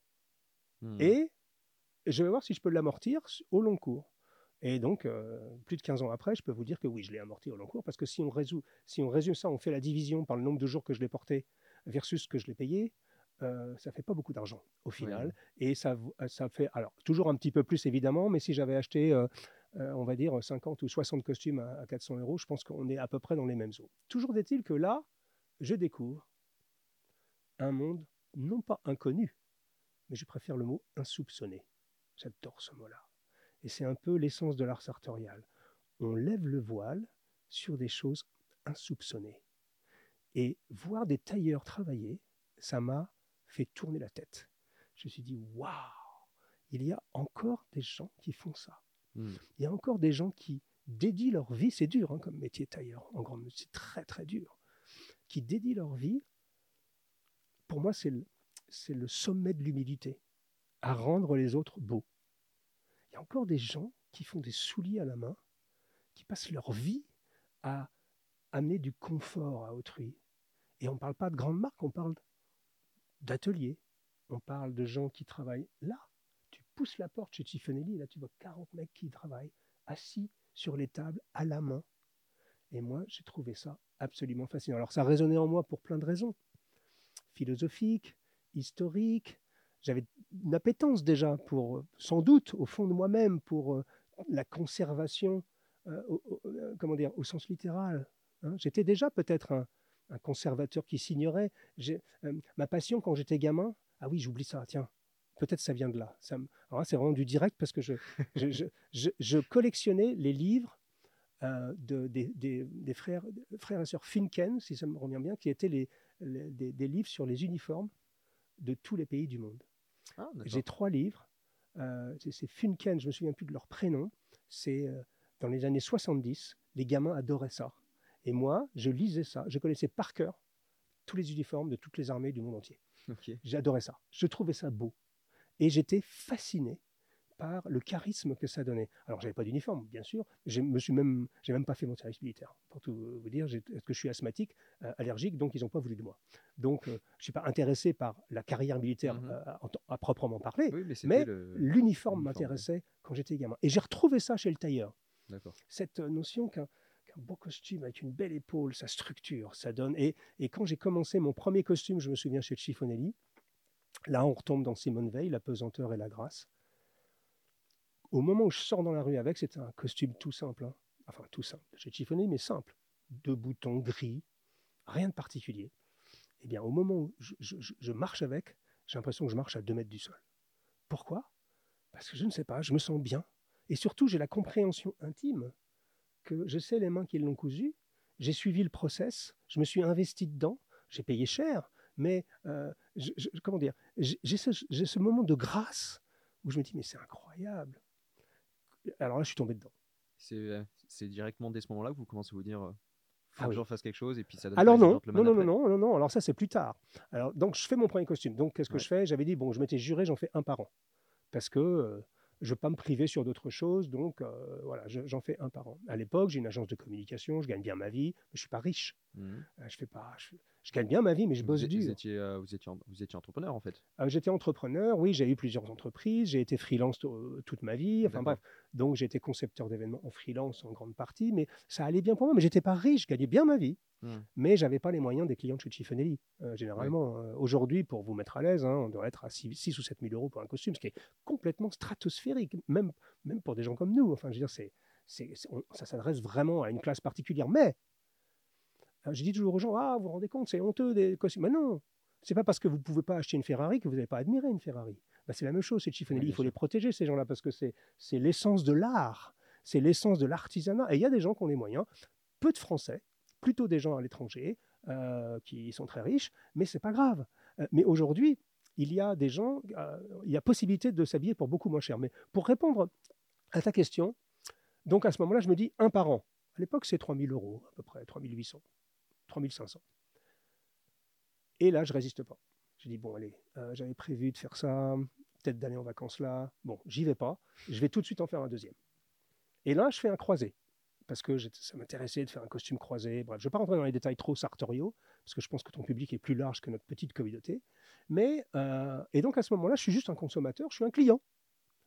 Mm. Et je vais voir si je peux l'amortir au long cours. Et donc, euh, plus de 15 ans après, je peux vous dire que oui, je l'ai amorti au long cours, parce que si on, résout, si on résume ça, on fait la division par le nombre de jours que je l'ai porté versus ce que je l'ai payé, euh, ça fait pas beaucoup d'argent au final. Et ça, euh, ça fait, alors toujours un petit peu plus évidemment, mais si j'avais acheté, euh, euh, on va dire, 50 ou 60 costumes à, à 400 euros, je pense qu'on est à peu près dans les mêmes eaux. Toujours est-il que là, je découvre un monde non pas inconnu, mais je préfère le mot insoupçonné. J'adore ce mot-là. Et c'est un peu l'essence de l'art sartorial. On lève le voile sur des choses insoupçonnées. Et voir des tailleurs travailler, ça m'a fait tourner la tête. Je me suis dit, waouh, il y a encore des gens qui font ça. Mm. Il y a encore des gens qui dédient leur vie, c'est dur hein, comme métier tailleur, en grande, c'est très très dur, qui dédient leur vie. Pour moi, c'est le, le sommet de l'humilité, à rendre les autres beaux. Il y a encore des gens qui font des souliers à la main, qui passent leur vie à amener du confort à autrui. Et on ne parle pas de grandes marques, on parle d'ateliers, on parle de gens qui travaillent là. Pousses la porte chez Tiffany, là tu vois 40 mecs qui travaillent assis sur les tables à la main. Et moi, j'ai trouvé ça absolument fascinant. Alors ça résonnait en moi pour plein de raisons. Philosophiques, historiques. J'avais une appétence déjà pour, sans doute, au fond de moi-même, pour euh, la conservation, euh, au, euh, comment dire, au sens littéral. hein. J'étais déjà peut-être un, conservateur qui s'ignorait. Ma passion quand j'étais gamin, ah oui, j'oublie ça, tiens, peut-être ça vient de là. Ça me- alors là, c'est vraiment du direct parce que je, je, je- je- je collectionnais les livres euh, de, des, des- des frères, frères et sœurs Finken, si ça me revient bien, qui étaient les, les- des, des livres sur les uniformes de tous les pays du monde. Ah. J'ai trois livres. Euh, c'est- Funken, je me souviens plus de leur prénom. C'est euh, dans les années 70. Les gamins adoraient ça. Et moi, je lisais ça. Je connaissais par cœur tous les uniformes de toutes les armées du monde entier. J'adorais ça. Je trouvais ça beau. Et j'étais fasciné par le charisme que ça donnait. Alors, j'avais pas d'uniforme, bien sûr. Je me suis même, j'ai même pas fait mon service militaire. Pour tout vous dire, est-ce que je suis asthmatique, euh, allergique, donc ils n'ont pas voulu de moi. Donc, euh, je suis pas intéressé par la carrière militaire Mhm. euh, à proprement parler. Oui, mais. L'uniforme m'intéressait quand j'étais gamin. Et j'ai retrouvé ça chez le tailleur. Cette euh, notion qu'un beau costume avec une belle épaule, sa structure, ça donne. Et, et quand j'ai commencé mon premier costume, je me souviens chez Chiffonelli, là on retombe dans Simone Veil, la pesanteur et la grâce. Au moment où je sors dans la rue avec, c'était un costume tout simple. hein. Enfin, tout simple. Chez Chiffonelli, mais simple. Deux boutons gris, rien de particulier. Eh bien, au moment où je- je marche avec, j'ai l'impression que je marche à deux mètres du sol. Pourquoi? Parce que je ne sais pas, je me sens bien. Et surtout, j'ai la compréhension intime que je sais les mains qui l'ont cousu j'ai suivi le process, je me suis investi dedans, j'ai payé cher, mais euh, je- je- comment dire, j'ai ce, ce moment de grâce où je me dis, mais c'est incroyable. Alors là, je suis tombé dedans. C'est euh, directement dès ce moment-là que vous commencez à vous dire, euh, faut Ah que oui. fasse quelque chose et puis ça donne Alors non, non, non, non, non, non, non, alors ça c'est plus tard. Alors donc je fais mon premier costume. Donc qu'est-ce que Ouais. je fais? J'avais dit bon, je m'étais juré, j'en fais un par an parce que euh, je veux pas me priver sur d'autres choses. Donc euh, voilà, je- j'en fais un par an. À l'époque, j'ai une agence de communication, je gagne bien ma vie, mais je suis pas riche. Mhm. Euh, Je fais pas, je, je gagne bien ma vie, mais je Vous bosse Vous dur. étiez, euh, vous, étiez, vous étiez entrepreneur en fait. Euh, J'étais entrepreneur, oui, j'ai eu plusieurs entreprises, j'ai été freelance euh, toute ma vie, enfin bref. Donc j'étais concepteur d'événements en freelance en grande partie, mais ça allait bien pour moi, mais j'étais pas riche, je gagnais bien ma vie, Mhm. mais j'avais pas les moyens des clients de chez Chiffonelli, euh, généralement. Euh, Aujourd'hui, pour vous mettre à l'aise, hein, on doit être à 6, ou 7 000 euros pour un costume, ce qui est complètement stratosphérique, même, même pour des gens comme nous. Enfin, je veux dire, c'est, ça s'adresse vraiment à une classe particulière. Mais, je dis toujours aux gens, ah, vous vous rendez compte, c'est honteux des costumes. Mais non, c'est pas parce que vous pouvez pas acheter une Ferrari que vous n'allez pas admirer une Ferrari. Bah, c'est la même chose, c'est Chiffonelli, Oui, il faut les protéger, ces gens-là, parce que c'est, c'est l'essence de l'art, c'est l'essence de l'artisanat. Et il y a des gens qui ont les moyens, peu de Français, plutôt des gens à l'étranger, euh, qui sont très riches, mais c'est pas grave. Euh, mais aujourd'hui, il y a des gens, euh, il y a possibilité de s'habiller pour beaucoup moins cher. Mais pour répondre à ta question, donc à ce moment-là, je me dis un par an. À l'époque, c'est 3000 euros, à peu près, 3800, 3500. Et là, je résiste pas. Je dis, bon, allez, euh, j'avais prévu de faire ça, peut-être d'aller en vacances là. Bon, j'y vais pas. Je vais tout de suite en faire un deuxième. Et là, je fais un croisé. Parce que ça m'intéressait de faire un costume croisé. Bref, je ne vais pas rentrer dans les détails trop sartoriaux, parce que je pense que ton public est plus large que notre petite communauté. Mais, euh, et donc à ce moment-là, je suis juste un consommateur, je suis un client.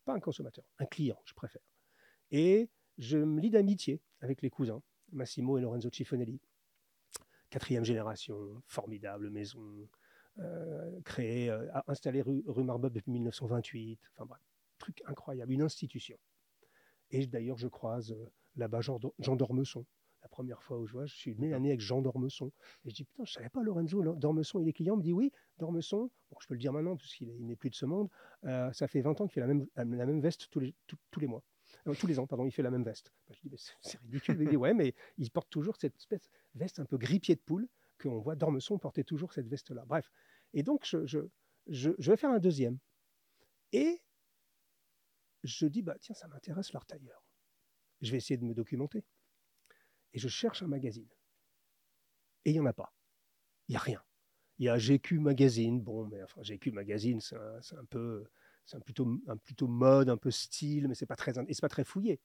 Pas un consommateur, un client, je préfère. Et je me lie d'amitié avec les cousins, Massimo et Lorenzo Cifonelli. Quatrième génération, formidable maison, euh, créée, euh, installée rue, rue Marbeuf depuis 1928. Enfin bref, truc incroyable, une institution. Et d'ailleurs, je croise euh, là-bas Jean, Jean Dormesson. La première fois où je vois, je suis né l'année avec Jean Dormesson. Et je dis, putain, je savais pas, Lorenzo Lo- Dormesson, il est client. Il me dit, oui, Dormesson, bon, je peux le dire maintenant, puisqu'il est- il n'est plus de ce monde, ça fait 20 ans qu'il fait la même, la même veste tous les, tous- tous les mois. Euh, tous les ans, pardon, il fait la même veste. Ben, je dis, c'est ridicule. Il dit, ouais, mais il porte toujours cette espèce de veste un peu gris-pied de poule, qu'on voit Dormesson porter toujours cette veste-là. Bref. Et donc, je, vais faire un deuxième. Et je dis, bah, tiens, ça m'intéresse l'art tailleur. Je vais essayer de me documenter. Et je cherche un magazine. Et il n'y en a pas. Il n'y a rien. Il y a GQ Magazine. Bon, mais enfin, GQ Magazine, c'est un peu, c'est un plutôt, un plutôt mode, un peu style, mais c'est pas très, et c'est pas très fouillé.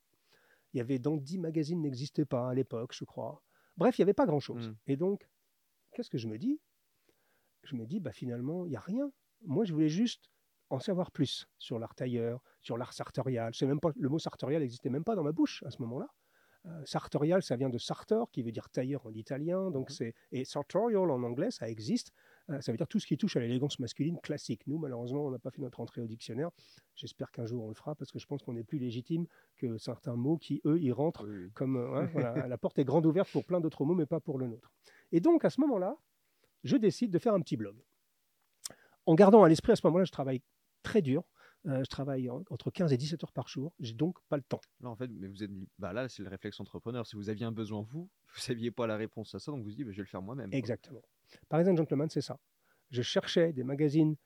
Il y avait Dandy Magazine n'existait pas à l'époque, je crois. Bref, il n'y avait pas grand-chose. Mm. Et donc, qu'est-ce que je me dis? Je me dis, bah finalement, il n'y a rien. Moi, je voulais juste en savoir plus sur l'art tailleur, sur l'art sartorial. C'est même pas, le mot sartorial n'existait même pas dans ma bouche à ce moment-là. Euh, sartorial, ça vient de sartor, qui veut dire tailleur en italien. Donc Mhm. c'est et sartorial en anglais, ça existe. Euh, ça veut dire tout ce qui touche à l'élégance masculine classique. Nous, malheureusement, on n'a pas fait notre entrée au dictionnaire. J'espère qu'un jour on le fera parce que je pense qu'on est plus légitime que certains mots qui, eux, y rentrent Oui, comme euh, hein, voilà, la porte est grande ouverte pour plein d'autres mots, mais pas pour le nôtre. Et donc, à ce moment-là, je décide de faire un petit blog. En gardant à l'esprit, à ce moment-là, je travaille très dur. Euh, je travaille en- entre 15 et 17 heures par jour. J'ai donc pas le temps. Là, en fait, mais vous êtes, bah là, c'est le réflexe entrepreneur. Si vous aviez un besoin vous, vous saviez pas la réponse à ça, donc vous vous dites, bah, je vais le faire moi-même. Exactement. Parisian Gentleman, c'est ça. Je cherchais des magazines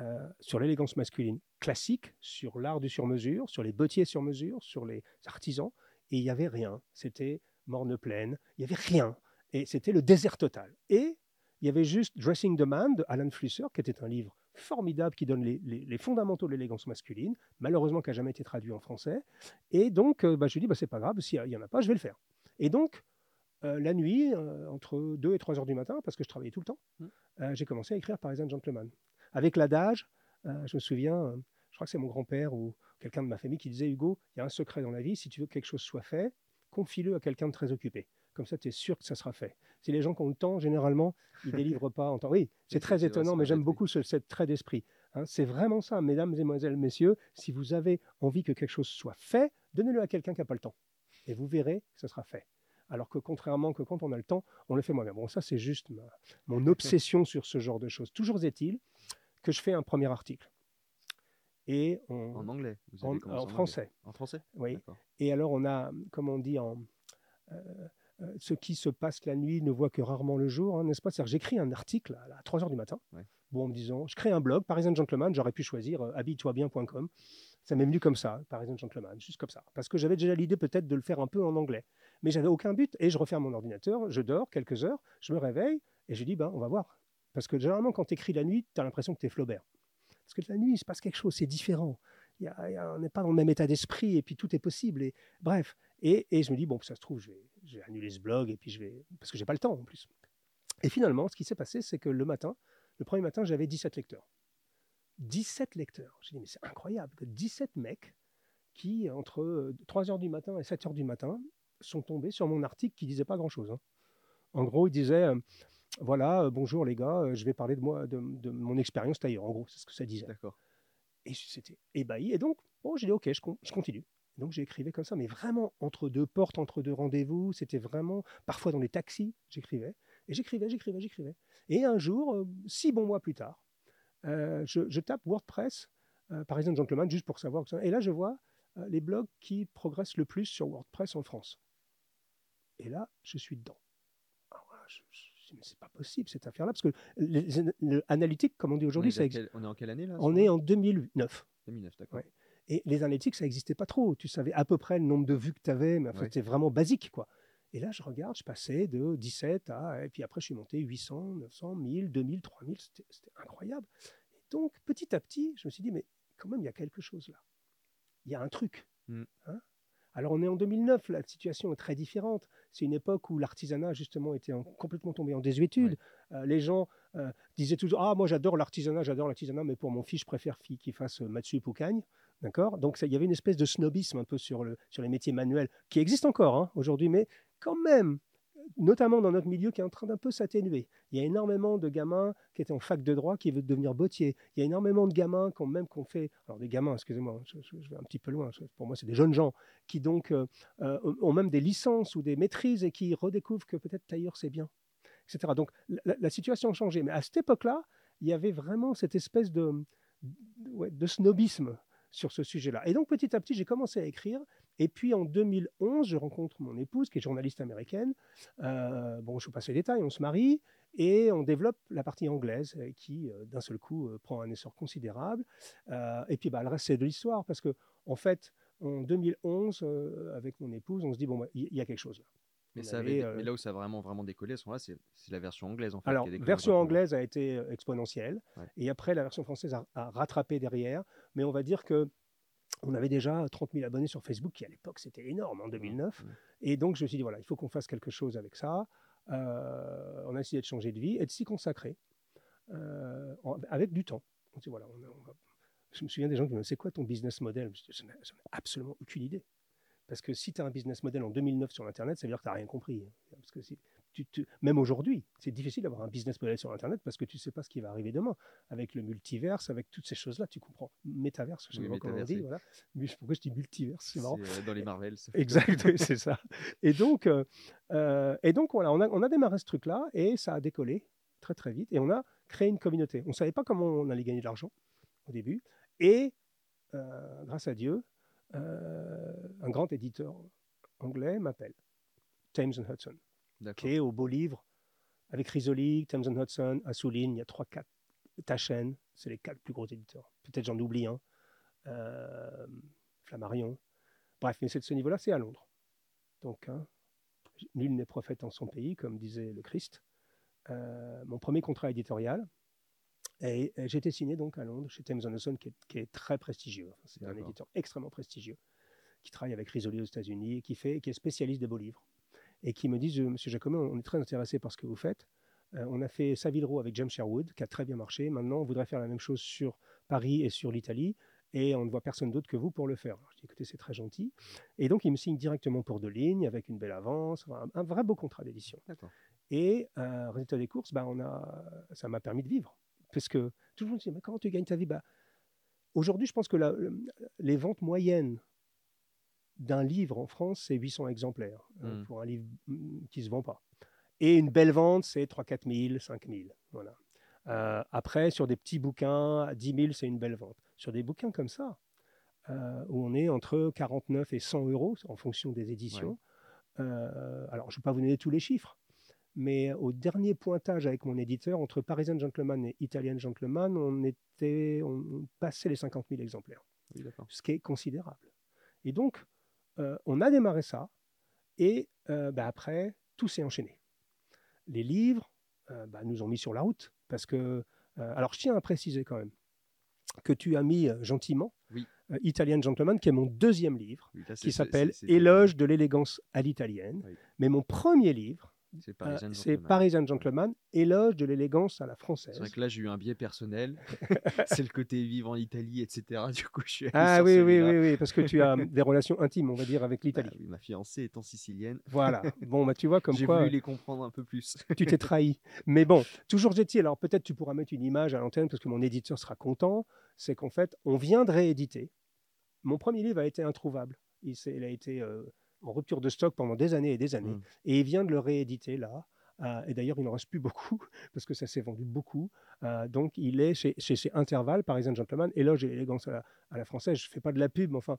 euh, sur l'élégance masculine classique, sur l'art du sur-mesure, sur les bottiers sur-mesure, sur les artisans, et il n'y avait rien. C'était morne pleine, il n'y avait rien. Et c'était le désert total. Et il y avait juste Dressing the Man de Alan Flusser, qui était un livre formidable qui donne les, les- les fondamentaux de l'élégance masculine, malheureusement qui n'a jamais été traduit en français. Et donc, euh, bah, je me dis, bah, c'est pas grave, s'il n'y en a pas, je vais le faire. Et donc, euh, la nuit, euh, entre 2 et 3 heures du matin, parce que je travaillais tout le temps, Mm. euh, j'ai commencé à écrire Parisian Gentleman. Avec l'adage, je me souviens, je crois que c'est mon grand-père ou quelqu'un de ma famille qui disait Hugo, il y a un secret dans la vie, si tu veux que quelque chose soit fait, confie-le à quelqu'un de très occupé. Comme ça, tu es sûr que ça sera fait. Si les gens qui ont le temps, généralement, ils délivrent pas en temps. Oui, c'est très étonnant, mais j'aime beaucoup ce, cette trait d'esprit. hein. c'est vraiment ça, mesdames, mesdemoiselles, messieurs. Si vous avez envie que quelque chose soit fait, donnez-le à quelqu'un qui n'a pas le temps. Et vous verrez que ce sera fait. Alors que contrairement que quand on a le temps, on le fait moi-même. Bon, ça, c'est juste ma- mon obsession sur ce genre de choses. Toujours est-il que je fais un premier article. Et on, En anglais vous en- avez français. En français? Oui. Et alors, on a, comme on dit en, euh, ce qui se passe la nuit ne voit que rarement le jour, hein, n'est-ce pas? C'est-à-dire, J'écris un article à, à 3 heures du matin, Ouais. bon, en me disant, je crée un blog, Parisian Gentleman, j'aurais pu choisir euh, habille-toi-bien.com. Ça m'est venu comme ça, Parisian Gentleman, juste comme ça. Parce que j'avais déjà l'idée peut-être de le faire un peu en anglais. Mais j'avais aucun but. Et je referme mon ordinateur, je dors quelques heures, je me réveille et je dis, ben, on va voir. Parce que généralement, quand tu écris la nuit, tu as l'impression que tu es Flaubert. Parce que la nuit, il se passe quelque chose, c'est différent. On n'est pas dans le même état d'esprit et puis tout est possible. Et, bref. Et, je me dis, bon, ça se trouve, je vais, annuler ce blog et puis je vais. Parce que j'ai pas le temps en plus. Et finalement, ce qui s'est passé, c'est que le matin, le premier matin, j'avais 17 lecteurs. 17 lecteurs. J'ai dit, mais c'est incroyable que 17 mecs qui, entre 3 heures du matin et 7 heures du matin, sont tombés sur mon article qui disait pas grand-chose. hein. En gros, il disait, euh, voilà, euh, bonjour les gars, euh, je vais parler de moi, de, mon expérience tailleur. En gros, c'est ce que ça disait. D'accord. Et c'était ébahi. Et donc, bon, j'ai dit, OK, je, je continue. Donc, écrivé comme ça, mais vraiment entre deux portes, entre deux rendez-vous. C'était vraiment, parfois dans les taxis, j'écrivais. Et j'écrivais, j'écrivais, j'écrivais. Et un jour, euh, six bons mois plus tard, euh, je, tape WordPress, euh, Parisian Gentleman, juste pour savoir. Et là, je vois euh, les blogs qui progressent le plus sur WordPress en France. Et là, je suis dedans. Alors là, je, je- je dis, mais c'est pas possible cette affaire-là, parce que analytiques, comme on dit aujourd'hui, ça existe. on est en quelle année là On est en 2009. 2009, d'accord. Ouais. Et les analytics, ça n'existait pas trop. Tu savais à peu près le nombre de vues que tu avais, mais enfin, Ouais. c'était vraiment basique. quoi. Et là, je regarde, je passais de 17 à. Et puis après, je suis monté 800, 900, 1000, 2000, 3000. C'était c'était incroyable. Et donc, petit à petit, je me suis dit, mais quand même, il y a quelque chose là. Il y a un truc. Mm. hein? Alors, on est en 2009, la situation est très différente. C'est une époque où l'artisanat, justement, était en- complètement tombé en désuétude. Euh, les gens euh, disaient toujours Ah, moi, j'adore l'artisanat, j'adore l'artisanat, mais pour mon fils, je préfère qu'il fasse euh, Matsup ou Cagne. D'accord? Donc, il y avait une espèce de snobisme un peu sur, le, sur les métiers manuels, qui existe encore hein, aujourd'hui, mais quand même, notamment dans notre milieu, qui est en train d'un peu s'atténuer. Il y a énormément de gamins qui étaient en fac de droit qui veulent devenir bottier. Il y a énormément de gamins qui ont même qu'on fait, alors des gamins, excusez-moi, je, vais un petit peu loin, pour moi c'est des jeunes gens, qui donc euh, euh, ont même des licences ou des maîtrises et qui redécouvrent que peut-être tailleur c'est bien, etc. Donc la, situation a changé, mais à cette époque-là, il y avait vraiment cette espèce de, de snobisme sur ce sujet-là. Et donc petit à petit, j'ai commencé à écrire. Et puis en 2011, je rencontre mon épouse, qui est journaliste américaine. Euh, bon, je vous passe les détails, on se marie et on développe la partie anglaise euh, qui, euh, d'un seul coup, prend un essor considérable. Euh, et puis bah, le reste, c'est de l'histoire parce que, en fait, en 2011, euh, avec mon épouse, on se dit, bon, bah, il y, y a quelque chose là. Mais, On ça avait, avait- mais là où ça a vraiment, vraiment décollé à ce moment-là, c'est la version anglaise en fait. Alors, qui a décollé version anglaise a été exponentielle, Ouais. et après, la version française a, a rattrapé derrière, mais on va dire que on avait déjà 30 000 abonnés sur Facebook, qui à l'époque c'était énorme en 2009, ouais. et donc je me suis dit, voilà, il faut qu'on fasse quelque chose avec ça. Euh, on a essayé de changer de vie et de s'y consacrer, euh, en- avec du temps. On dit, voilà, on a- on va- Je me souviens des gens qui me disaient, c'est quoi ton business model? Je dis, J'en ai j'en ai absolument aucune idée. Parce que si tu as un business model en 2009 sur Internet, ça veut dire que tu n'as rien compris. Parce que si, tu, tu- même aujourd'hui, c'est difficile d'avoir un business model sur Internet parce que tu ne sais pas ce qui va arriver demain. Avec le multiverse, avec toutes ces choses-là, tu comprends. Métaverse, je sais Oui, pas comment on dit. oui. Voilà. Mais pourquoi je dis multiverse C'est marrant. Euh, dans les Marvel. ça fait Exact, c'est ça. Et donc, euh, euh, et donc voilà, on a, on a démarré ce truc-là et ça a décollé très très vite et on a créé une communauté. On ne savait pas comment on allait gagner de l'argent au début et euh, grâce à Dieu, un grand éditeur anglais m'appelle, Thames and Hudson. Qui est au beau livre avec Risoli, Thames and Hudson, Assouline, il y a trois, quatre, Taschen, c'est les quatre plus gros éditeurs. Peut-être j'en oublie un, euh, Flammarion. Bref, mais c'est de ce niveau-là, c'est à Londres. Donc, hein, nul n'est prophète en son pays, comme disait le Christ. Euh, mon premier contrat éditorial. Et, et j'ai été signé donc à Londres chez Thames Hudson, qui est, qui est très prestigieux. Enfin, c'est un éditeur extrêmement prestigieux, qui travaille avec Risoli aux États-Unis qui, fait, qui est spécialiste des beaux livres. Et qui me disent, euh, Monsieur Jacomet, on est très intéressé par ce que vous faites. Euh, on a fait Savile Row avec James Sherwood, qui a très bien marché. Maintenant, on voudrait faire la même chose sur Paris et sur l'Italie. Et on ne voit personne d'autre que vous pour le faire. Alors, je dis, écoutez, c'est très gentil. Et donc, il me signe directement pour deux lignes, avec une belle avance, un, un vrai beau contrat d'édition. Et euh, résultat des courses, bah, on a, ça m'a permis de vivre. Parce que tout le monde se dit, mais comment tu gagnes ta vie? Bah, Aujourd'hui, je pense que la- les ventes moyennes d'un livre en France, c'est 800 exemplaires euh, Mm. pour un livre mm, qui ne se vend pas. Et une belle vente, c'est 3 4 000, 5 000. Voilà. Euh, après, sur des petits bouquins, à 10 000, c'est une belle vente. Sur des bouquins comme ça, euh, où on est entre 49 et 100 euros en fonction des éditions, euh, alors je ne vais pas vous donner tous les chiffres, mais au dernier pointage avec mon éditeur, entre Parisian Gentleman et Italian Gentleman, on, était, on passait les 50 000 exemplaires, Oui, ce qui est considérable. Et donc, euh, on a démarré ça, et euh, bah, après, tout s'est enchaîné. Les livres euh, bah, nous ont mis sur la route, parce que, alors je tiens à préciser quand même que tu as mis gentiment Oui. Italian Gentleman, qui est mon deuxième livre, Oui, là, c'est- qui s'appelle Éloge de l'élégance à l'italienne. Oui. Mais mon premier livre, C'est euh, Parisian c'est Gentleman. Parisian Gentleman, Éloge de l'élégance à la C'est française. vrai que là, j'ai eu un biais personnel. c'est le côté vivre en Italie, etc. Du coup, je suis allé Ah sur oui, oui, oui, oui, parce que tu as des relations intimes, on va dire, avec Bah l'Italie. oui, ma fiancée étant sicilienne, Voilà. Bon, bah, tu vois, comme j'ai quoi, voulu les comprendre un peu plus. tu t'es trahi. Mais bon, toujours est-il, alors peut-être tu pourras mettre une image à l'antenne parce que mon éditeur sera content, c'est qu'en fait, on vient de rééditer. Mon premier livre a été introuvable. Il a été euh, en rupture de stock pendant des années et des années. Mm. Et il vient de le rééditer là. Euh, et d'ailleurs, il n'en reste plus beaucoup parce que ça s'est vendu beaucoup. Euh, donc, il est chez, chez, chez Interval, Parisian Gentleman, Éloge et l'élégance à la, à la française. Je ne fais pas de la pub, mais enfin,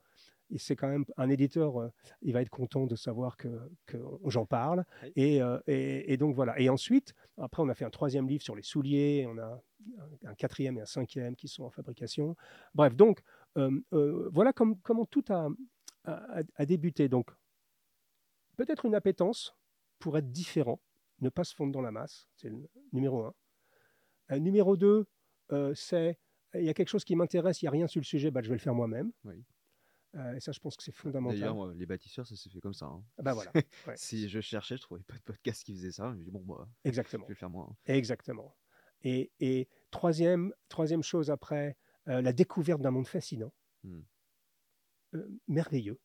c'est quand même un éditeur, euh, il va être content de savoir que, que j'en parle. Et, et, et donc voilà. Et ensuite, après, on a fait un troisième livre sur les souliers, on a un, un quatrième et un cinquième qui sont en fabrication. Bref, donc voilà comme- comment tout a, a, a débuté. Donc peut-être une appétence pour être différent, ne pas se fondre dans la masse, c'est le numéro un. Euh, numéro deux, euh, c'est il y a quelque chose qui m'intéresse, il n'y a rien sur le sujet, bah, je vais le faire moi-même. Oui. Euh, et ça, je pense que c'est fondamental. D'ailleurs, les bâtisseurs, ça s'est fait comme ça. hein. Ah bah voilà, ouais, Si je cherchais, je trouvais pas de podcast qui faisait ça. Je me dis, bon, moi, je exactement. vais le faire moi. hein. Exactement. Et, et troisième, troisième chose après, euh, la découverte d'un monde fascinant, Hmm. Euh, merveilleux.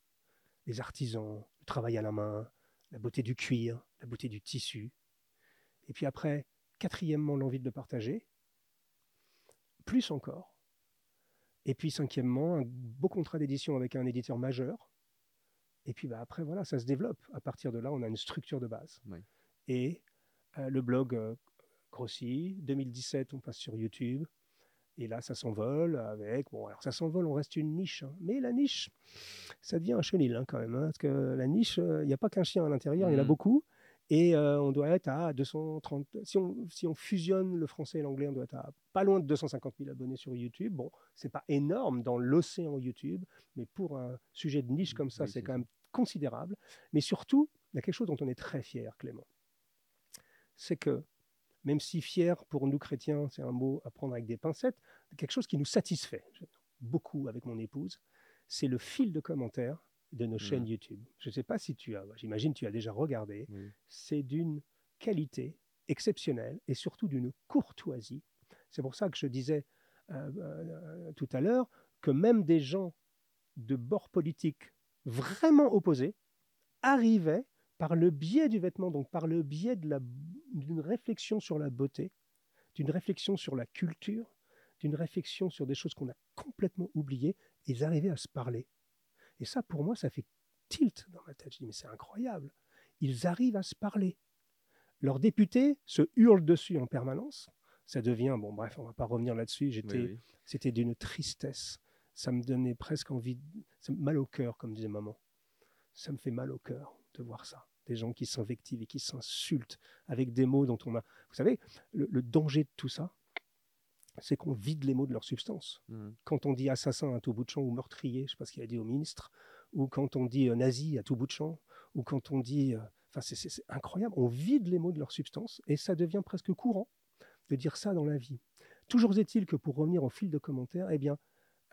Les artisans, le travail à la main, la beauté du cuir, la beauté du tissu. Et puis après, quatrièmement, l'envie de le partager. Plus encore. Et puis cinquièmement, un beau contrat d'édition avec un éditeur majeur. Et puis bah, après, voilà, ça se développe. À partir de là, on a une structure de base. Oui. Et euh, le blog euh, grossit. 2017, on passe sur YouTube. Et là, ça s'envole avec. Bon, alors ça s'envole, on reste une niche. hein. Mais la niche, ça devient un chenil hein, quand même. hein, parce que la niche, euh, il n'y a pas qu'un chien à l'intérieur, il y en a Mhm. beaucoup. Et euh, on doit être à 230. Si on, si on fusionne le français et l'anglais, on doit être à pas loin de 250 000 abonnés sur YouTube. Bon, c'est pas énorme dans l'océan YouTube, mais pour un sujet de niche comme ça, Oui, c'est quand même considérable. Mais surtout, il y a quelque chose dont on est très fier, Clément. C'est que, même si fier pour nous chrétiens, c'est un mot à prendre avec des pincettes, quelque chose qui nous satisfait beaucoup avec mon épouse, c'est le fil de commentaires de nos chaînes Mhm. YouTube. Je ne sais pas si tu as, j'imagine tu as déjà regardé, c'est d'une qualité exceptionnelle et surtout d'une courtoisie. C'est pour ça que je disais euh, euh, tout à l'heure que même des gens de bord politique vraiment opposés arrivaient par le biais du vêtement, donc par le biais de la- d'une réflexion sur la beauté, d'une réflexion sur la culture, d'une réflexion sur des choses qu'on a complètement oubliées, ils arrivaient à se parler. Et ça, pour moi, ça fait tilt dans ma tête. Je dis, mais c'est incroyable. Ils arrivent à se parler. Leurs députés se hurlent dessus en permanence. Ça devient, bon, bref, on va pas revenir là-dessus. J'étais, Oui, oui. c'était d'une tristesse. Ça me donnait presque envie, ça me- mal au cœur, comme disait maman. Ça me fait mal au cœur de voir ça. Des gens qui s'invectivent et qui s'insultent avec des mots dont on a. Vous savez, le, le danger de tout ça, c'est qu'on vide les mots de leur substance. Mhm. Quand on dit assassin à tout bout de champ ou meurtrier, je ne sais pas ce qu'il a dit au ministre, ou quand on dit euh, nazi à tout bout de champ, ou quand on dit. euh, Enfin, c'est- incroyable. On vide les mots de leur substance et ça devient presque courant de dire ça dans la vie. Toujours est-il que pour revenir au fil de commentaires, eh bien,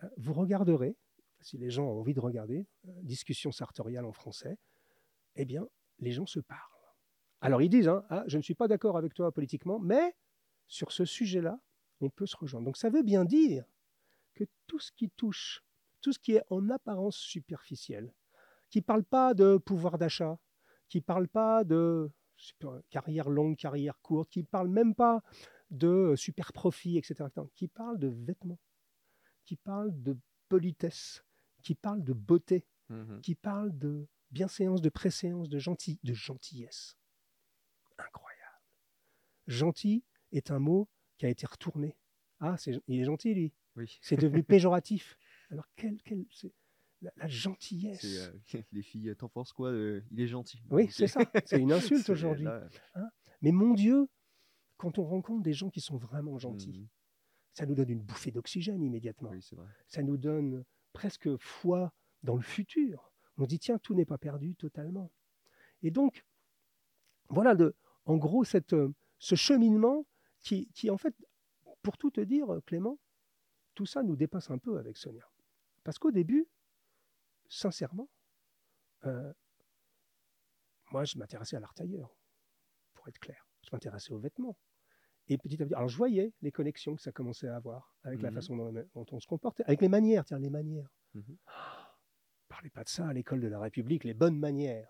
euh, vous regarderez, si les gens ont envie de regarder, euh, discussion sartoriale en français, eh bien, les gens se parlent. Alors ils disent, hein, ah, je ne suis pas d'accord avec toi politiquement, mais sur ce sujet-là, on peut se rejoindre. Donc ça veut bien dire que tout ce qui touche, tout ce qui est en apparence superficiel, qui ne parle pas de pouvoir d'achat, qui ne parle pas de carrière longue, carrière courte, qui ne parle même pas de super profit, etc., etc., qui parle de vêtements, qui parle de politesse, qui parle de beauté, Mhm. qui parle de bienséance, de préséance, de, gentil, de gentillesse. Incroyable. Gentil est un mot qui a été retourné. Ah, c'est- il est gentil, lui. Oui. C'est devenu péjoratif. Alors, quel, quel- c'est- la, la gentillesse. Euh, les filles, t'en penses quoi euh, Il est gentil. Oui, c'est ça. C'est une insulte aujourd'hui. là, Mais mon Dieu, quand on rencontre des gens qui sont vraiment gentils, mm, ça nous donne une bouffée d'oxygène immédiatement. oui, c'est vrai. Ça nous donne presque foi dans le futur. On se dit, tiens, tout n'est pas perdu totalement. Et donc, voilà, de, en gros, cette, euh, ce cheminement qui, qui, en fait, pour tout te dire, Clément, tout ça nous dépasse un peu avec Sonia. Parce qu'au début, sincèrement, euh, moi, je m'intéressais à l'art tailleur, pour être clair. Je m'intéressais aux vêtements. Et petit à petit, alors je voyais les connexions que ça commençait à avoir avec la Mhm. façon dont, dont on se comportait, avec les manières, tiens, les manières. Mhm. Ah, parlez pas de ça à l'école de la République, les bonnes manières.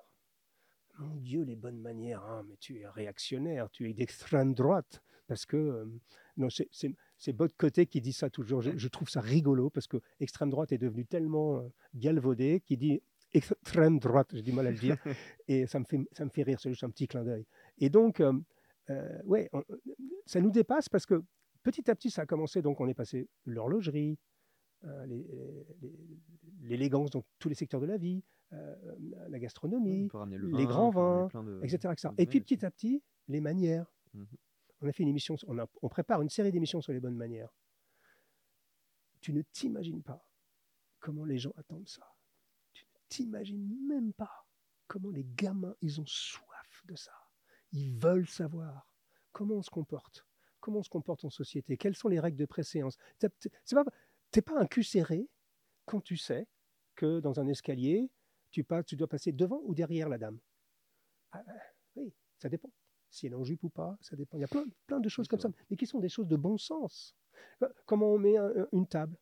Mon Dieu, les bonnes manières, hein, mais tu es réactionnaire, tu es d'extrême droite. Parce que, euh, non, c'est- c'est c'est Botte Côté qui dit ça toujours. Je, je trouve ça rigolo parce que extrême droite est devenue tellement euh, galvaudée qu'il dit extrême droite, j'ai du mal à le dire, et ça me fait, ça me fait rire, c'est juste un petit clin d'œil. Et donc, euh, euh, ouais, on- ça nous dépasse parce que petit à petit, ça a commencé, donc on est passé l'horlogerie, l'élégance dans tous les secteurs de la vie, euh, la On gastronomie, le les vin, grands vins, de- etc. Et puis petit à petit, les manières. Mhm. On a fait une émission, on, a- on prépare une série d'émissions sur les bonnes manières. Tu ne t'imagines pas comment les gens attendent ça. Tu ne t'imagines même pas comment les gamins, ils ont soif de ça. Ils veulent savoir comment on se comporte, comment on se comporte en société, quelles sont les règles de préséance. C'est pas, t'es pas un cul serré quand tu sais que dans un escalier, tu, passes, tu dois passer devant ou derrière la dame. Ah, euh, oui, ça dépend. Si elle est en jupe ou pas, ça dépend. Il y a plein, plein de choses comme ça, mais qui sont des choses de bon sens. Euh, Comment on met un- une table?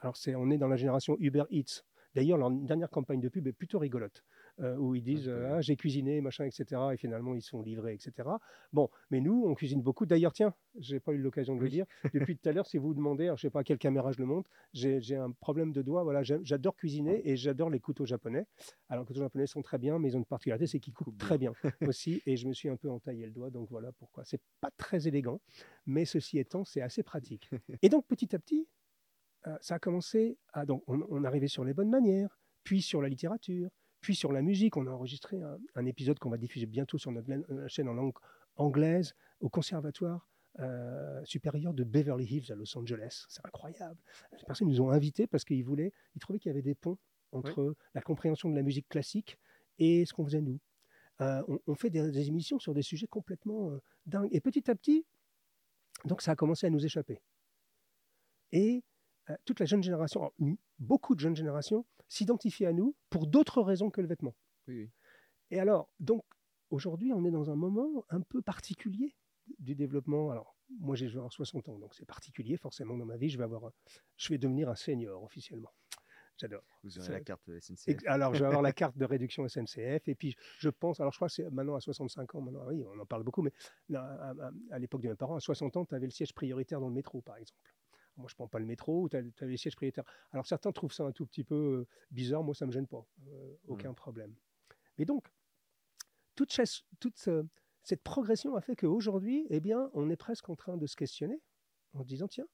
Alors, c'est, on est dans la génération Uber Eats. D'ailleurs, leur dernière campagne de pub est plutôt rigolote, euh, où ils disent. Ah, j'ai cuisiné, machin, etc. Et finalement, ils sont livrés, etc. Bon, mais nous, on cuisine beaucoup. D'ailleurs, tiens, j'ai pas eu l'occasion de le dire. Depuis tout à l'heure, si vous vous demandez, alors, je sais pas à quelle caméra je le montre, j'ai, j'ai un problème de doigt. Voilà, j'adore cuisiner et j'adore les couteaux japonais. Alors, les couteaux japonais sont très bien, mais ils ont une particularité, c'est qu'ils coupent très bien aussi. Et je me suis un peu entaillé le doigt, donc voilà pourquoi. C'est pas très élégant, mais ceci étant, c'est assez pratique. Et donc, petit à petit, euh, ça a commencé à. Donc, on, on arrivait sur les bonnes manières, puis sur la littérature, puis sur la musique. On a enregistré un, un épisode qu'on va diffuser bientôt sur notre euh, chaîne en langue anglaise au Conservatoire euh, supérieur de Beverly Hills à Los Angeles. C'est incroyable. Les personnes nous ont invités parce qu'ils voulaient, ils trouvaient qu'il y avait des ponts entre la compréhension de la musique classique et ce qu'on faisait nous. Euh, on, on fait des, des émissions sur des sujets complètement euh, dingues. Et petit à petit, donc ça a commencé à nous échapper. Et toute la jeune génération, alors, beaucoup de jeunes générations, s'identifient à nous pour d'autres raisons que le vêtement. Oui, oui. Et alors, donc, aujourd'hui, on est dans un moment un peu particulier du développement. Alors, moi, j'ai je vais avoir 60 ans, donc c'est particulier, forcément, dans ma vie. Je vais, avoir, un- je vais devenir un senior officiellement. J'adore. Vous aurez la carte SNCF. Alors, je vais avoir la carte de réduction SNCF. Et puis, je pense, alors je crois que c'est maintenant à 65 ans, maintenant, oui, on en parle beaucoup, mais à- à l'époque de mes parents, à 60 ans, tu avais le siège prioritaire dans le métro, par exemple. Moi, je prends pas le métro, tu avais les sièges prioritaires. Alors, certains trouvent ça un tout petit peu euh, bizarre, moi, ça me gêne pas, euh, aucun problème. Mais donc, toute, ce- cette progression a fait qu'aujourd'hui, eh bien, on est presque en train de se questionner en se disant, tiens,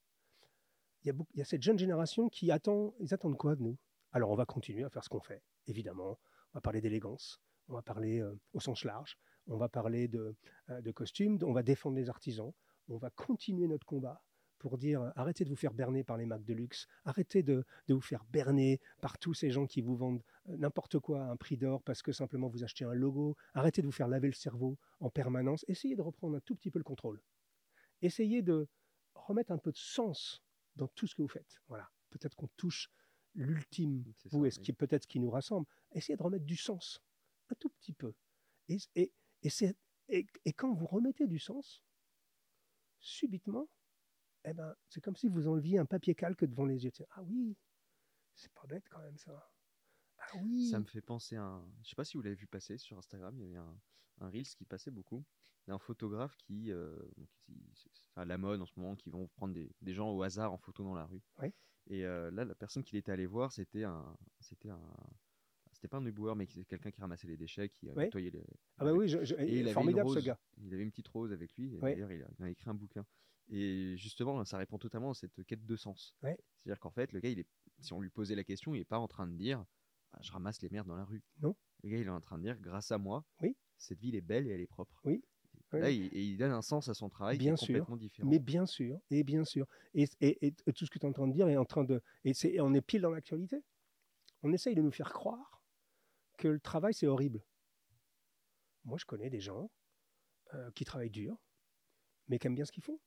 il y, a beaucoup- il y a cette jeune génération qui attend, ils attendent quoi de nous? Alors on va continuer à faire ce qu'on fait, évidemment. On va parler d'élégance, on va parler euh, au sens large, on va parler de, euh, de costumes, on va défendre les artisans, on va continuer notre combat pour dire arrêtez de vous faire berner par les marques de luxe, arrêtez de, de vous faire berner par tous ces gens qui vous vendent euh, n'importe quoi à un prix d'or parce que simplement vous achetez un logo, arrêtez de vous faire laver le cerveau en permanence, essayez de reprendre un tout petit peu le contrôle. Essayez de remettre un peu de sens dans tout ce que vous faites. Voilà. Peut-être qu'on touche l'ultime vous et ce qui peut-être ce qui nous rassemble. Essayez de remettre du sens, un tout petit peu. Et, et- et quand vous remettez du sens, subitement, eh ben, c'est comme si vous enleviez un papier calque devant les yeux. Ah oui, c'est pas bête quand même ça. Ah oui. Ça me fait penser à un. Je sais pas si vous l'avez vu passer sur Instagram, il y avait un, un Reels qui passait beaucoup. d'un photographe qui. euh, qui- c'est c'est à la mode en ce moment, qui vont prendre des, des gens au hasard en photo dans la rue. Oui. Et euh, là, la personne qu'il était allé voir, c'était un. C'était un. C'était pas un éboueur, mais quelqu'un qui ramassait les déchets, qui euh, Oui. nettoyait les. Ah bah oui, je- je- Et il avait formidable une ce gars. Il avait une petite rose avec lui. et Oui. D'ailleurs, il, a- il a écrit un bouquin. Et justement, ça répond totalement à cette quête de sens. Ouais. C'est-à-dire qu'en fait, le gars, il est, si on lui posait la question, il n'est pas en train de dire Ah, je ramasse les merdes dans la rue. Non. Le gars, il est en train de dire grâce à moi, Oui. cette ville est belle et elle est propre. Oui. Là, Oui. il, et il donne un sens à son travail Bien qui est sûr. complètement différent. Mais bien sûr, et bien sûr. Et, et- et tout ce que tu es en train de dire est en train de. Et, c'est- et on est pile dans l'actualité. On essaye de nous faire croire que le travail, c'est horrible. Moi, je connais des gens euh, qui travaillent dur, mais qui aiment bien ce qu'ils font.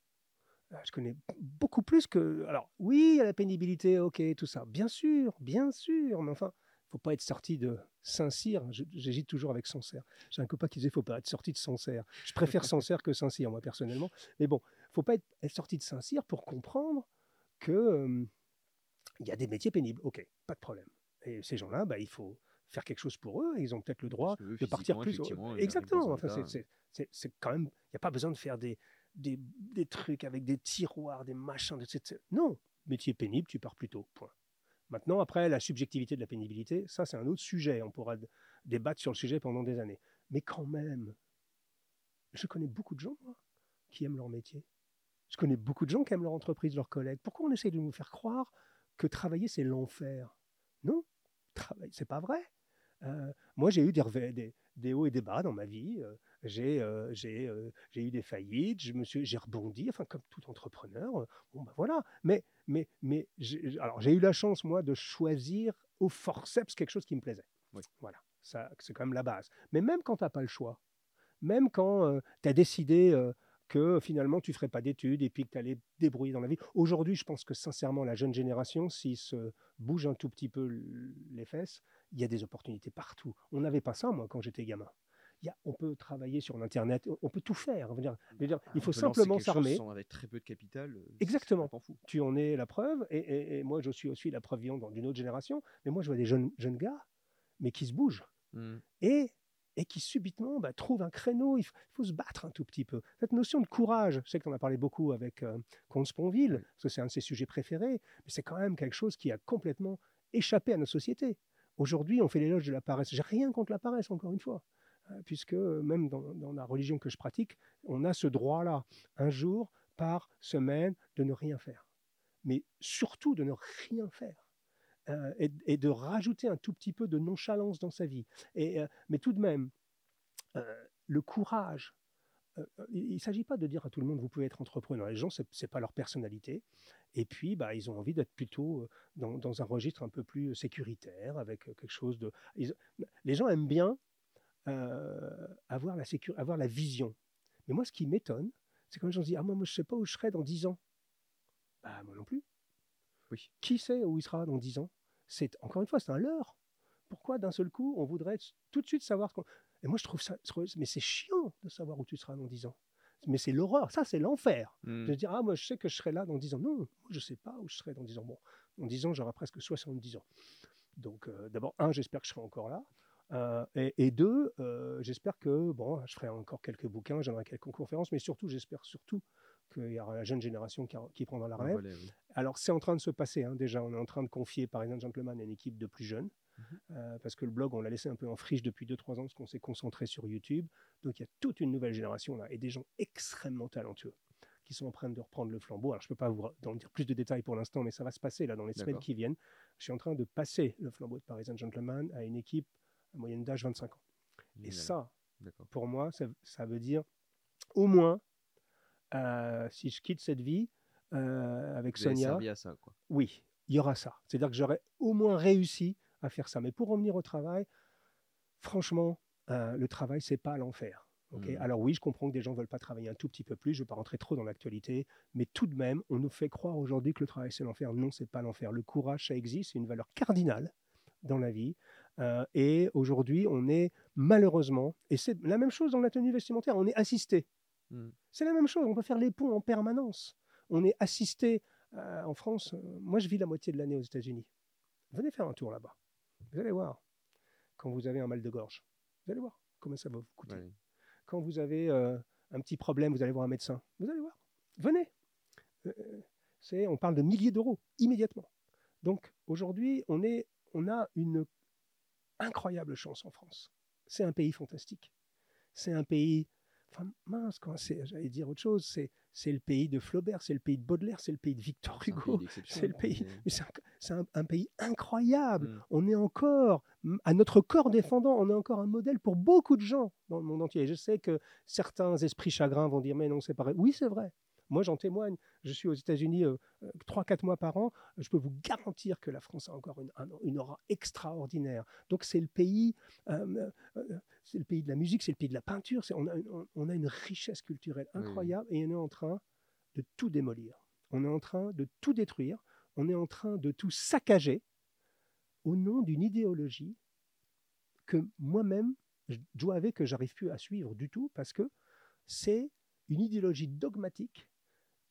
Euh, je connais beaucoup plus que. Alors, oui, il y a la pénibilité, ok, tout ça. Bien sûr, bien sûr, mais enfin, faut pas être sorti de Saint-Cyr. J'hésite toujours avec Sancerre. J'ai un copain qui disait faut pas être sorti de Sancerre. Je préfère Sancerre que Saint-Cyr, moi, personnellement. Mais bon, faut pas être, être sorti de Saint-Cyr pour comprendre que euh, il y a des métiers pénibles. Ok, pas de problème. Et ces gens-là, bah, il faut faire quelque chose pour eux. et Ils ont peut-être le droit de partir plus. Exactement. Enfin, c'est quand même. Il n'y a pas besoin de faire des, des, trucs avec des tiroirs, des machins, etc. Non, métier pénible, tu pars plus tôt. Point. Maintenant, après, la subjectivité de la pénibilité, ça, c'est un autre sujet. On pourra débattre sur le sujet pendant des années. Mais quand même, je connais beaucoup de gens, qui aiment leur métier. Je connais beaucoup de gens qui aiment leur entreprise, leurs collègues. Pourquoi on essaye de nous faire croire que travailler, c'est l'enfer? Non, travailler, c'est pas vrai. Euh, moi, j'ai eu des, des, des hauts et des bas dans ma vie. Euh, j'ai euh, j'ai, euh, eu des faillites, j'ai rebondi, enfin comme tout entrepreneur. euh, Bon, ben voilà. Mais, mais, mais j'ai- alors j'ai eu la chance moi de choisir au forceps quelque chose qui me plaisait. Oui. Voilà, ça c'est quand même la base. Mais même quand tu n'as pas le choix, même quand tu as décidé euh, que finalement tu ferais pas d'études et puis que tu allais débrouiller dans la vie. Aujourd'hui, je pense que sincèrement, la jeune génération, s'ils se bougent un tout petit peu les fesses, il y a des opportunités partout. On n'avait pas ça, moi, quand j'étais gamin. Il y a- on peut travailler sur Internet, on peut tout faire. je veux dire- je veux dire, il On faut simplement s'armer. Avec très peu de capital. euh, Exactement. fou. Tu en es la preuve, et, et- et moi, je suis aussi la preuve vivante d'une autre génération. Mais moi, je vois des jeunes, jeunes gars, mais qui se bougent Mm. et, et qui subitement bah, trouvent un créneau. Il faut, il faut se battre un tout petit peu. Cette notion de courage, je sais que tu en as parlé beaucoup avec euh, Comte Sponville, Oui. parce que c'est un de ses sujets préférés, mais c'est quand même quelque chose qui a complètement échappé à notre société. Aujourd'hui, on fait l'éloge de la paresse. J'ai rien contre la paresse, encore une fois, puisque euh, même dans, la religion que je pratique, on a ce droit-là, un jour par semaine, de ne rien faire. Mais surtout de ne rien faire. Euh, et, de rajouter un tout petit peu de nonchalance dans sa vie. Euh, mais tout de même, euh, le courage, euh, il ne s'agit pas de dire à tout le monde vous pouvez être entrepreneur. Les gens, ce n'est pas leur personnalité. Et puis, bah, ils ont envie d'être plutôt euh, dans, un registre un peu plus sécuritaire, avec euh, quelque chose de. les gens aiment bien euh, avoir, la sécu- avoir la vision. Mais moi, ce qui m'étonne, c'est quand les gens se disent Ah, moi, moi je ne sais pas où je serai dans 10 ans. Bah, moi non plus. Oui. Qui sait où il sera dans 10 ans? C'est Encore une fois, c'est un leurre. Pourquoi d'un seul coup, on voudrait tout de suite savoir. Et moi, je trouve ça. Mais c'est chiant de savoir où tu seras dans 10 ans. Mais c'est l'horreur. Ça, c'est l'enfer. Mm. De dire, ah, moi, je sais que je serai là dans 10 ans. Non, moi, je ne sais pas où je serai dans 10 ans. Bon, dans 10 ans, j'aurai presque 70 ans. Donc, euh, d'abord, un, j'espère que je serai encore là. Euh, et, et deux, euh, j'espère que bon, je ferai encore quelques bouquins, j'aimerai quelques conférences, mais surtout, j'espère surtout qu'il y aura la jeune génération qui, qui prendra la relève. relais, oui. Alors, c'est en train de se passer. hein, déjà, on est en train de confier Parisien Gentleman à une équipe de plus jeunes. Mhm. euh, parce que le blog, on l'a laissé un peu en friche depuis 2-3 ans, parce qu'on s'est concentré sur YouTube. Donc, il y a toute une nouvelle génération là, et des gens extrêmement talentueux qui sont en train de reprendre le flambeau. Alors, je ne peux pas vous en dire plus de détails pour l'instant, mais ça va se passer là dans les semaines qui viennent. Je suis en train de passer le flambeau de Parisien Gentleman à une équipe moyenne d'âge 25 ans. Et ça, pour moi, ça, ça veut dire au moins, euh, si je quitte cette vie euh, avec Vous Sonia, à ça, quoi. oui, il y aura ça. C'est-à-dire que j'aurais au moins réussi à faire ça. Mais pour revenir au travail, franchement, euh, le travail, c'est pas l'enfer. ok? Mhm. Alors oui, je comprends que des gens ne veulent pas travailler un tout petit peu plus, je ne vais pas rentrer trop dans l'actualité, mais tout de même, on nous fait croire aujourd'hui que le travail, c'est l'enfer. Non, c'est pas l'enfer. Le courage, ça existe, c'est une valeur cardinale dans la vie. Euh, et aujourd'hui, on est malheureusement, et c'est la même chose dans la tenue vestimentaire, on est assisté. Mm. C'est la même chose, on peut faire les ponts en permanence. On est assisté euh, en France. euh, moi, je vis la moitié de l'année aux États-Unis. Venez faire un tour là-bas. Vous allez voir. Quand vous avez un mal de gorge, vous allez voir comment ça va vous coûter. Quand vous avez euh, un petit problème, vous allez voir un médecin. Vous allez voir. Venez. On parle de milliers d'euros immédiatement. Donc aujourd'hui, on, est, on a une incroyable chance en France. C'est un pays fantastique. C'est un pays. Enfin, mince, j'allais dire autre chose. C'est, c'est le pays de Flaubert, c'est le pays de Baudelaire, c'est le pays de Victor Hugo. C'est le hein, pays. mais- Mais c'est un, pays incroyable. Mm. On est encore, à notre corps défendant, on est encore un modèle pour beaucoup de gens dans le monde entier. Et je sais que certains esprits chagrins vont dire, mais non, c'est pareil. Oui, c'est vrai. Moi, j'en témoigne. Je suis aux États-Unis euh, euh, 3-4 mois par an. Je peux vous garantir que la France a encore une, un- une aura extraordinaire. Donc, c'est le pays, euh, c'est le pays de la musique, c'est le pays de la peinture. On a, une- on- on a une richesse culturelle oui. incroyable et on est en train de tout démolir. On est en train de tout détruire. On est en train de tout saccager au nom d'une idéologie que moi-même, je dois avouer que j'arrive plus à suivre du tout parce que c'est une idéologie dogmatique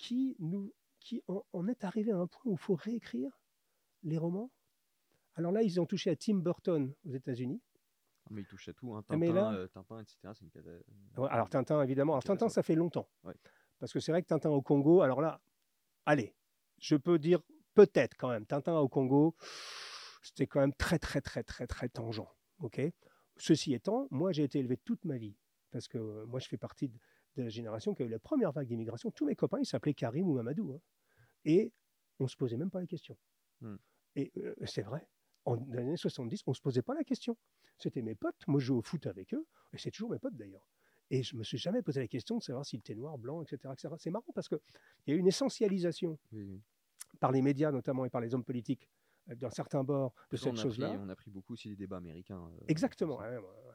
qui nous qui en, en est arrivé à un point où il faut réécrire les romans? Alors là, ils ont touché à Tim Burton aux États-Unis. Mais il touche à tout, hein. Ah, mais Tintin, là- euh, Tintin, etc. C'est une cata- Ouais, Alors Tintin, évidemment. Alors Tintin, ça fait longtemps. Ouais. Parce que c'est vrai que Tintin au Congo, alors là, allez, je peux dire peut-être quand même, Tintin au Congo, c'était quand même très, très, très, très, très tangent. ok? Ceci étant, moi, j'ai été élevé toute ma vie. Parce que euh, moi, je fais partie de, de la génération qui a eu la première vague d'immigration. Tous mes copains, ils s'appelaient Karim ou Mamadou. hein. Et on ne se posait même pas la question. Hmm. Et euh, c'est vrai. En dans les années 70, on ne se posait pas la question. C'était mes potes. Moi, je jouais au foot avec eux. Et c'est toujours mes potes d'ailleurs. Et je me suis jamais posé la question de savoir s'il était noir, blanc, etc. C'est marrant parce qu'il y a eu une essentialisation Oui, oui. par les médias notamment et par les hommes politiques d'un certain bord de cette a chose-là. On a pris beaucoup aussi des débats américains. euh, Exactement.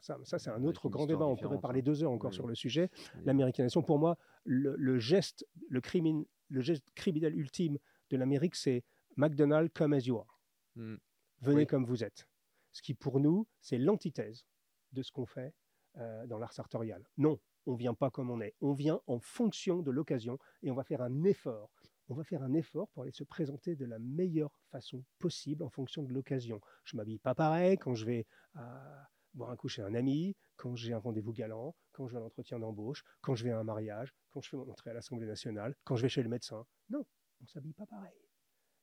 ça. c'est un autre grand débat. On pourrait parler hein. deux heures encore Oui, sur le sujet. L'américanisation, pour moi, le, le geste, le, crimin, le geste criminel ultime de l'Amérique, c'est McDonald's come as you are. Hmm. Venez Oui. comme vous êtes. Ce qui, pour nous, c'est l'antithèse de ce qu'on fait euh, dans l'art sartorial. Non, on vient pas comme on est. On vient en fonction de l'occasion et on va faire un effort. On va faire un effort pour aller se présenter de la meilleure façon possible en fonction de l'occasion. Je m'habille pas pareil quand je vais à boire un coup chez un ami, quand j'ai un rendez-vous galant, quand je vais à l'entretien d'embauche, quand je vais à un mariage, quand je fais mon entrée à l'Assemblée nationale, quand je vais chez le médecin. Non, on s'habille pas pareil.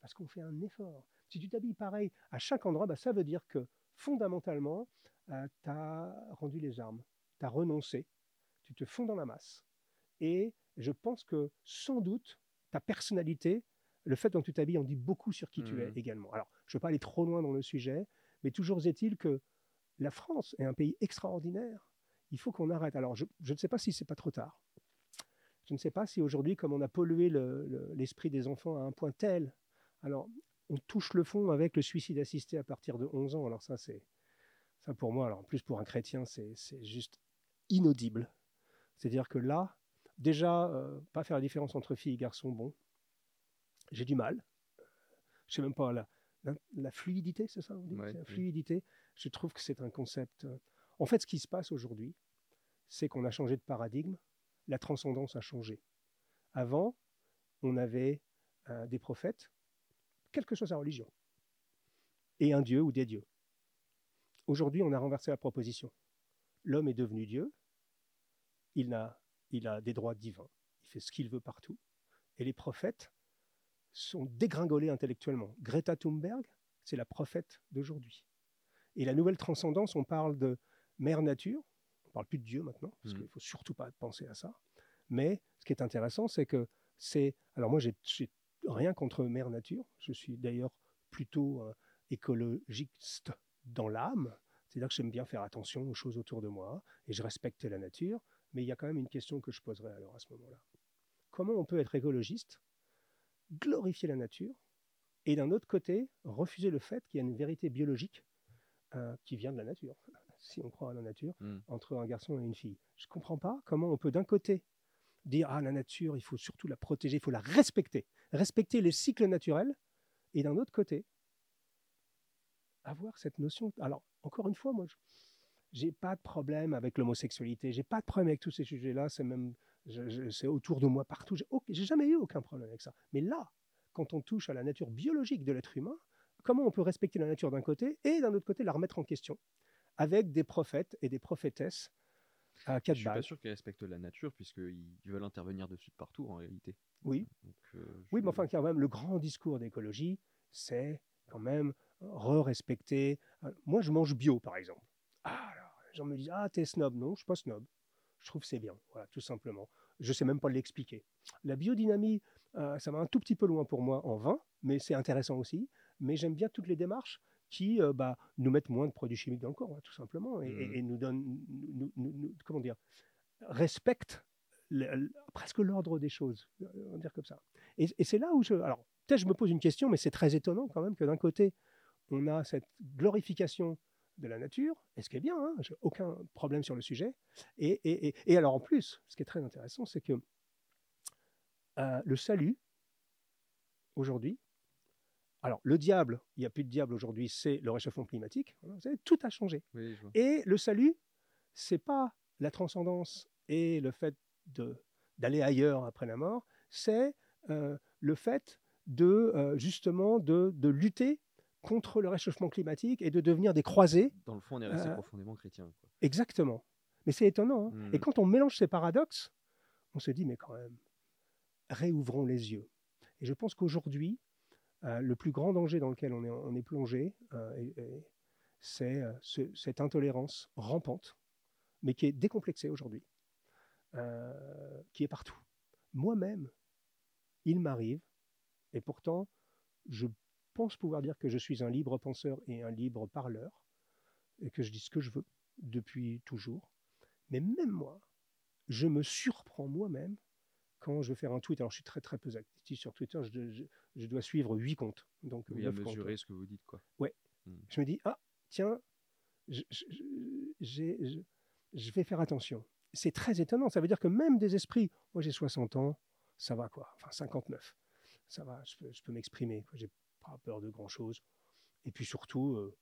Parce qu'on fait un effort. Si tu t'habilles pareil à chaque endroit, bah, ça veut dire que fondamentalement, tu as rendu les armes, tu as renoncé, tu te fonds dans la masse. Et je pense que sans doute, ta personnalité, le fait dont tu t'habilles en dit beaucoup sur qui tu es Mhm. également. Alors, je ne veux pas aller trop loin dans le sujet, mais toujours est-il que la France est un pays extraordinaire. Il faut qu'on arrête. Alors, je, je ne sais pas si c'est pas trop tard. Je ne sais pas si aujourd'hui, comme on a pollué le- le- l'esprit des enfants à un point tel, alors on touche le fond avec le suicide assisté à partir de 11 ans. Alors ça, c'est ça pour moi. Alors en plus pour un chrétien, c'est c'est juste inaudible. C'est-à-dire que là, déjà, euh, pas faire la différence entre filles et garçons, bon, j'ai du mal. Je sais même pas la, la, la fluidité, c'est ça on dit? Ouais, C'est la oui. fluidité. Je trouve que c'est un concept. euh, En fait, ce qui se passe aujourd'hui, c'est qu'on a changé de paradigme. La transcendance a changé. Avant, on avait euh, des prophètes, quelle que soit sa religion, et un dieu ou des dieux. Aujourd'hui, on a renversé la proposition. L'homme est devenu Dieu, il a, il a des droits divins, il fait ce qu'il veut partout, et les prophètes sont dégringolés intellectuellement. Greta Thunberg, c'est la prophète d'aujourd'hui. Et la nouvelle transcendance, on parle de mère nature, on parle plus de Dieu maintenant, parce Mhm. qu'il faut surtout pas penser à ça. Mais ce qui est intéressant, c'est que c'est. Alors moi, j'ai j'ai rien contre mère nature. Je suis d'ailleurs plutôt euh, écologiste dans l'âme. C'est-à-dire que j'aime bien faire attention aux choses autour de moi et je respecte la nature. Mais il y a quand même une question que je poserai alors à ce moment-là. Comment on peut être écologiste, glorifier la nature et d'un autre côté refuser le fait qu'il y a une vérité biologique euh, qui vient de la nature, si on croit à la nature, Mm. entre un garçon et une fille. Je ne comprends pas comment on peut d'un côté dire ah la nature, il faut surtout la protéger, il faut la respecter, respecter les cycles naturels, et d'un autre côté avoir cette notion. Alors encore une fois, moi, je j'ai pas de problème avec l'homosexualité, j'ai pas de problème avec tous ces sujets-là, c'est même je- je- c'est autour de moi partout. J'ai jamais eu aucun problème avec ça. Mais là, quand on touche à la nature biologique de l'être humain, comment on peut respecter la nature d'un côté et d'un autre côté la remettre en question avec des prophètes et des prophétesses à Je quatre suis pas sûr qu'ils respectent la nature, puisqu'ils veulent intervenir dessus de partout, en réalité. Oui, Donc, euh, oui, je- mais enfin, quand même, le grand discours d'écologie, c'est quand même re-respecter. Euh, Moi, je mange bio, par exemple. Ah, gens me disent Ah, t'es snob. Non, je suis pas snob. Je trouve que c'est bien, voilà, tout simplement. je ne sais même pas l'expliquer. La biodynamie, euh, ça va un tout petit peu loin pour moi en vin, mais c'est intéressant aussi. Mais j'aime bien toutes les démarches qui euh, bah, nous mettent moins de produits chimiques dans le corps, hein, tout simplement, et, et- et nous donnent, nous- nous- nous- comment dire, respectent le- le- presque l'ordre des choses, euh, on va dire comme ça. Et, et c'est là où je, alors peut-être je me pose une question, mais c'est très étonnant quand même que d'un côté on a cette glorification de la nature, et ce qui est bien, hein, j'ai aucun problème sur le sujet. Et, et- et- et alors en plus, ce qui est très intéressant, c'est que euh, le salut, aujourd'hui, alors le diable, il n'y a plus de diable aujourd'hui, c'est le réchauffement climatique. Vous savez, tout a changé. Oui. Et le salut, c'est pas la transcendance et le fait d'aller ailleurs après la mort, c'est euh, le fait de euh, justement de, de lutter contre le réchauffement climatique et de devenir des croisés. Dans le fond, on est resté Euh, profondément chrétien. quoi. Exactement. Mais c'est étonnant. hein. Et Mm. quand on mélange ces paradoxes, on se dit mais quand même, réouvrons les yeux. Et je pense qu'aujourd'hui, euh, le plus grand danger dans lequel on est, on est plongé, euh, et- et c'est ce- cette intolérance rampante, mais qui est décomplexée aujourd'hui, qui est partout. Moi-même, il m'arrive, et pourtant, je pense pouvoir dire que je suis un libre penseur et un libre parleur, et que je dis ce que je veux depuis toujours. Mais même moi, je me surprends moi-même quand je veux faire un tweet. Alors, je suis très très peu actif sur Twitter. Je, je- je dois suivre huit comptes. Donc, Oui, à comptes. mesurer ce que vous dites. quoi. Je me dis, ah, tiens, je, vais faire attention. C'est très étonnant. Ça veut dire que même des esprits, moi j'ai 60 ans, ça va quoi. Enfin, 59. Ça va, je peux, m'exprimer. J'ai pas peur de grand chose. Et puis surtout, euh,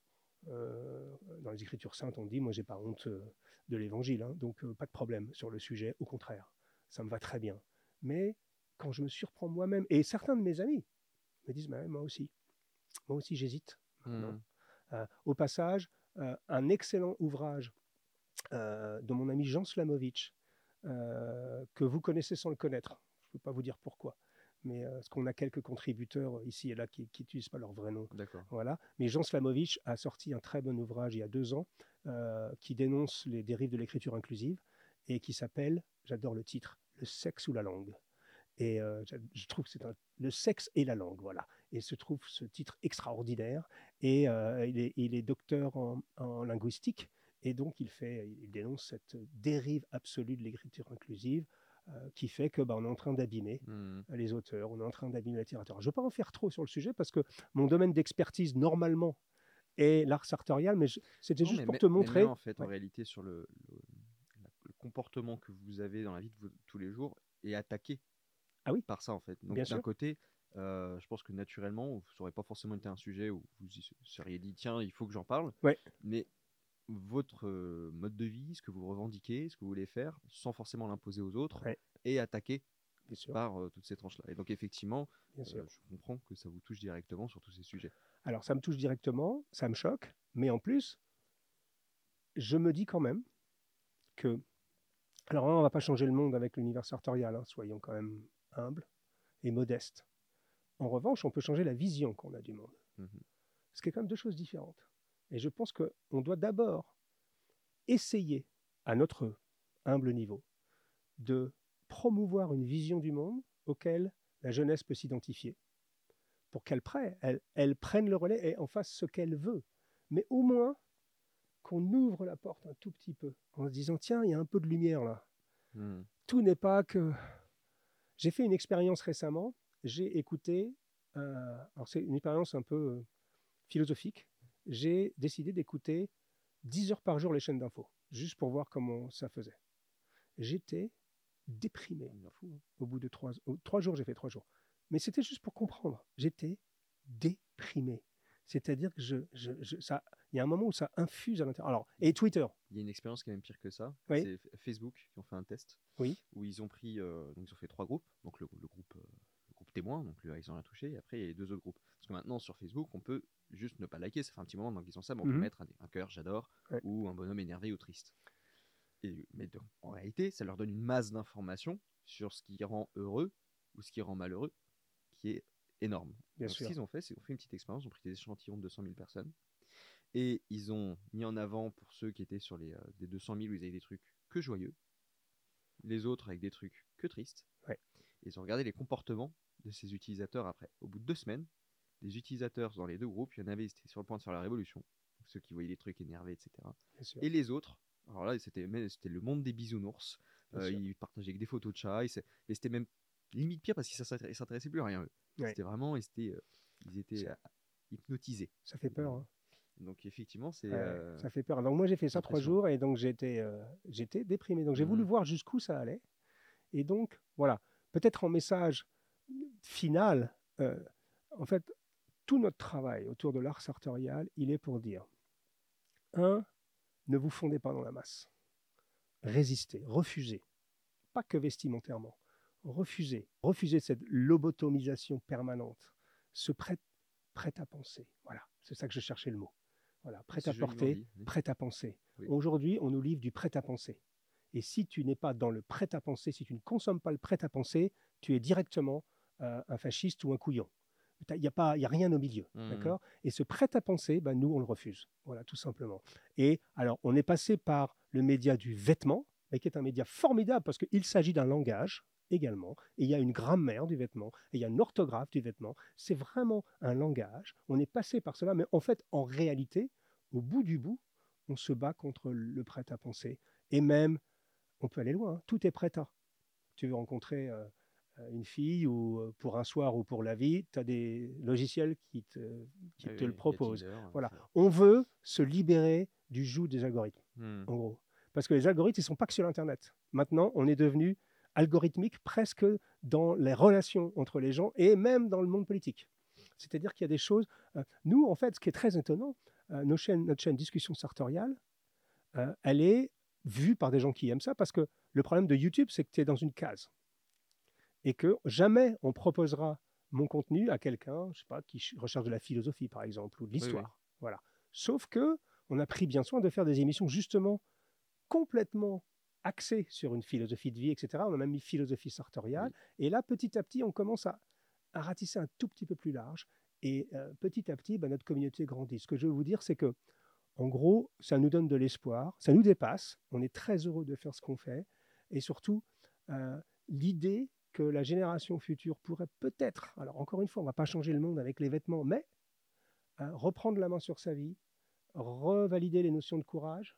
euh, dans les Écritures saintes, on dit, moi j'ai pas honte euh, de l'évangile. hein. donc, pas de problème sur le sujet. Au contraire, ça me va très bien. Mais quand je me surprends moi-même, et certains de mes amis me disent, bah moi aussi, moi aussi j'hésite. Mm. Euh, au passage, euh, un excellent ouvrage de mon ami Jean Slamovitch, que vous connaissez sans le connaître. Je ne peux pas vous dire pourquoi, mais parce qu'on a quelques contributeurs ici et là qui n'utilisent pas leur vrai nom. Voilà. Mais Jean Slamovitch a sorti un très bon ouvrage il y a deux ans qui dénonce les dérives de l'écriture inclusive et qui s'appelle, j'adore le titre, Le sexe ou la langue. Et euh, je trouve que c'est un- le sexe et la langue, voilà. Et se trouve ce titre extraordinaire. Et euh, il, est, il est docteur en, en linguistique. Et donc, il, fait, il dénonce cette dérive absolue de l'écriture inclusive euh, qui fait que bah, on est en train d'abîmer Mm. les auteurs, on est en train d'abîmer la littérature. Je ne veux pas en faire trop sur le sujet parce que mon domaine d'expertise, normalement, est l'art sartorial, mais c'était juste mais pour te mais montrer. même, en fait, en réalité, sur le, le- la- le comportement que vous avez dans la vie de tous les jours est attaqué Ah oui. par ça, en fait. Donc, d'un côté, euh, je pense que naturellement, ça n'aurait pas forcément été un sujet où vous seriez dit, tiens, il faut que j'en parle. Ouais. Mais votre mode de vie, ce que vous revendiquez, ce que vous voulez faire, sans forcément l'imposer aux autres, Ouais. Bien sûr, par euh, toutes ces tranches-là. Et donc, effectivement, euh, je comprends que ça vous touche directement sur tous ces sujets. Alors, ça me touche directement, ça me choque, mais en plus, je me dis quand même que. Alors, on ne va pas changer le monde avec l'univers sartorial, hein, soyons quand même humbles et modestes. En revanche, on peut changer la vision qu'on a du monde. Mhm. Ce qui est quand même deux choses différentes. Et je pense qu'on doit d'abord essayer, à notre humble niveau, de promouvoir une vision du monde auquel la jeunesse peut s'identifier, pour qu'elle prenne, elle, elle prenne le relais et en fasse ce qu'elle veut. Mais au moins qu'on ouvre la porte un tout petit peu, en se disant, tiens, il y a un peu de lumière là. Mm. Tout n'est pas que... J'ai fait une expérience récemment, j'ai écouté, euh, alors c'est une expérience un peu euh, philosophique, j'ai décidé d'écouter 10 heures par jour les chaînes d'infos, juste pour voir comment ça faisait. J'étais déprimé Fou, hein. au bout de trois, oh, trois jours, j'ai fait trois jours. Mais c'était juste pour comprendre. J'étais déprimé. C'est-à-dire que je, je, je- ça, il y a un moment où ça infuse à l'intérieur. Alors, et Twitter, Il y a une expérience qui est même pire que ça. Oui. C'est Facebook qui ont fait un test. Oui. Où ils ont pris, euh, donc ils ont fait trois groupes. Donc le, le groupe, euh, le groupe témoin, donc ils ont rien touché. Et après il y a les deux autres groupes. Parce que maintenant sur Facebook, on peut juste ne pas liker. Ça fait un petit moment donc ils ont ça, mais on peut Mhm. mettre un, un cœur, j'adore, Ouais. ou un bonhomme énervé ou triste. Et, mais donc, en réalité, ça leur donne une masse d'informations sur ce qui rend heureux ou ce qui rend malheureux, qui est énorme. bien Donc, sûr. Ce qu'ils ont fait, c'est qu'ils ont fait une petite expérience, ils ont pris des échantillons de 200 000 personnes et ils ont mis en avant pour ceux qui étaient sur les euh, des 200 000 où ils avaient des trucs que joyeux, les autres avec des trucs que que triste. Ouais. Et ils ont regardé les comportements de ces utilisateurs après. Au bout de deux semaines, les utilisateurs dans les deux groupes, il y en avait, ils étaient sur le point de faire la révolution. Ceux qui voyaient les trucs énervés, etc. Et les autres, alors là, c'était c'était le monde des bisounours. Euh, ils partageaient que des photos de chats. Et c'était même limite pire parce qu'ils ils s'intéressaient plus à rien. eux. Ouais. C'était vraiment, ils étaient, euh, ils étaient Ça- euh, hypnotisés. Ça fait peur. hein. Donc effectivement, c'est. Ouais, euh, Ça fait peur. Donc moi j'ai fait ça trois jours et donc j'étais euh, j'étais déprimé. Donc j'ai voulu Mhm. voir jusqu'où ça allait. Et donc voilà, peut-être en message final, en fait, tout notre travail autour de l'art sartorial, il est pour dire un, ne vous fondez pas dans la masse. Résistez, refusez. Pas que vestimentairement. Refusez. Refusez cette lobotomisation permanente. Ce prêt, prêt à penser. Voilà, c'est ça que je cherchais le mot. Voilà, prêt c'est à porter, prêt à penser. Oui. Aujourd'hui, on nous livre du prêt à penser. Et si tu n'es pas dans le prêt à penser, si tu ne consommes pas le prêt à penser, tu es directement euh, un fasciste ou un couillon. Il n'y a, pas- y a rien au milieu. Mhm. D'accord? Et ce prêt à penser, ben, nous, on le refuse. Voilà, tout simplement. Et alors, on est passé par le média du vêtement, mais qui est un média formidable parce qu'il s'agit d'un langage également, et il y a une grammaire du vêtement, et il y a une orthographe du vêtement. C'est vraiment un langage. On est passé par cela, mais en fait, en réalité, au bout du bout, on se bat contre le prêt à penser. Et même, on peut aller loin, hein, tout est prêt à. Tu veux rencontrer euh, une fille ou pour un soir ou pour la vie, tu as des logiciels qui te, qui Ah te oui, le proposent. Tinder, Voilà. On veut se libérer du joug des algorithmes, Hmm. en gros. Parce que les algorithmes, ils ne sont pas que sur Internet. Maintenant, on est devenu algorithmique presque dans les relations entre les gens et même dans le monde politique. C'est-à-dire qu'il y a des choses. euh, nous, en fait, ce qui est très étonnant, euh, nos chaînes- notre chaîne Discussion sartoriale, euh, elle est vue par des gens qui aiment ça parce que le problème de YouTube, c'est que tu es dans une case. Et que jamais on proposera mon contenu à quelqu'un, je sais pas, qui ch- recherche de la philosophie, par exemple, ou de oui. l'histoire. Voilà. Sauf que on a pris bien soin de faire des émissions justement complètement axées sur une philosophie de vie, etc. On a même mis philosophie sartoriale. Et là, petit à petit, on commence à, à ratisser un tout petit peu plus large. Et euh, petit à petit, bah, notre communauté grandit. Ce que je veux vous dire, c'est que, en gros, ça nous donne de l'espoir, ça nous dépasse. On est très heureux de faire ce qu'on fait. Et surtout, euh, l'idée que la génération future pourrait peut-être, alors encore une fois, on ne va pas changer le monde avec les vêtements, mais euh, reprendre la main sur sa vie, revalider les notions de courage,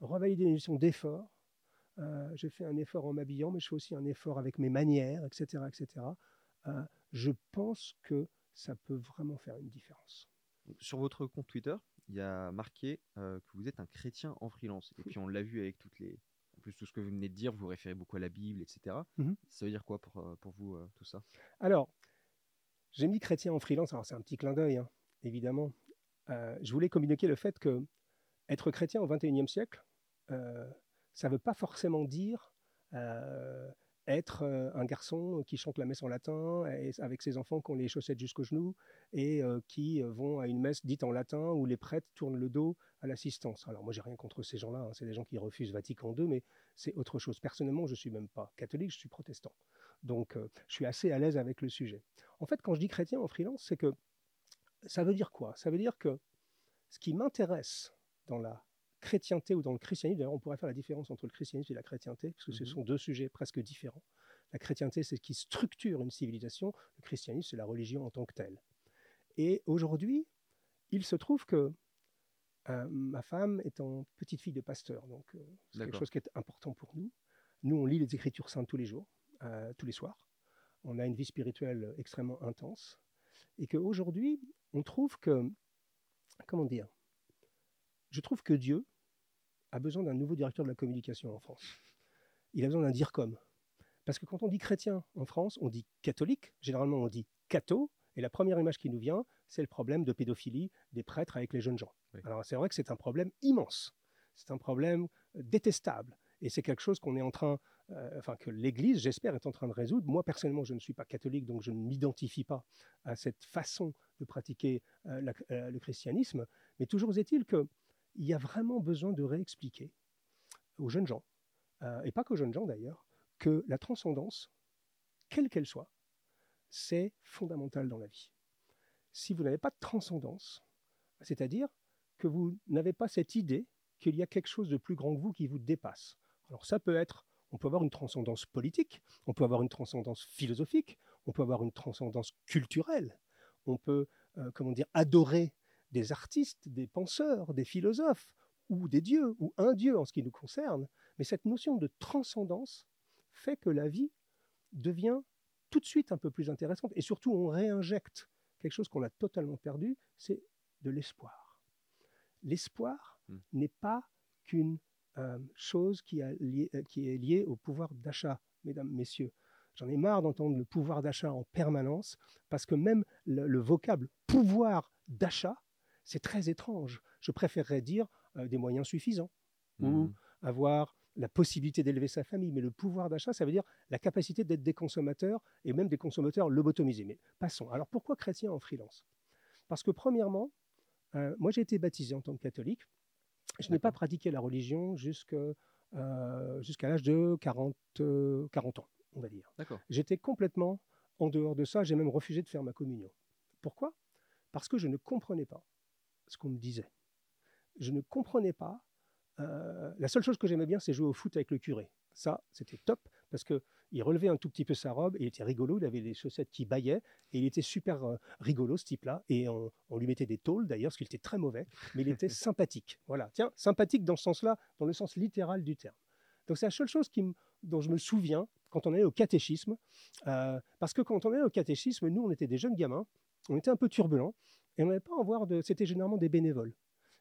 revalider les notions d'effort. Euh, j'ai fait un effort en m'habillant, mais je fais aussi un effort avec mes manières, etc. etc. Euh, je pense que ça peut vraiment faire une différence. Sur votre compte Twitter, il y a marqué euh, que vous êtes un chrétien en freelance. Et puis on l'a vu avec toutes les. Plus, tout ce que vous venez de dire, vous référez beaucoup à la Bible, etc. Mhm. Ça veut dire quoi pour, euh, pour vous, euh, tout ça? Alors, j'ai mis chrétien en freelance. Alors, c'est un petit clin d'œil, hein, évidemment. Euh, je voulais communiquer le fait que être chrétien au XXIe siècle, ça ne veut pas forcément dire être un garçon qui chante la messe en latin et avec ses enfants qui ont les chaussettes jusqu'aux genoux et qui vont à une messe dite en latin où les prêtres tournent le dos à l'assistance. Alors moi, j'ai rien contre ces gens-là. hein. C'est des gens qui refusent Vatican II, mais c'est autre chose. Personnellement, je suis même pas catholique, je suis protestant. Donc, je suis assez à l'aise avec le sujet. En fait, quand je dis chrétien en freelance, c'est que ça veut dire quoi? Ça veut dire que ce qui m'intéresse dans la chrétienté ou dans le christianisme, d'ailleurs, on pourrait faire la différence entre le christianisme et la chrétienté, parce que ce Mhm. sont deux sujets presque différents. La chrétienté, c'est ce qui structure une civilisation. Le christianisme, c'est la religion en tant que telle. Et aujourd'hui, il se trouve que euh, ma femme étant petite fille de pasteur, donc euh, c'est quelque chose qui est important pour nous. Nous, on lit les Écritures saintes tous les jours, euh, tous les soirs. On a une vie spirituelle extrêmement intense. Et qu'aujourd'hui, on trouve que, comment dire, je trouve que Dieu a besoin d'un nouveau directeur de la communication en France. Il a besoin d'un DIRCOM. Parce que quand on dit chrétien en France, on dit catholique, généralement on dit catho, et la première image qui nous vient, c'est le problème de pédophilie des prêtres avec les jeunes gens. Oui. Alors c'est vrai que c'est un problème immense, c'est un problème euh, détestable, et c'est quelque chose qu'on est en train, euh, enfin que l'Église, j'espère, est en train de résoudre. Moi personnellement, je ne suis pas catholique, donc je ne m'identifie pas à cette façon de pratiquer euh, la- euh, le christianisme, mais toujours est-il qu'il y a vraiment besoin de réexpliquer aux jeunes gens, euh, et pas qu'aux jeunes gens d'ailleurs, que la transcendance, quelle qu'elle soit, c'est fondamental dans la vie. Si vous n'avez pas de transcendance, c'est-à-dire que vous n'avez pas cette idée qu'il y a quelque chose de plus grand que vous qui vous dépasse. Alors ça peut être, On peut avoir une transcendance politique, on peut avoir une transcendance philosophique, on peut avoir une transcendance culturelle, on peut, euh, comment dire, adorer des artistes, des penseurs, des philosophes, ou des dieux, ou un dieu en ce qui nous concerne. Mais cette notion de transcendance fait que la vie devient tout de suite un peu plus intéressante. Et surtout, on réinjecte quelque chose qu'on a totalement perdu, c'est de l'espoir. L'espoir Hmm. n'est pas qu'une euh, chose qui, a lié- euh, qui est liée au pouvoir d'achat, mesdames, messieurs. J'en ai marre d'entendre le pouvoir d'achat en permanence, parce que même le, le vocable pouvoir d'achat, c'est très étrange. Je préférerais dire euh, des moyens suffisants ou Mhm. avoir la possibilité d'élever sa famille. Mais le pouvoir d'achat, ça veut dire la capacité d'être des consommateurs et même des consommateurs lobotomisés. Mais passons. Alors pourquoi chrétien en freelance? Parce que premièrement, euh, moi j'ai été baptisé en tant que catholique. Je n'ai pas pratiqué la religion euh, jusqu'à l'âge de 40, euh, 40 ans, on va dire. J'étais complètement en dehors de ça. J'ai même refusé de faire ma communion. Pourquoi? Parce que je ne comprenais pas ce qu'on me disait. Je ne comprenais pas. euh, la seule chose que j'aimais bien, c'est jouer au foot avec le curé. Ça, c'était top parce que il relevait un tout petit peu sa robe, et il était rigolo, il avait des chaussettes qui baillaient, et il était super euh, rigolo ce type-là, et on, on lui mettait des tôles d'ailleurs, parce qu'il était très mauvais, mais il était sympathique. Voilà, tiens, sympathique dans ce sens-là, dans le sens littéral du terme. Donc c'est la seule chose qui me- dont je me souviens quand on allait au catéchisme, euh, parce que quand on allait au catéchisme, nous, on était des jeunes gamins, on était un peu turbulents, et on n'avait pas à voir de... C'était généralement des bénévoles.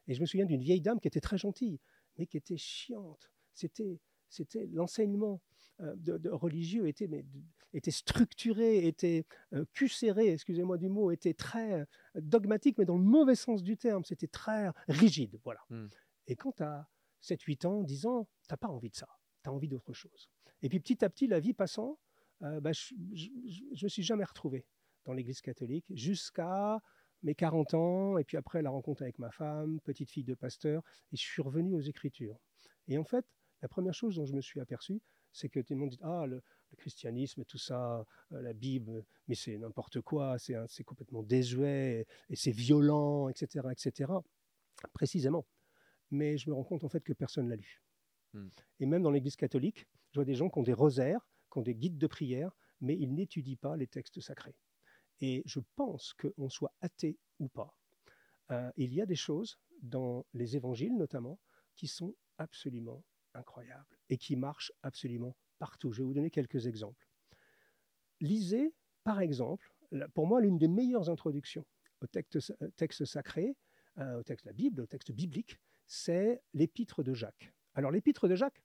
Et je me souviens d'une vieille dame qui était très gentille, mais qui était chiante. C'était, c'était l'enseignement euh, de, de religieux était, mais, était structuré, était euh, excusez-moi du mot, était très euh, dogmatique, mais dans le mauvais sens du terme. C'était très rigide, voilà. Hmm. Et quand tu as 7, 8 ans, 10 ans, tu pas envie de ça. Tu as envie d'autre chose. Et puis petit à petit, la vie passant, euh, bah, je ne me suis jamais retrouvé dans l'Église catholique jusqu'à mes 40 ans, et puis après la rencontre avec ma femme, petite fille de pasteur, et je suis revenu aux Écritures. Et en fait, la première chose dont je me suis aperçu, c'est que tout le monde dit Ah, le, le christianisme, tout ça, euh, la Bible, mais c'est n'importe quoi, c'est un- c'est complètement désuet, et, et c'est violent, etc., etc. Précisément. Mais je me rends compte en fait que personne ne l'a lu. Hmm. Et même dans l'Église catholique, je vois des gens qui ont des rosaires, qui ont des guides de prière, mais ils n'étudient pas les textes sacrés. Et je pense qu'on soit athée ou pas, euh, il y a des choses dans les évangiles notamment qui sont absolument incroyables et qui marchent absolument partout. Je vais vous donner quelques exemples. Lisez, par exemple, pour moi, l'une des meilleures introductions au texte, euh, sacré, euh, au texte de la Bible, au texte biblique, c'est l'épître de Jacques. Alors l'épître de Jacques,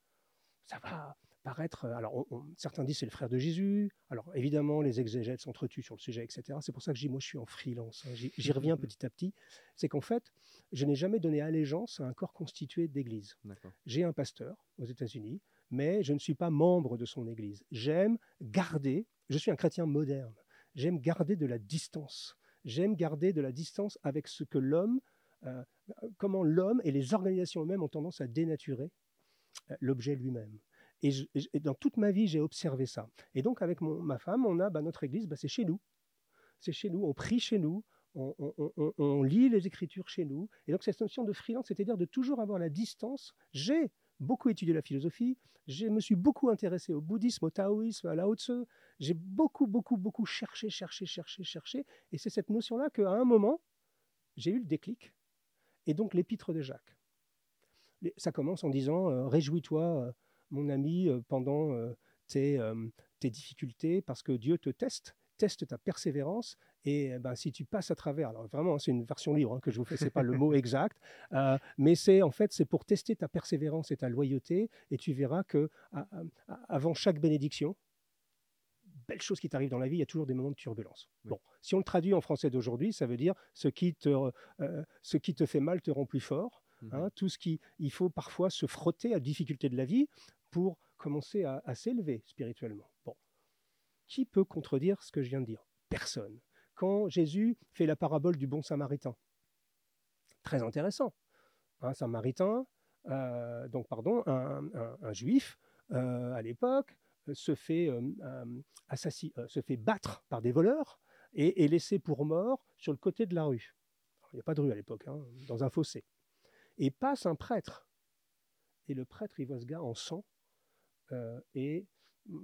ça va paraître. euh, Alors on- on- certains disent c'est le frère de Jésus. Alors évidemment, les exégètes s'entretuent sur le sujet, etc. C'est pour ça que je dis moi je suis en freelance. hein. J'y reviens petit à petit. C'est qu'en fait, je n'ai jamais donné allégeance à un corps constitué d'église. J'ai un pasteur aux États-Unis, mais je ne suis pas membre de son église. J'aime garder, je suis un chrétien moderne, j'aime garder de la distance. J'aime garder de la distance avec ce que l'homme, euh, comment l'homme et les organisations eux-mêmes ont tendance à dénaturer euh, l'objet lui-même. Et, dans toute ma vie, j'ai observé ça. Et donc, avec ma femme, on a bah, notre église, bah, c'est chez nous. C'est chez nous, on prie chez nous, on, lit les Écritures chez nous. Et donc, cette notion de freelance, c'est-à-dire de toujours avoir la distance. J'ai beaucoup étudié la philosophie, je me suis beaucoup intéressé au bouddhisme, au taoïsme, à Lao Tzu. J'ai beaucoup, beaucoup, beaucoup cherché, cherché, cherché, cherché. Et c'est cette notion-là qu'à un moment, j'ai eu le déclic. Et donc, l'épître de Jacques. Ça commence en disant euh, Réjouis-toi, euh, mon ami, euh, pendant euh, tes, euh, tes difficultés, parce que Dieu te teste, teste ta persévérance. Et eh ben, si tu passes à travers, alors vraiment, hein, c'est une version libre hein, que je vous fais, c'est pas le mot exact, euh, mais c'est en fait c'est pour tester ta persévérance et ta loyauté, et tu verras que à- à- avant chaque bénédiction, belle chose qui t'arrive dans la vie, il y a toujours des moments de turbulence. Oui. Bon, si on le traduit en français d'aujourd'hui, ça veut dire ce qui te, euh, ce qui te fait mal te rend plus fort. Hein, tout ce qui, il faut parfois se frotter à la difficulté de la vie pour commencer à, s'élever spirituellement. Bon, qui peut contredire ce que je viens de dire? Personne. Quand Jésus fait la parabole du bon Samaritain, très intéressant. Un Samaritain, euh, donc pardon, un, Juif euh, à l'époque se fait euh, euh, se fait battre par des voleurs et est laissé pour mort sur le côté de la rue. Il n'y a pas de rue à l'époque, hein, dans un fossé et passe un prêtre. Et le prêtre, il voit ce gars en sang, et mm,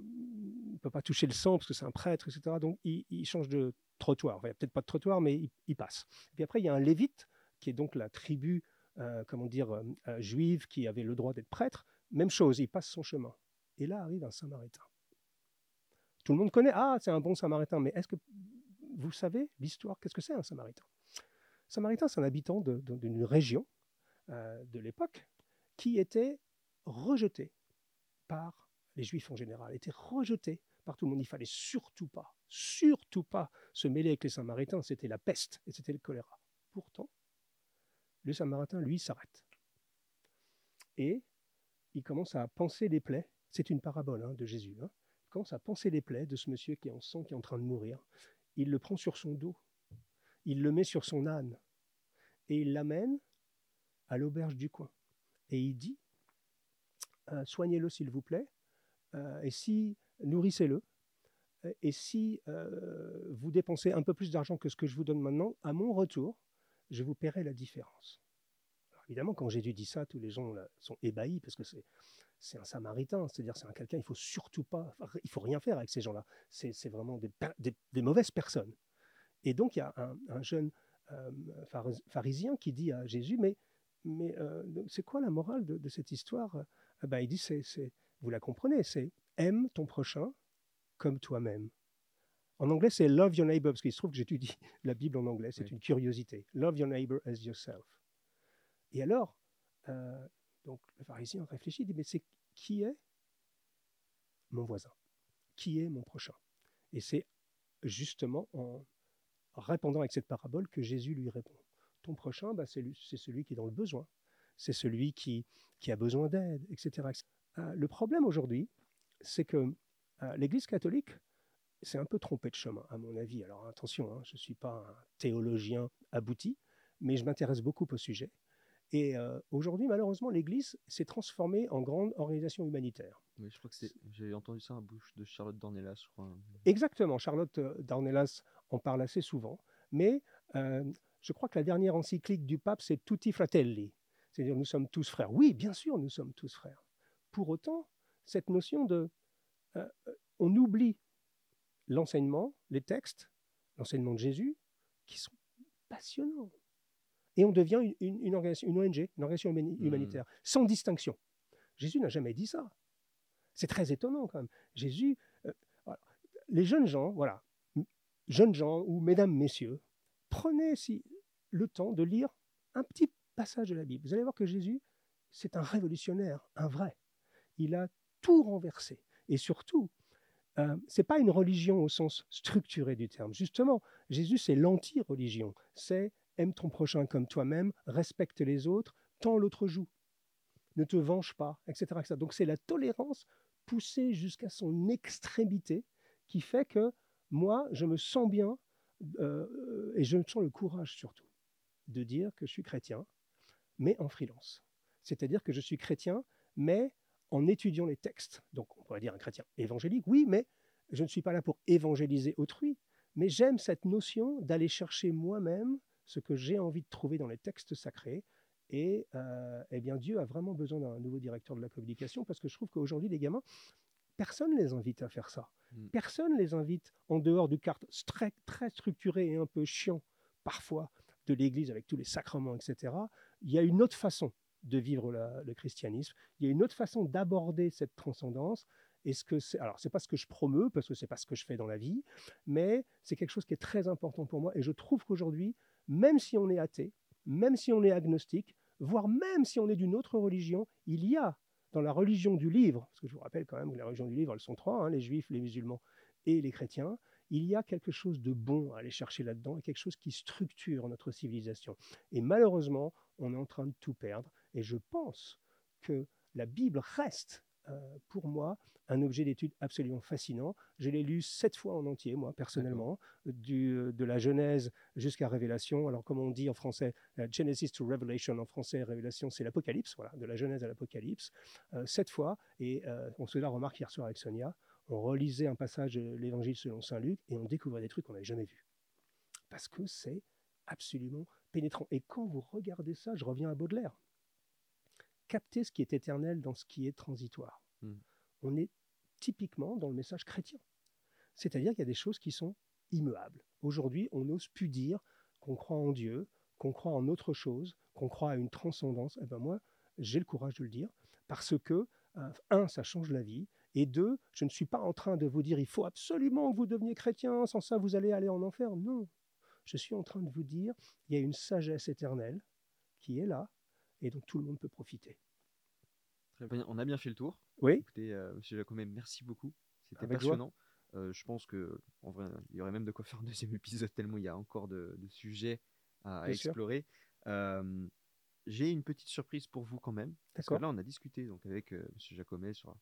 il ne peut pas toucher le sang parce que c'est un prêtre, etc. Donc il, change de trottoir. Il n'y a peut-être pas de trottoir, mais il, passe. Et puis après, il y a un lévite, qui est donc la tribu, euh, comment dire, euh, euh, juive, qui avait le droit d'être prêtre. Même chose, il passe son chemin. Et là arrive un samaritain. Tout le monde connaît, ah, c'est un bon samaritain, mais est-ce que vous savez l'histoire? Qu'est-ce que c'est un samaritain? Samaritain, c'est un habitant d'une région euh, de l'époque qui était rejeté par les juifs en général, était rejeté par tout le monde. Il fallait surtout pas, surtout pas se mêler avec les samaritains, c'était la peste et c'était le choléra. Pourtant, le samaritain, lui, s'arrête. Et il commence à penser les plaies. C'est une parabole hein, de Jésus. hein. Il commence à penser les plaies de ce monsieur qui est en sang, qui est en train de mourir. Il le prend sur son dos. Il le met sur son âne. Et il l'amène à l'auberge du coin. Et il dit Soignez-le, s'il vous plaît. euh, et si, nourrissez-le. Euh, Et si euh, vous dépensez un peu plus d'argent que ce que je vous donne maintenant, à mon retour, je vous paierai la différence. Évidemment, quand Jésus dit ça, tous les gens sont ébahis parce que c'est un samaritain, c'est-à-dire c'est un quelqu'un, il faut surtout pas, il faut rien faire avec ces gens-là. C'est vraiment des, mauvaises personnes. Et donc il y a un, un jeune euh, pharis- pharisien qui dit à Jésus, mais, euh, c'est quoi la morale de cette histoire? Eh ben, Il dit, c'est, c'est- vous la comprenez, c'est aime ton prochain comme toi-même. En anglais, c'est love your neighbor, parce qu'il se trouve que j'étudie la Bible en anglais, c'est Oui. une curiosité. Love your neighbor as yourself. Et alors, euh, donc le pharisien réfléchit, il dit, mais c'est qui est mon voisin? Qui est mon prochain? Et c'est justement en répondant avec cette parabole que Jésus lui répond. Ton prochain, bah, c'est lui- c'est celui qui est dans le besoin, c'est celui qui, qui a besoin d'aide, etc. Euh, le problème aujourd'hui, c'est que euh, l'Église catholique s'est un peu trompée de chemin, à mon avis. Alors attention, hein, je ne suis pas un théologien abouti, mais je m'intéresse beaucoup au sujet. Et euh, aujourd'hui, malheureusement, l'Église s'est transformée en grande organisation humanitaire. Oui, je crois que. J'ai entendu ça à la bouche de Charlotte Dornelas, je crois. Exactement, Charlotte Dornelas en parle assez souvent, mais euh, je crois que la dernière encyclique du pape, c'est Tutti Fratelli, c'est-à-dire nous sommes tous frères. Oui, bien sûr, nous sommes tous frères. Pour autant, cette notion de... euh, on oublie l'enseignement, les textes, l'enseignement de Jésus, qui sont passionnants. Et on devient une, une- une organisation, une ONG, une organisation Mhm. humanitaire, sans distinction. Jésus n'a jamais dit ça. C'est très étonnant quand même. Jésus, euh, voilà. les jeunes gens, voilà, jeunes gens ou mesdames, messieurs, prenez si, le temps de lire un petit passage de la Bible. Vous allez voir que Jésus, c'est un révolutionnaire, un vrai. Il a tout renversé. Et surtout, euh, c'est pas une religion au sens structuré du terme. Justement, Jésus, c'est l'anti-religion. C'est aime ton prochain comme toi-même, respecte les autres, tends l'autre joue, ne te venge pas, etc. Donc c'est la tolérance poussée jusqu'à son extrémité qui fait que moi, je me sens bien euh, et je me sens le courage surtout de dire que je suis chrétien, mais en freelance. C'est-à-dire que je suis chrétien, mais en étudiant les textes. Donc on pourrait dire un chrétien évangélique, oui, mais je ne suis pas là pour évangéliser autrui, mais j'aime cette notion d'aller chercher moi-même ce que j'ai envie de trouver dans les textes sacrés. Et euh, eh bien, Dieu a vraiment besoin d'un nouveau directeur de la communication parce que je trouve qu'aujourd'hui, les gamins, personne ne les invite à faire ça. Mm. Personne ne les invite en dehors du cadre très, très structuré et un peu chiant, parfois, de l'Église avec tous les sacrements, etc. Il y a une autre façon de vivre la- le christianisme. Il y a une autre façon d'aborder cette transcendance. Est-ce que c'est alors c'est pas ce que je promeux parce que c'est pas ce que je fais dans la vie, mais c'est quelque chose qui est très important pour moi et je trouve qu'aujourd'hui, même si on est athée, même si on est agnostique, voire même si on est d'une autre religion, il y a dans la religion du livre, parce que je vous rappelle quand même que les religions du livre, elles sont trois, hein, les juifs, les musulmans et les chrétiens, il y a quelque chose de bon à aller chercher là-dedans et quelque chose qui structure notre civilisation. Et malheureusement, on est en train de tout perdre. Et je pense que la Bible reste, euh, pour moi, un objet d'étude absolument fascinant. Je l'ai lu sept fois en entier, moi, personnellement, du, de la Genèse jusqu'à Révélation. Alors, comme on dit en français, euh, Genesis to Revelation, en français, Révélation, c'est l'Apocalypse, voilà, de la Genèse à l'Apocalypse, euh, sept fois. Et euh, on se la remarque hier soir avec Sonia. On relisait un passage de l'Évangile selon Saint Luc et on découvrait des trucs qu'on n'avait jamais vus. Parce que c'est absolument pénétrant. Et quand vous regardez ça, je reviens à Baudelaire. Captez ce qui est éternel dans ce qui est transitoire. Mm. on est typiquement dans le message chrétien. C'est-à-dire qu'il y a des choses qui sont immuables. Aujourd'hui, on n'ose plus dire qu'on croit en Dieu, qu'on croit en autre chose, qu'on croit à une transcendance. Eh ben moi, j'ai le courage de le dire parce que, euh, un, ça change la vie, et deux, je ne suis pas en train de vous dire il faut absolument que vous deveniez chrétien, sans ça vous allez aller en enfer. Non, je suis en train de vous dire il y a une sagesse éternelle qui est là, et dont tout le monde peut profiter. Très bien. On a bien fait le tour. Oui. Écoutez, euh, Monsieur Jacomet, merci beaucoup. C'était passionnant. Euh, je pense que en vrai, il y aurait même de quoi faire un deuxième épisode tellement il y a encore de, de sujets à, explorer. Euh, J'ai une petite surprise pour vous quand même. Parce que D'accord. là, on a discuté donc avec euh, Monsieur Jacomet sur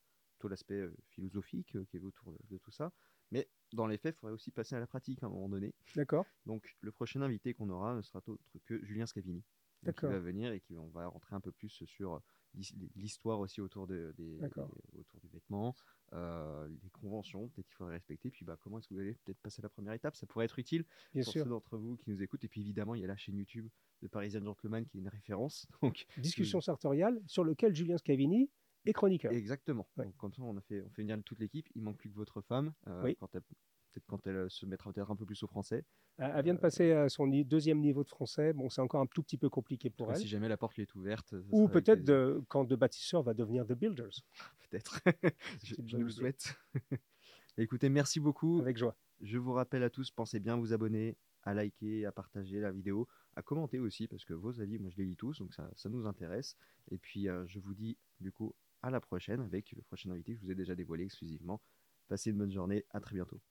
l'aspect euh, philosophique euh, qui est autour de, tout ça. Mais dans les faits, il faudrait aussi passer à la pratique à un moment donné. D'accord Donc, le prochain invité qu'on aura ne sera autre que Julien Scavini. Qui va venir et qui on va rentrer un peu plus sur l'his- l'histoire aussi autour, de, des, des- autour du vêtement, euh, les conventions, peut-être qu'il faudrait respecter. Puis, bah, comment est-ce que vous allez peut-être passer à la première étape? Ça pourrait être utile Bien pour sûr. ceux d'entre vous qui nous écoutent. Et puis, évidemment, il y a la chaîne YouTube de Parisian Gentleman qui est une référence. Donc, Discussion sartoriale sur lequel Julien Scavini est chroniqueur. Exactement. Ouais. Donc, comme ça, on a fait, on fait venir toute l'équipe. Il manque plus que votre femme. euh, Oui. quand elle- peut-être quand elle euh, se mettra peut-être un peu plus au français. Euh, Elle vient de passer à son deuxième niveau de français. Bon, c'est encore un tout petit peu compliqué pour elle. Si jamais la porte lui est ouverte. Ou peut-être de- quand The Bâtisseur va devenir The Builders. Peut-être. je, je nous le souhaite. Écoutez, merci beaucoup. Avec joie. Je vous rappelle à tous, pensez bien à vous abonner, à liker, à partager la vidéo, à commenter aussi, parce que vos avis, moi je les lis tous, donc ça, ça nous intéresse. Et puis euh, je vous dis du coup à la prochaine avec le prochain invité que je vous ai déjà dévoilé exclusivement. Passez une bonne journée, à très bientôt.